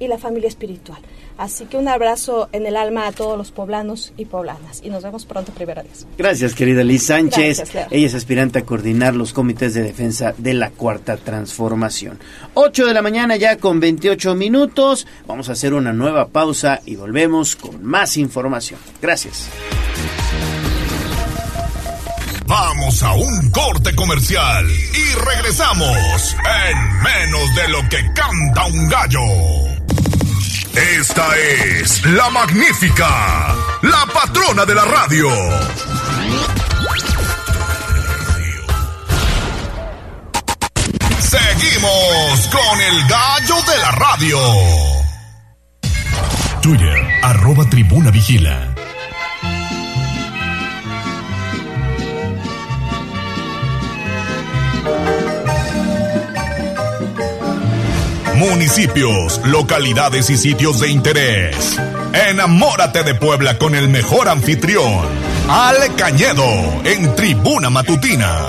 y la familia espiritual. Así que un abrazo en el alma a todos los poblanos y poblanas. Y nos vemos pronto, primero Dios. Gracias, querida Liz Sánchez. Gracias. Ella es aspirante a coordinar los comités de defensa de la Cuarta Transformación. 8 de la mañana ya con 28 minutos. Vamos a hacer una nueva pausa y volvemos con más información. Gracias. Vamos a un corte comercial y regresamos en menos de lo que canta un gallo. Esta es la magnífica, la patrona de la radio. Seguimos con el gallo de la radio. Twitter, arroba tribuna vigila. Municipios, localidades y sitios de interés. Enamórate de Puebla con el mejor anfitrión, Ale Cañedo, en Tribuna Matutina.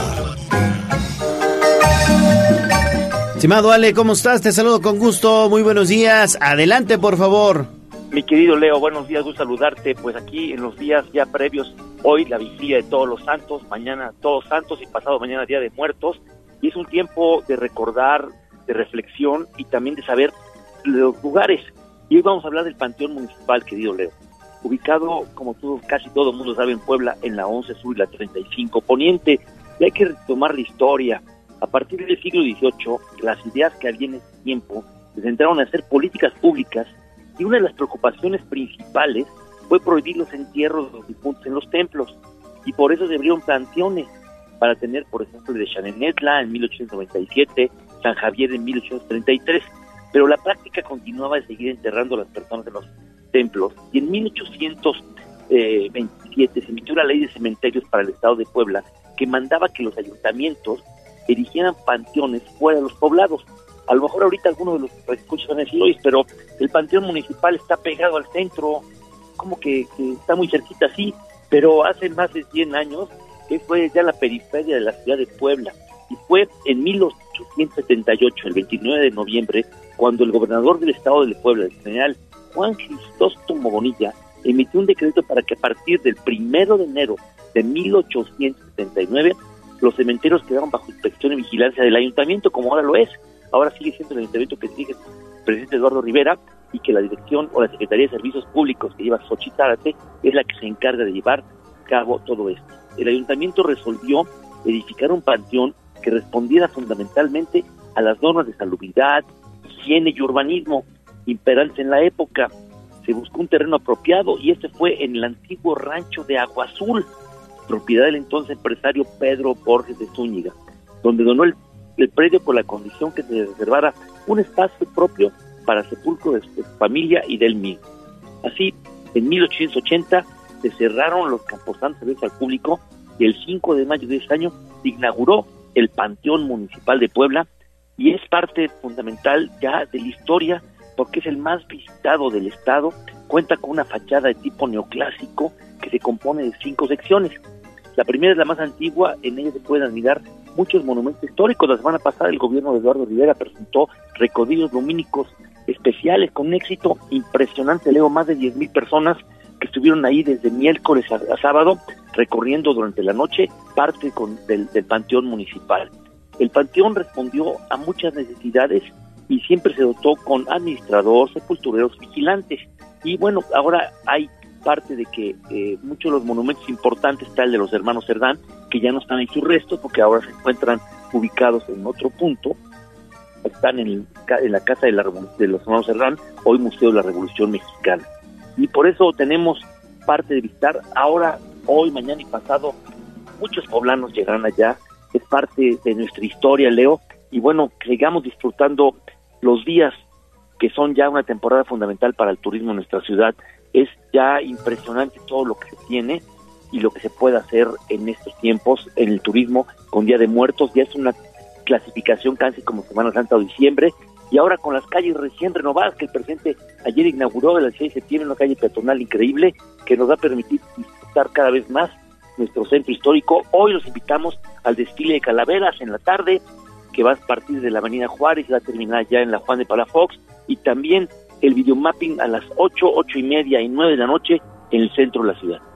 Estimado Ale, ¿cómo estás? Te saludo con gusto. Muy buenos días. Adelante, por favor. Mi querido Leo, buenos días, gusto saludarte. Pues aquí en los días ya previos, hoy la vigilia de Todos los Santos, mañana Todos Santos y pasado mañana Día de Muertos. Y es un tiempo de recordar de reflexión y también de saber los lugares. Y hoy vamos a hablar del Panteón Municipal, querido Leo, ubicado, como tú, casi todo mundo sabe, en Puebla, en la 11 Sur y la 35 Poniente. Y hay que retomar la historia. A partir del siglo XVIII, las ideas que había en ese tiempo se centraron en hacer políticas públicas y una de las preocupaciones principales fue prohibir los entierros de los difuntos en los templos. Y por eso se abrieron panteones para tener, por ejemplo, el de Chanenetla en 1897, San Javier en 1833, pero la práctica continuaba de seguir enterrando a las personas en los templos y en 1827 se emitió la ley de cementerios para el Estado de Puebla que mandaba que los ayuntamientos erigieran panteones fuera de los poblados. A lo mejor ahorita algunos de los escuchas van a decir, pero el panteón municipal está pegado al centro, como que, está muy cerquita, sí, pero hace más de 100 años que fue ya la periferia de la ciudad de Puebla. Y fue en 1878, el 29 de noviembre, cuando el gobernador del estado de Puebla, el general Juan Cristóstomo Bonilla, emitió un decreto para que a partir del primero de enero de 1879 los cementerios quedaron bajo inspección y vigilancia del ayuntamiento, como ahora lo es. Ahora sigue siendo el ayuntamiento que dirige el presidente Eduardo Rivera y que la dirección o la Secretaría de Servicios Públicos que lleva Xochitl Zárate es la que se encarga de llevar a cabo todo esto. El ayuntamiento resolvió edificar un panteón que respondiera fundamentalmente a las normas de salubridad, higiene y urbanismo imperantes en la época. Se buscó un terreno apropiado y este fue en el antiguo rancho de Agua Azul, propiedad del entonces empresario Pedro Borges de Zúñiga, donde donó el, predio por la condición que se reservara un espacio propio para sepulcro de su familia y del mismo. Así, en 1880 se cerraron los camposantos abiertos al público y el 5 de mayo de ese año se inauguró el Panteón Municipal de Puebla y es parte fundamental ya de la historia porque es el más visitado del estado, cuenta con una fachada de tipo neoclásico que se compone de cinco secciones. La primera es la más antigua, en ella se pueden admirar muchos monumentos históricos. La semana pasada el gobierno de Eduardo Rivera presentó recorridos lumínicos especiales con un éxito impresionante. Leo más de 10.000 personas que estuvieron ahí desde miércoles a, sábado recorriendo durante la noche parte con, del, Panteón Municipal. El Panteón respondió a muchas necesidades y siempre se dotó con administrador, sepultureros, vigilantes. Y bueno, ahora hay parte de que eh, muchos de los monumentos importantes, el de los hermanos Cerdán, que ya no están en sus restos porque ahora se encuentran ubicados en otro punto, están en, el, en la casa de, la, de los hermanos Cerdán, hoy Museo de la Revolución Mexicana. Y por eso tenemos parte de visitar ahora, hoy, mañana y pasado, muchos poblanos llegarán allá, es parte de nuestra historia, Leo, y bueno, sigamos disfrutando los días que son ya una temporada fundamental para el turismo en nuestra ciudad. Es ya impresionante todo lo que se tiene y lo que se puede hacer en estos tiempos en el turismo con Día de Muertos. Ya es una clasificación casi como Semana Santa o diciembre. Y ahora con las calles recién renovadas que el presidente ayer inauguró el 6 de septiembre, una calle peatonal increíble que nos va a permitir disfrutar cada vez más nuestro centro histórico. Hoy los invitamos al desfile de calaveras en la tarde, que va a partir de la Avenida Juárez y va a terminar ya en la Juan de Palafox, y también el videomapping a las 8, 8 y media y 9 de la noche en el centro de la ciudad.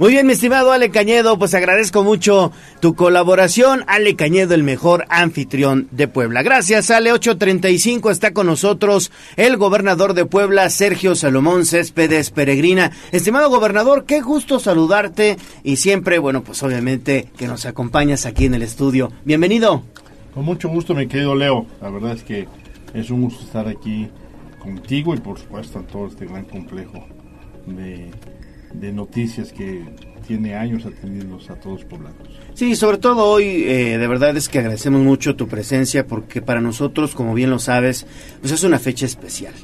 Muy bien, mi estimado Ale Cañedo, pues agradezco mucho tu colaboración. Ale Cañedo, el mejor anfitrión de Puebla. Gracias, Ale. 835 está con nosotros el gobernador de Puebla, Sergio Salomón Céspedes Peregrina. Estimado gobernador, qué gusto saludarte y siempre, bueno, pues obviamente que nos acompañas aquí en el estudio. Bienvenido. Con mucho gusto, mi querido Leo. La verdad es que es un gusto estar aquí contigo y por supuesto en todo este gran complejo de de noticias que tiene años atendidos a todos poblanos. Sí, sobre todo hoy, eh, de verdad es que agradecemos mucho tu presencia porque para nosotros, como bien lo sabes, pues es una fecha especial.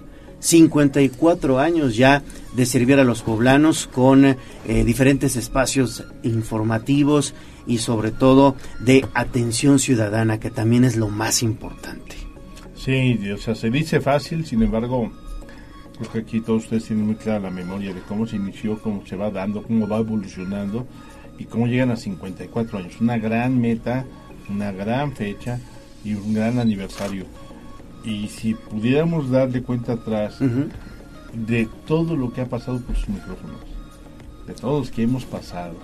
54 años ya de servir a los poblanos con eh, diferentes espacios informativos y sobre todo de atención ciudadana, que también es lo más importante. Sí, o sea, se dice fácil, sin embargo, Creo que aquí todos ustedes tienen muy clara la memoria de cómo se inició, cómo se va dando, cómo va evolucionando y cómo llegan a 54 años. Una gran meta, una gran fecha y un gran aniversario. Y si pudiéramos darle cuenta atrás de todo lo que ha pasado por sus micrófonos, de todos los que hemos pasado,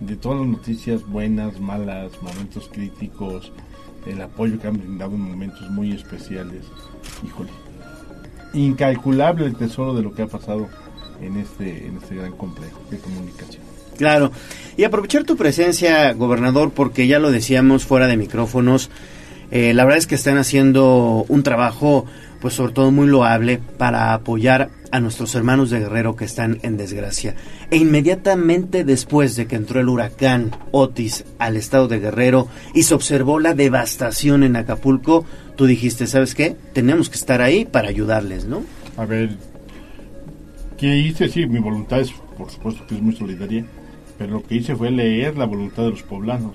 de todas las noticias buenas, malas, momentos críticos, el apoyo que han brindado en momentos muy especiales. Híjole, incalculable el tesoro de lo que ha pasado en este, en este gran complejo de comunicación. Claro. Y aprovechar tu presencia, gobernador, porque ya lo decíamos fuera de micrófonos, eh, la verdad es que están haciendo un trabajo, pues sobre todo muy loable, para apoyar a nuestros hermanos de Guerrero que están en desgracia. E inmediatamente después de que entró el huracán Otis al estado de Guerrero y se observó la devastación en Acapulco, tú dijiste, ¿sabes qué? Tenemos que estar ahí para ayudarles, ¿no? A ver, ¿qué hice? Sí, mi voluntad es, por supuesto que es muy solidaria, pero lo que hice fue leer la voluntad de los poblanos.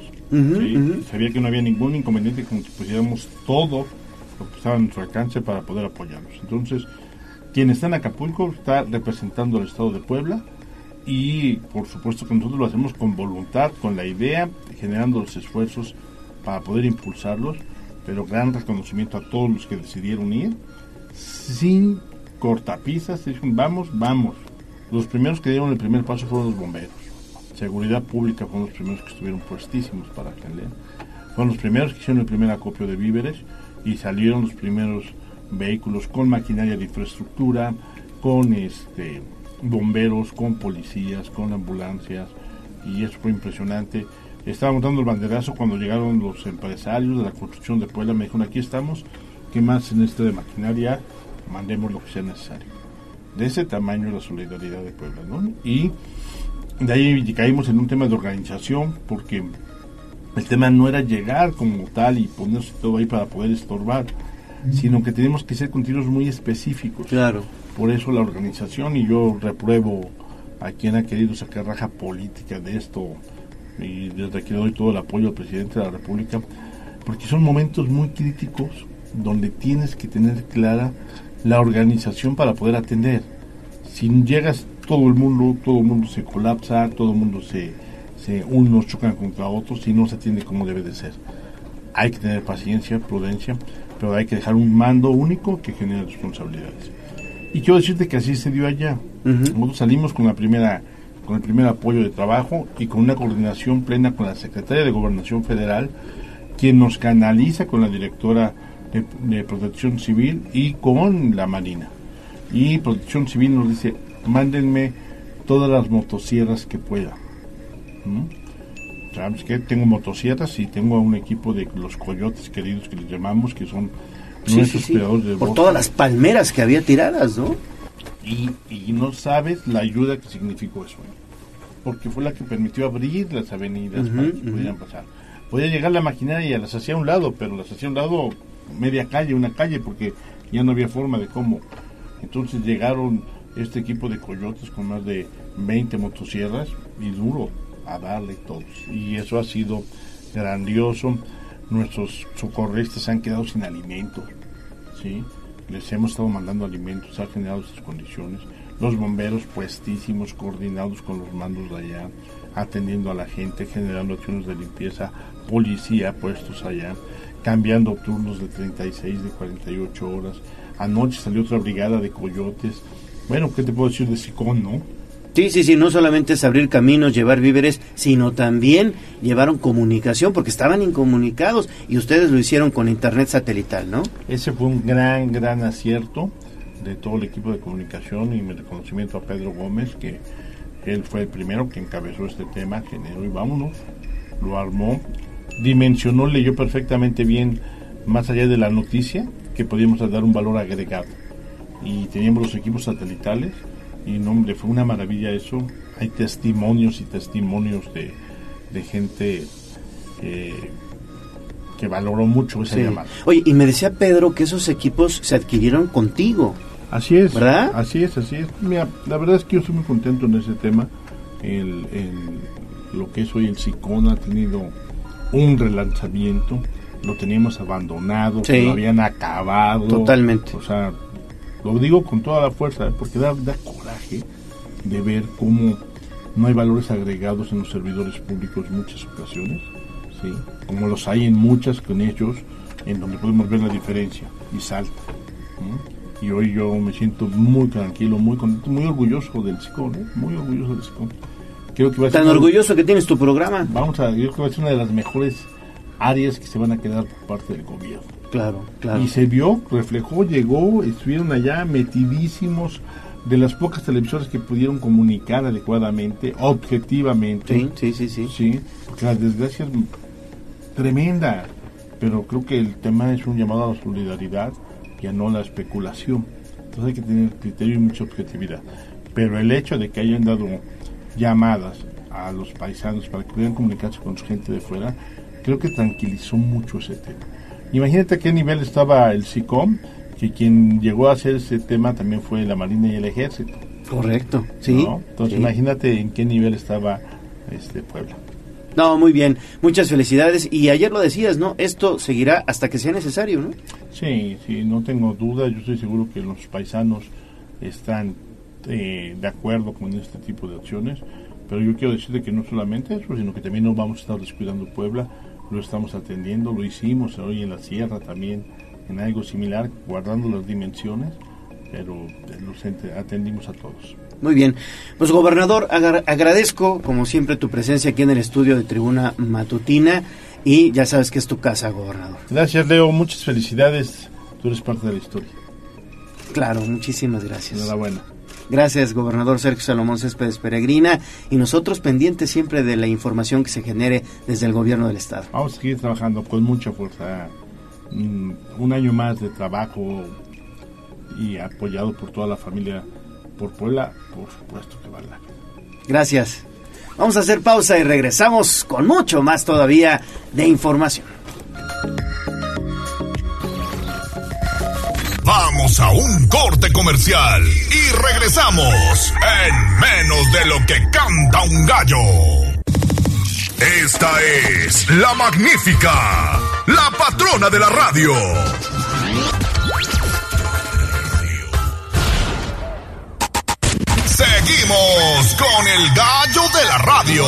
Sabía que no había ningún inconveniente con que pusiéramos todo lo que estaba a nuestro alcance para poder apoyarlos. Entonces, quien está en Acapulco está representando al Estado de Puebla y por supuesto que nosotros lo hacemos con voluntad, con la idea, generando los esfuerzos para poder impulsarlos, pero gran reconocimiento a todos los que decidieron ir, sin cortapisas, dijeron, vamos, vamos. Los primeros que dieron el primer paso fueron los bomberos. Seguridad Pública fueron los primeros que estuvieron puestísimos para que lean. Fueron los primeros que hicieron el primer acopio de víveres y salieron los primeros vehículos con maquinaria de infraestructura, con este bomberos, con policías, con ambulancias y eso fue impresionante. Estábamos dando el banderazo cuando llegaron los empresarios de la construcción de Puebla, me dijeron aquí estamos, ¿qué más se necesita de maquinaria? Mandemos lo que sea necesario. De ese tamaño la solidaridad de Puebla, ¿no? Y de ahí caímos en un tema de organización porque el tema no era llegar como tal y ponerse todo ahí para poder estorbar, sino que tenemos que ser con tiros muy específicos. Claro. Por eso la organización y yo repruebo a quien ha querido sacar raja política de esto y desde aquí le doy todo el apoyo al presidente de la República, porque son momentos muy críticos donde tienes que tener clara la organización para poder atender. Si llegas todo el mundo, todo el mundo se colapsa, todo el mundo se, se unos chocan contra otros y no se atiende como debe de ser. Hay que tener paciencia, prudencia, pero hay que dejar un mando único que genere responsabilidades. Y quiero decirte que así se dio allá. Nosotros salimos con la primera con el primer apoyo de trabajo y con una coordinación plena con la Secretaria de Gobernación Federal, quien nos canaliza con la directora de, de Protección Civil y con la Marina. Y Protección Civil nos dice, mándenme todas las motosierras que pueda. ¿Mm? ¿Sabes qué? Tengo motosierras y tengo un equipo de los coyotes queridos que les llamamos, que son Sí, nuestros sí, sí. del Por bosque. todas las palmeras que había tiradas, ¿no? Y, y no sabes la ayuda que significó eso. ¿eh? Porque fue la que permitió abrir las avenidas para que pudieran pasar. Podía llegar la maquinaria y las hacía a un lado, pero las hacía a un lado media calle, una calle, porque ya no había forma de cómo. Entonces llegaron este equipo de coyotes con más de 20 motosierras y duro a darle todos. Y eso ha sido grandioso. Nuestros socorristas han quedado sin alimentos. ¿sí? Les hemos estado mandando alimentos, ha generado esas condiciones. Los bomberos puestísimos, coordinados con los mandos de allá, atendiendo a la gente, generando acciones de limpieza, policía puestos allá, cambiando turnos de 36, de 48 horas. Anoche salió otra brigada de coyotes. Bueno, ¿qué te puedo decir de Sicón, no? Sí, sí, sí, no solamente es abrir caminos, llevar víveres, sino también llevaron comunicación, porque estaban incomunicados y ustedes lo hicieron con internet satelital, ¿no? Ese fue un gran, gran acierto de todo el equipo de comunicación y mi reconocimiento a Pedro Gómez, que él fue el primero que encabezó este tema, generó y vámonos, lo armó, dimensionó, leyó perfectamente bien, más allá de la noticia, que podíamos dar un valor agregado. Y teníamos los equipos satelitales, y no, hombre, fue una maravilla eso. Hay testimonios y testimonios de, de gente que, que valoró mucho esa Sí. llamada. Oye, y me decía Pedro que esos equipos se adquirieron contigo. Así es. ¿Verdad? Así es, así es. Mira, la verdad es que yo estoy muy contento en ese tema. El, el- lo que es hoy el SICON ha tenido un relanzamiento. Lo teníamos abandonado, Sí. lo habían acabado. Totalmente. O sea, lo digo con toda la fuerza, porque da, da coraje de ver cómo no hay valores agregados en los servidores públicos en muchas ocasiones, ¿sí? como los hay en muchas con ellos, en donde podemos ver la diferencia y salta. Y hoy yo me siento muy tranquilo, muy contento, muy orgulloso del SICON, ¿eh? muy orgulloso del SICON. Creo que va a ser Tan una- orgulloso que tienes tu programa. Vamos a, yo creo que va a ser una de las mejores áreas que se van a quedar por parte del gobierno. Claro, claro. Y se vio, reflejó, llegó, estuvieron allá metidísimos de las pocas televisoras que pudieron comunicar adecuadamente, objetivamente. Sí, sí, sí, sí. porque la desgracia es tremenda, pero creo que el tema es un llamado a la solidaridad y a no la especulación. Entonces hay que tener criterio y mucha objetividad. Pero el hecho de que hayan dado llamadas a los paisanos para que pudieran comunicarse con su gente de fuera, creo que tranquilizó mucho ese tema. Imagínate a qué nivel estaba el SICOM, que quien llegó a hacer ese tema también fue la Marina y el Ejército. Correcto, sí. ¿no? Entonces sí. imagínate en qué nivel estaba este Puebla. No, muy bien. Muchas felicidades. Y ayer lo decías, ¿no? Esto seguirá hasta que sea necesario, ¿no? Sí, sí, no tengo duda. Yo estoy seguro que los paisanos están eh, de acuerdo con este tipo de acciones. Pero yo quiero decirte que no solamente eso, sino que también no vamos a estar descuidando Puebla. Lo estamos atendiendo, lo hicimos hoy en la sierra también, en algo similar, guardando las dimensiones, pero los atendimos a todos. Muy bien. Pues gobernador, agradezco como siempre tu presencia aquí en el estudio de Tribuna Matutina y ya sabes que es tu casa, gobernador. Gracias, Leo. Muchas felicidades. Tú eres parte de la historia. Claro, muchísimas gracias. Enhorabuena. Gracias, gobernador Sergio Salomón Céspedes Peregrina. Y nosotros pendientes siempre de la información que se genere desde el gobierno del Estado. Vamos a seguir trabajando con mucha fuerza. Mm, Un año más de trabajo y apoyado por toda la familia por Puebla, por supuesto que vale la pena. Gracias. Vamos a hacer pausa y regresamos con mucho más todavía de información. Vamos a un corte comercial y regresamos en menos de lo que canta un gallo. Esta es la magnífica, la patrona de la radio. Seguimos con el gallo de la radio.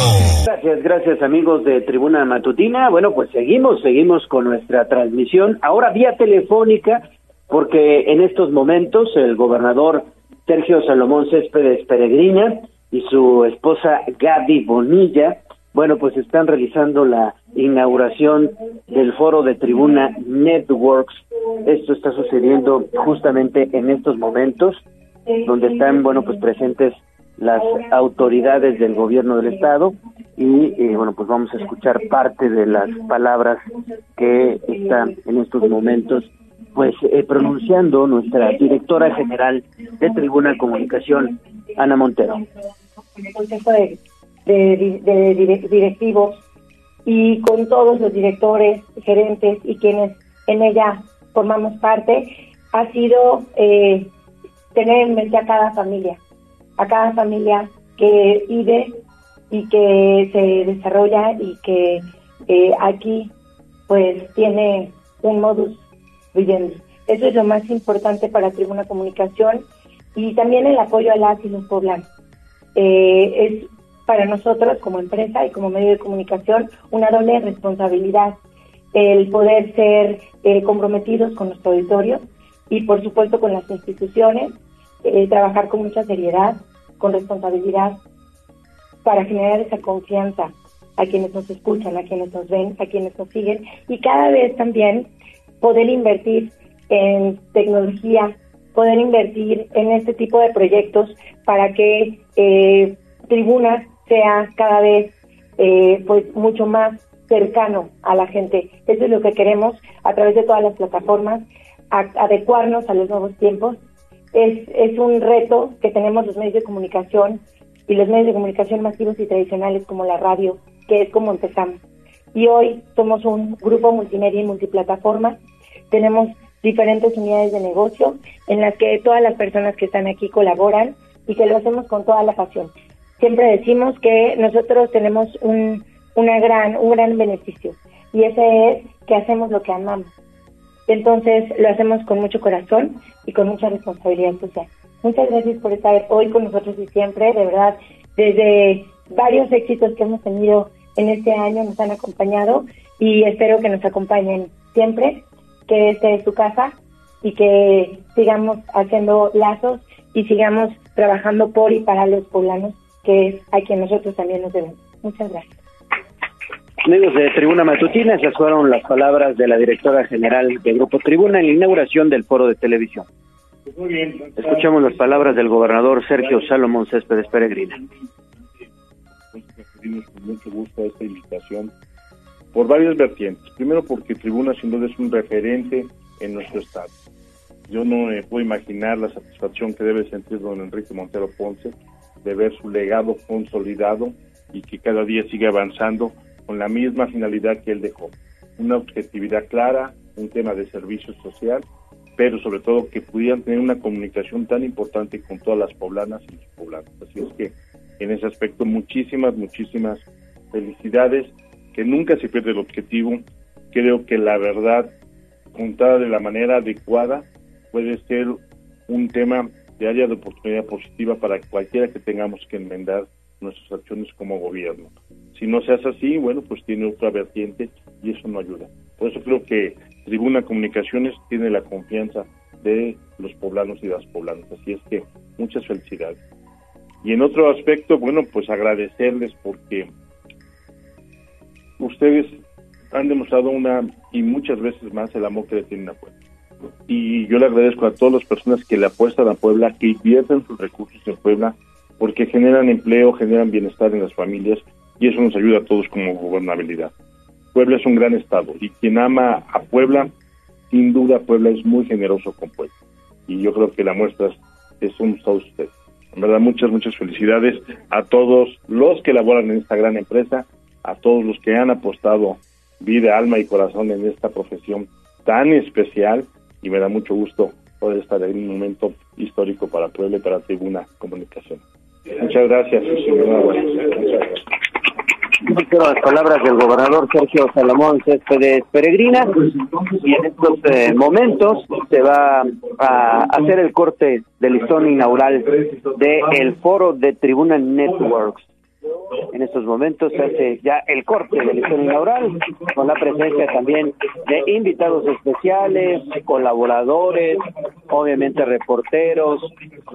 Gracias, gracias amigos de Tribuna Matutina. Bueno, pues seguimos, seguimos con nuestra transmisión, ahora vía telefónica, porque en estos momentos el gobernador Sergio Salomón Céspedes Peregrina y su esposa Gaby Bonilla, bueno, pues están realizando la inauguración del foro de Tribuna Networks. Esto está sucediendo justamente en estos momentos donde están, bueno, pues presentes las autoridades del gobierno del estado y, eh, bueno, pues vamos a escuchar parte de las palabras que están en estos momentos, pues eh, pronunciando nuestra directora general de Tribuna Comunicación, Ana Montero. el consejo de, de de dire- directivos y con todos los directores, gerentes y quienes en ella formamos parte, ha sido eh, tener en mente a cada familia, a cada familia que vive y que se desarrolla y que eh, aquí pues tiene un modus Eso es lo más importante para Tribuna Comunicación y también el apoyo a las y los poblanos. Eh, es para nosotros como empresa y como medio de comunicación una doble responsabilidad el poder ser eh, comprometidos con nuestro auditorio y por supuesto con las instituciones, eh, trabajar con mucha seriedad, con responsabilidad para generar esa confianza a quienes nos escuchan, a quienes nos ven, a quienes nos siguen y cada vez también poder invertir en tecnología, poder invertir en este tipo de proyectos para que eh, Tribuna sea cada vez eh, pues mucho más cercano a la gente. Eso es lo que queremos a través de todas las plataformas, adecuarnos a los nuevos tiempos. Es, es un reto que tenemos los medios de comunicación y los medios de comunicación masivos y tradicionales como la radio, que es como empezamos. Y hoy somos un grupo multimedia y multiplataforma. Tenemos diferentes unidades de negocio en las que todas las personas que están aquí colaboran y que lo hacemos con toda la pasión. Siempre decimos que nosotros tenemos un, una gran, un gran beneficio y ese es que hacemos lo que amamos. Entonces lo hacemos con mucho corazón y con mucha responsabilidad social. Muchas gracias por estar hoy con nosotros y siempre, de verdad, desde varios éxitos que hemos tenido en este año nos han acompañado y espero que nos acompañen siempre, que esta es su casa y que sigamos haciendo lazos y sigamos trabajando por y para los poblanos, que es a quien nosotros también nos debemos. Muchas gracias. Amigos de Tribuna Matutina, esas fueron las palabras de la directora general de Grupo Tribuna en la inauguración del foro de televisión. Muy bien. Escuchamos las palabras del gobernador Sergio Salomón Céspedes Peregrina. Recibimos con mucho gusto esta invitación por varias vertientes. Primero porque Tribuna sin duda es un referente en nuestro estado. Yo no me puedo imaginar la satisfacción que debe sentir don Enrique Montero Ponce de ver su legado consolidado y que cada día sigue avanzando con la misma finalidad que él dejó. Una objetividad clara, un tema de servicio social, pero sobre todo que pudieran tener una comunicación tan importante con todas las poblanas y los poblanos. Así es que en ese aspecto muchísimas, muchísimas felicidades, que nunca se pierde el objetivo. Creo que la verdad contada de la manera adecuada puede ser un tema de área de oportunidad positiva para cualquiera que tengamos que enmendar nuestras acciones como gobierno. Si no se hace así, bueno, pues tiene otra vertiente y eso no ayuda. Por eso creo que Tribuna Comunicaciones tiene la confianza de los poblanos y las poblanas. Así es que muchas felicidades. Y en otro aspecto, bueno, pues agradecerles porque ustedes han demostrado una y muchas veces más el amor que le tienen a Puebla. Y yo le agradezco a todas las personas que le apuestan a Puebla, que invierten sus recursos en Puebla, porque generan empleo, generan bienestar en las familias y eso nos ayuda a todos como gobernabilidad. Puebla es un gran estado y quien ama a Puebla, sin duda Puebla es muy generoso con Puebla. Y yo creo que la muestra es, es somos todos ustedes. En verdad, muchas, muchas felicidades a todos los que laboran en esta gran empresa, a todos los que han apostado vida, alma y corazón en esta profesión tan especial y me da mucho gusto poder estar en un momento histórico para Puebla y para Tribuna Comunicación. Muchas gracias. Quiero las palabras del gobernador Sergio Salomón Céspedes Peregrina y en estos eh, momentos se va a hacer el corte del listón inaugural del foro de Tribuna Networks. En estos momentos se hace ya el corte del listón inaugural con la presencia también de invitados especiales, colaboradores, obviamente reporteros,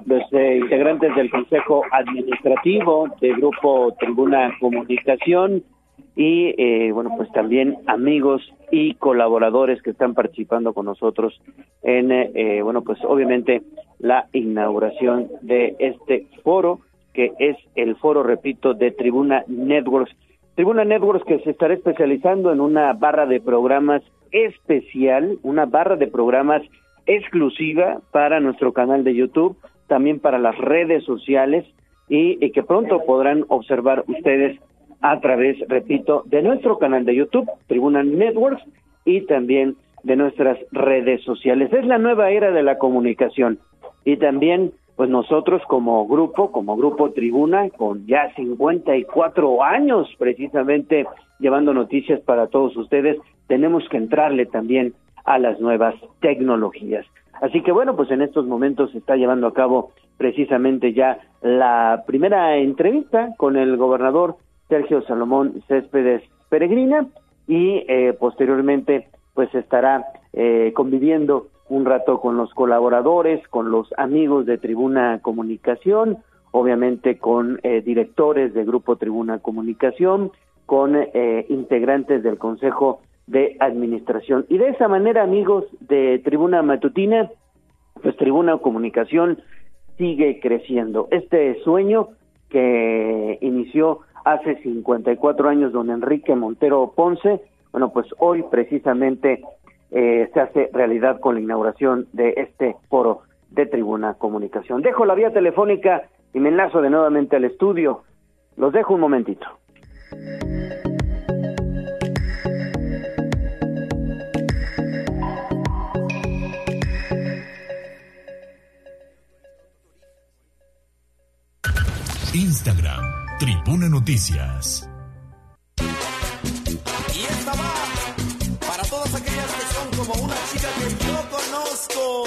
los eh, integrantes del Consejo Administrativo del Grupo Tribuna Comunicación y eh, bueno pues también amigos y colaboradores que están participando con nosotros en eh, bueno pues obviamente la inauguración de este foro que es el foro repito de Tribuna Networks Tribuna Networks que se estará especializando en una barra de programas especial una barra de programas exclusiva para nuestro canal de YouTube también para las redes sociales y, que pronto podrán observar ustedes a través, repito, de nuestro canal de YouTube, Tribuna Networks, y también de nuestras redes sociales. Es la nueva era de la comunicación. Y también, pues nosotros como grupo, como grupo Tribuna, con ya 54 años precisamente llevando noticias para todos ustedes, tenemos que entrarle también a las nuevas tecnologías. Así que bueno, pues en estos momentos se está llevando a cabo precisamente ya la primera entrevista con el gobernador Sergio Salomón Céspedes Peregrina y eh, posteriormente pues estará eh, conviviendo un rato con los colaboradores, con los amigos de Tribuna Comunicación, obviamente con eh, directores de Grupo Tribuna Comunicación, con eh, integrantes del Consejo de Administración. Y de esa manera, amigos de Tribuna Matutina, pues Tribuna Comunicación sigue creciendo. Este sueño que inició hace 54 años don Enrique Montero Ponce, bueno, pues hoy precisamente eh, se hace realidad con la inauguración de este foro de Tribuna Comunicación. Dejo la vía telefónica y me enlazo de nuevamente al estudio. Los dejo un momentito. Instagram, Tribuna Noticias. Como una chica que yo conozco.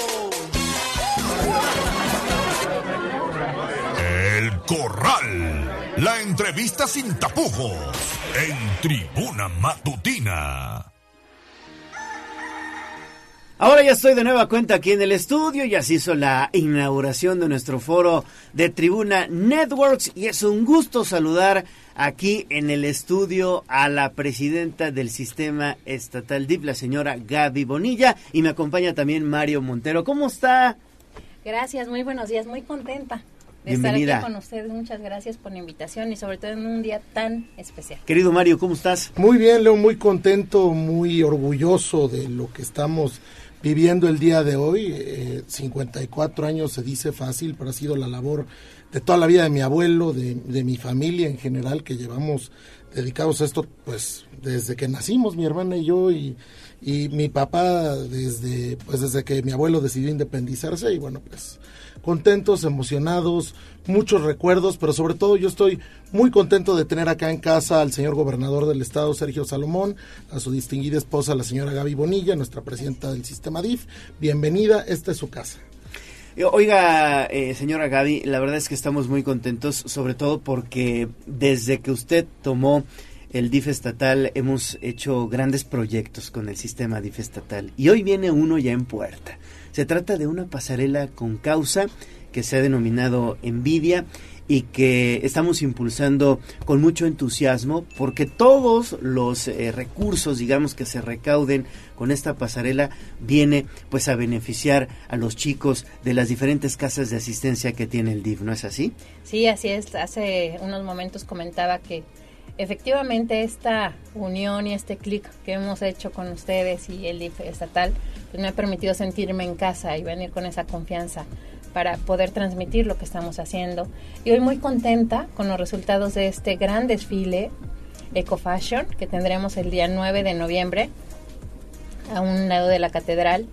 El Corral. La entrevista sin tapujos. En Tribuna Matutina. Ahora ya estoy de nueva cuenta aquí en el estudio, ya se hizo la inauguración de nuestro foro de Tribuna Networks y es un gusto saludar aquí en el estudio a la presidenta del sistema estatal DIP, la señora Gaby Bonilla, y me acompaña también Mario Montero. ¿Cómo está? Gracias, muy buenos días, muy contenta de Bienvenida. estar aquí con ustedes. Muchas gracias por la invitación y sobre todo en un día tan especial. Querido Mario, ¿cómo estás? Muy bien, Leo, muy contento, muy orgulloso de lo que estamos viviendo el día de hoy. Eh, 54 años se dice fácil, pero ha sido la labor de toda la vida de mi abuelo, de, de mi familia en general, que llevamos dedicados a esto, pues desde que nacimos, mi hermana y yo, y, y mi papá desde, pues desde que mi abuelo decidió independizarse, y bueno, pues contentos, emocionados, muchos recuerdos, pero sobre todo yo estoy muy contento de tener acá en casa al señor gobernador del estado, Sergio Salomón, a su distinguida esposa, la señora Gaby Bonilla, nuestra presidenta del sistema DIF. Bienvenida, esta es su casa. Eh, Oiga, eh, señora Gaby, la verdad es que estamos muy contentos, sobre todo porque desde que usted tomó el DIF estatal hemos hecho grandes proyectos con el sistema DIF estatal y hoy viene uno ya en puerta. Se trata de una pasarela con causa que se ha denominado Envidia y que estamos impulsando con mucho entusiasmo porque todos los eh, recursos, digamos, que se recauden con esta pasarela viene pues a beneficiar a los chicos de las diferentes casas de asistencia que tiene el DIF, ¿no es así? Sí, así es. Hace unos momentos comentaba que efectivamente esta unión y este clic que hemos hecho con ustedes y el DIF estatal pues me ha permitido sentirme en casa y venir con esa confianza para poder transmitir lo que estamos haciendo. Y hoy muy contenta con los resultados de este gran desfile Eco Fashion que tendremos el día 9 de noviembre a un lado de la catedral.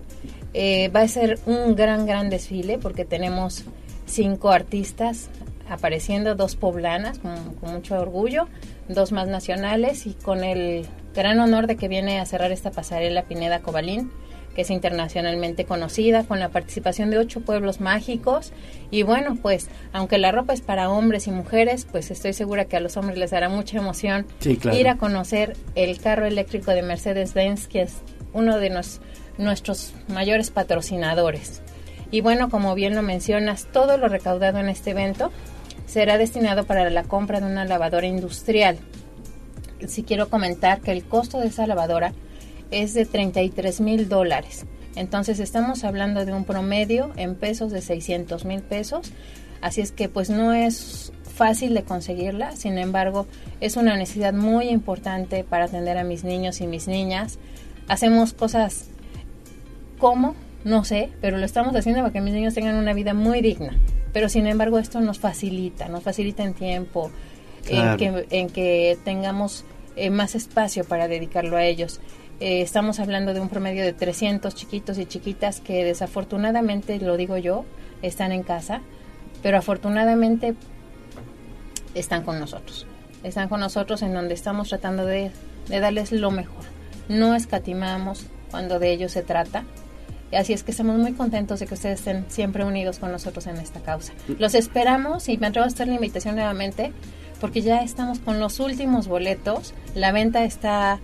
Eh, va a ser un gran, gran desfile porque tenemos cinco artistas apareciendo, dos poblanas con, con mucho orgullo, dos más nacionales y con el gran honor de que viene a cerrar esta pasarela Pineda Cobalín que es internacionalmente conocida, con la participación de ocho pueblos mágicos. Y bueno, pues aunque la ropa es para hombres y mujeres, pues estoy segura que a los hombres les dará mucha emoción Sí, claro. ir a conocer el carro eléctrico de Mercedes-Benz, que es uno de nos- nuestros mayores patrocinadores. Y bueno, como bien lo mencionas, todo lo recaudado en este evento será destinado para la compra de una lavadora industrial. Si quiero comentar que el costo de esa lavadora es de 33 mil dólares. Entonces estamos hablando de un promedio en pesos de 600 mil pesos. Así es que pues no es fácil de conseguirla, sin embargo es una necesidad muy importante para atender a mis niños y mis niñas. Hacemos cosas como, no sé, pero lo estamos haciendo para que mis niños tengan una vida muy digna. Pero sin embargo esto nos facilita, nos facilita en tiempo, Claro. en, que, en que tengamos eh, más espacio para dedicarlo a ellos. Eh, estamos hablando de un promedio de 300 chiquitos y chiquitas que desafortunadamente, lo digo yo, están en casa, pero afortunadamente están con nosotros. Están con nosotros en donde estamos tratando de, de darles lo mejor. No escatimamos cuando de ellos se trata. Así es que estamos muy contentos de que ustedes estén siempre unidos con nosotros en esta causa. Los esperamos y me atrevo a hacer la invitación nuevamente porque ya estamos con los últimos boletos. La venta está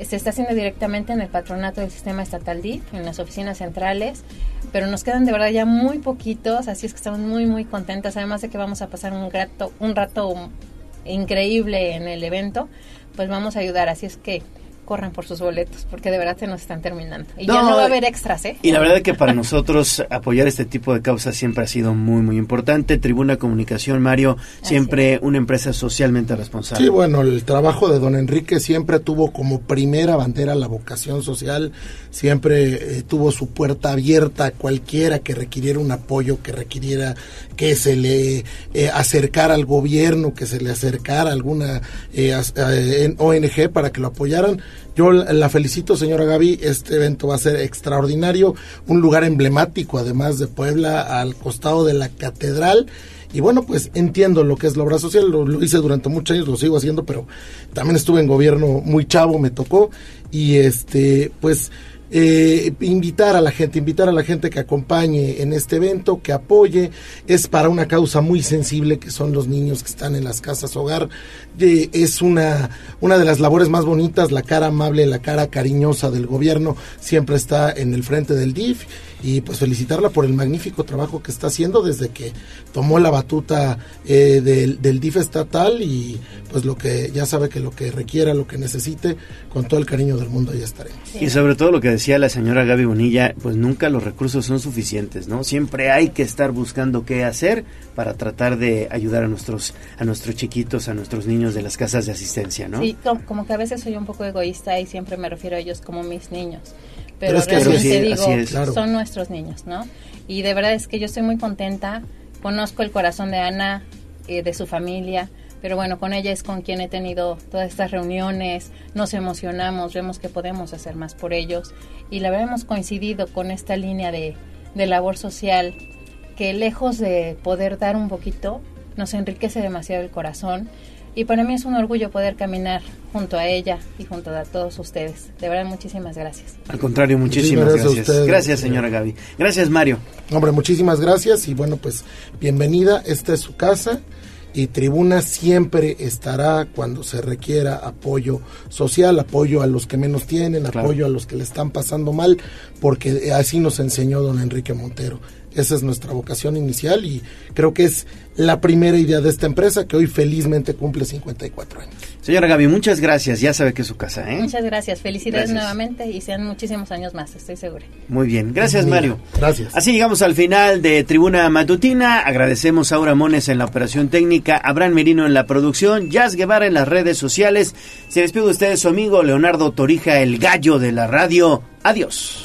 se está haciendo directamente en el patronato del sistema estatal DIF, en las oficinas centrales, pero nos quedan de verdad ya muy poquitos, así es que estamos muy muy contentas, además de que vamos a pasar un rato, un rato increíble en el evento, pues vamos a ayudar, así es que corran por sus boletos, porque de verdad se nos están terminando. Y ya No, va a haber extras, ¿eh? Y la verdad que para nosotros apoyar este tipo de causas siempre ha sido muy, muy importante. Tribuna Comunicación, Mario, siempre una empresa socialmente responsable. Sí, bueno, el trabajo de don Enrique siempre tuvo como primera bandera la vocación social, siempre eh, tuvo su puerta abierta a cualquiera que requiriera un apoyo, que requiriera que se le eh, acercara al gobierno, que se le acercara a alguna eh, as- eh, en ONG para que lo apoyaran. Yo la felicito, señora Gaby, este evento va a ser extraordinario, un lugar emblemático además de Puebla, al costado de la catedral. Y bueno, pues entiendo lo que es la obra social, lo hice durante muchos años, lo sigo haciendo, pero también estuve en gobierno muy chavo, me tocó. Y este, pues eh, invitar a la gente, invitar a la gente que acompañe en este evento, que apoye. Es para una causa muy sensible que son los niños que están en las casas hogar. Eh, es una, una de las labores más bonitas, la cara amable, la cara cariñosa del gobierno siempre está en el frente del DIF y pues felicitarla por el magnífico trabajo que está haciendo desde que tomó la batuta eh, del, del DIF estatal y pues lo que ya sabe que lo que requiera, lo que necesite, con todo el cariño del mundo ya estaremos. Y sobre todo lo que decía la señora Gaby Bonilla, pues nunca los recursos son suficientes, ¿no? Siempre hay que estar buscando qué hacer para tratar de ayudar a nuestros a nuestros chiquitos, a nuestros niños de las casas de asistencia, ¿no? Sí, com- como, que a veces soy un poco egoísta y siempre me refiero a ellos como mis niños. Pero Pero, es que realmente digo, así es. Claro. son nuestros niños, ¿no? Y de verdad es que yo estoy muy contenta. Conozco el corazón de Ana, eh, de su familia, pero bueno, con ella es con quien he tenido todas estas reuniones, nos emocionamos, vemos que podemos hacer más por ellos y la verdad hemos coincidido con esta línea de, de labor social que lejos de poder dar un poquito, nos enriquece demasiado el corazón y para mí es un orgullo poder caminar junto a ella y junto a todos ustedes. De verdad, muchísimas gracias. Al contrario, muchísimas Muchísimas gracias. gracias a ustedes. Gracias, señora Gaby. Gracias, Mario. Hombre, muchísimas gracias y bueno, pues bienvenida, esta es su casa y Tribuna siempre estará cuando se requiera apoyo social, apoyo a los que menos tienen, apoyo a los que le están pasando mal, porque así nos enseñó don Enrique Montero. Esa es nuestra vocación inicial y creo que es la primera idea de esta empresa que hoy felizmente cumple 54 años. Señora Gaby, muchas gracias. Ya sabe que es su casa, ¿eh? Muchas gracias. Felicidades Gracias. nuevamente y sean muchísimos años más, estoy segura. Muy bien, gracias Mario. Gracias. Así llegamos al final de Tribuna Matutina. Agradecemos a Aura Mones en la operación técnica, Abraham Merino en la producción, Jazz Guevara en las redes sociales. Se despide de ustedes su amigo Leonardo Torija, el gallo de la radio. Adiós,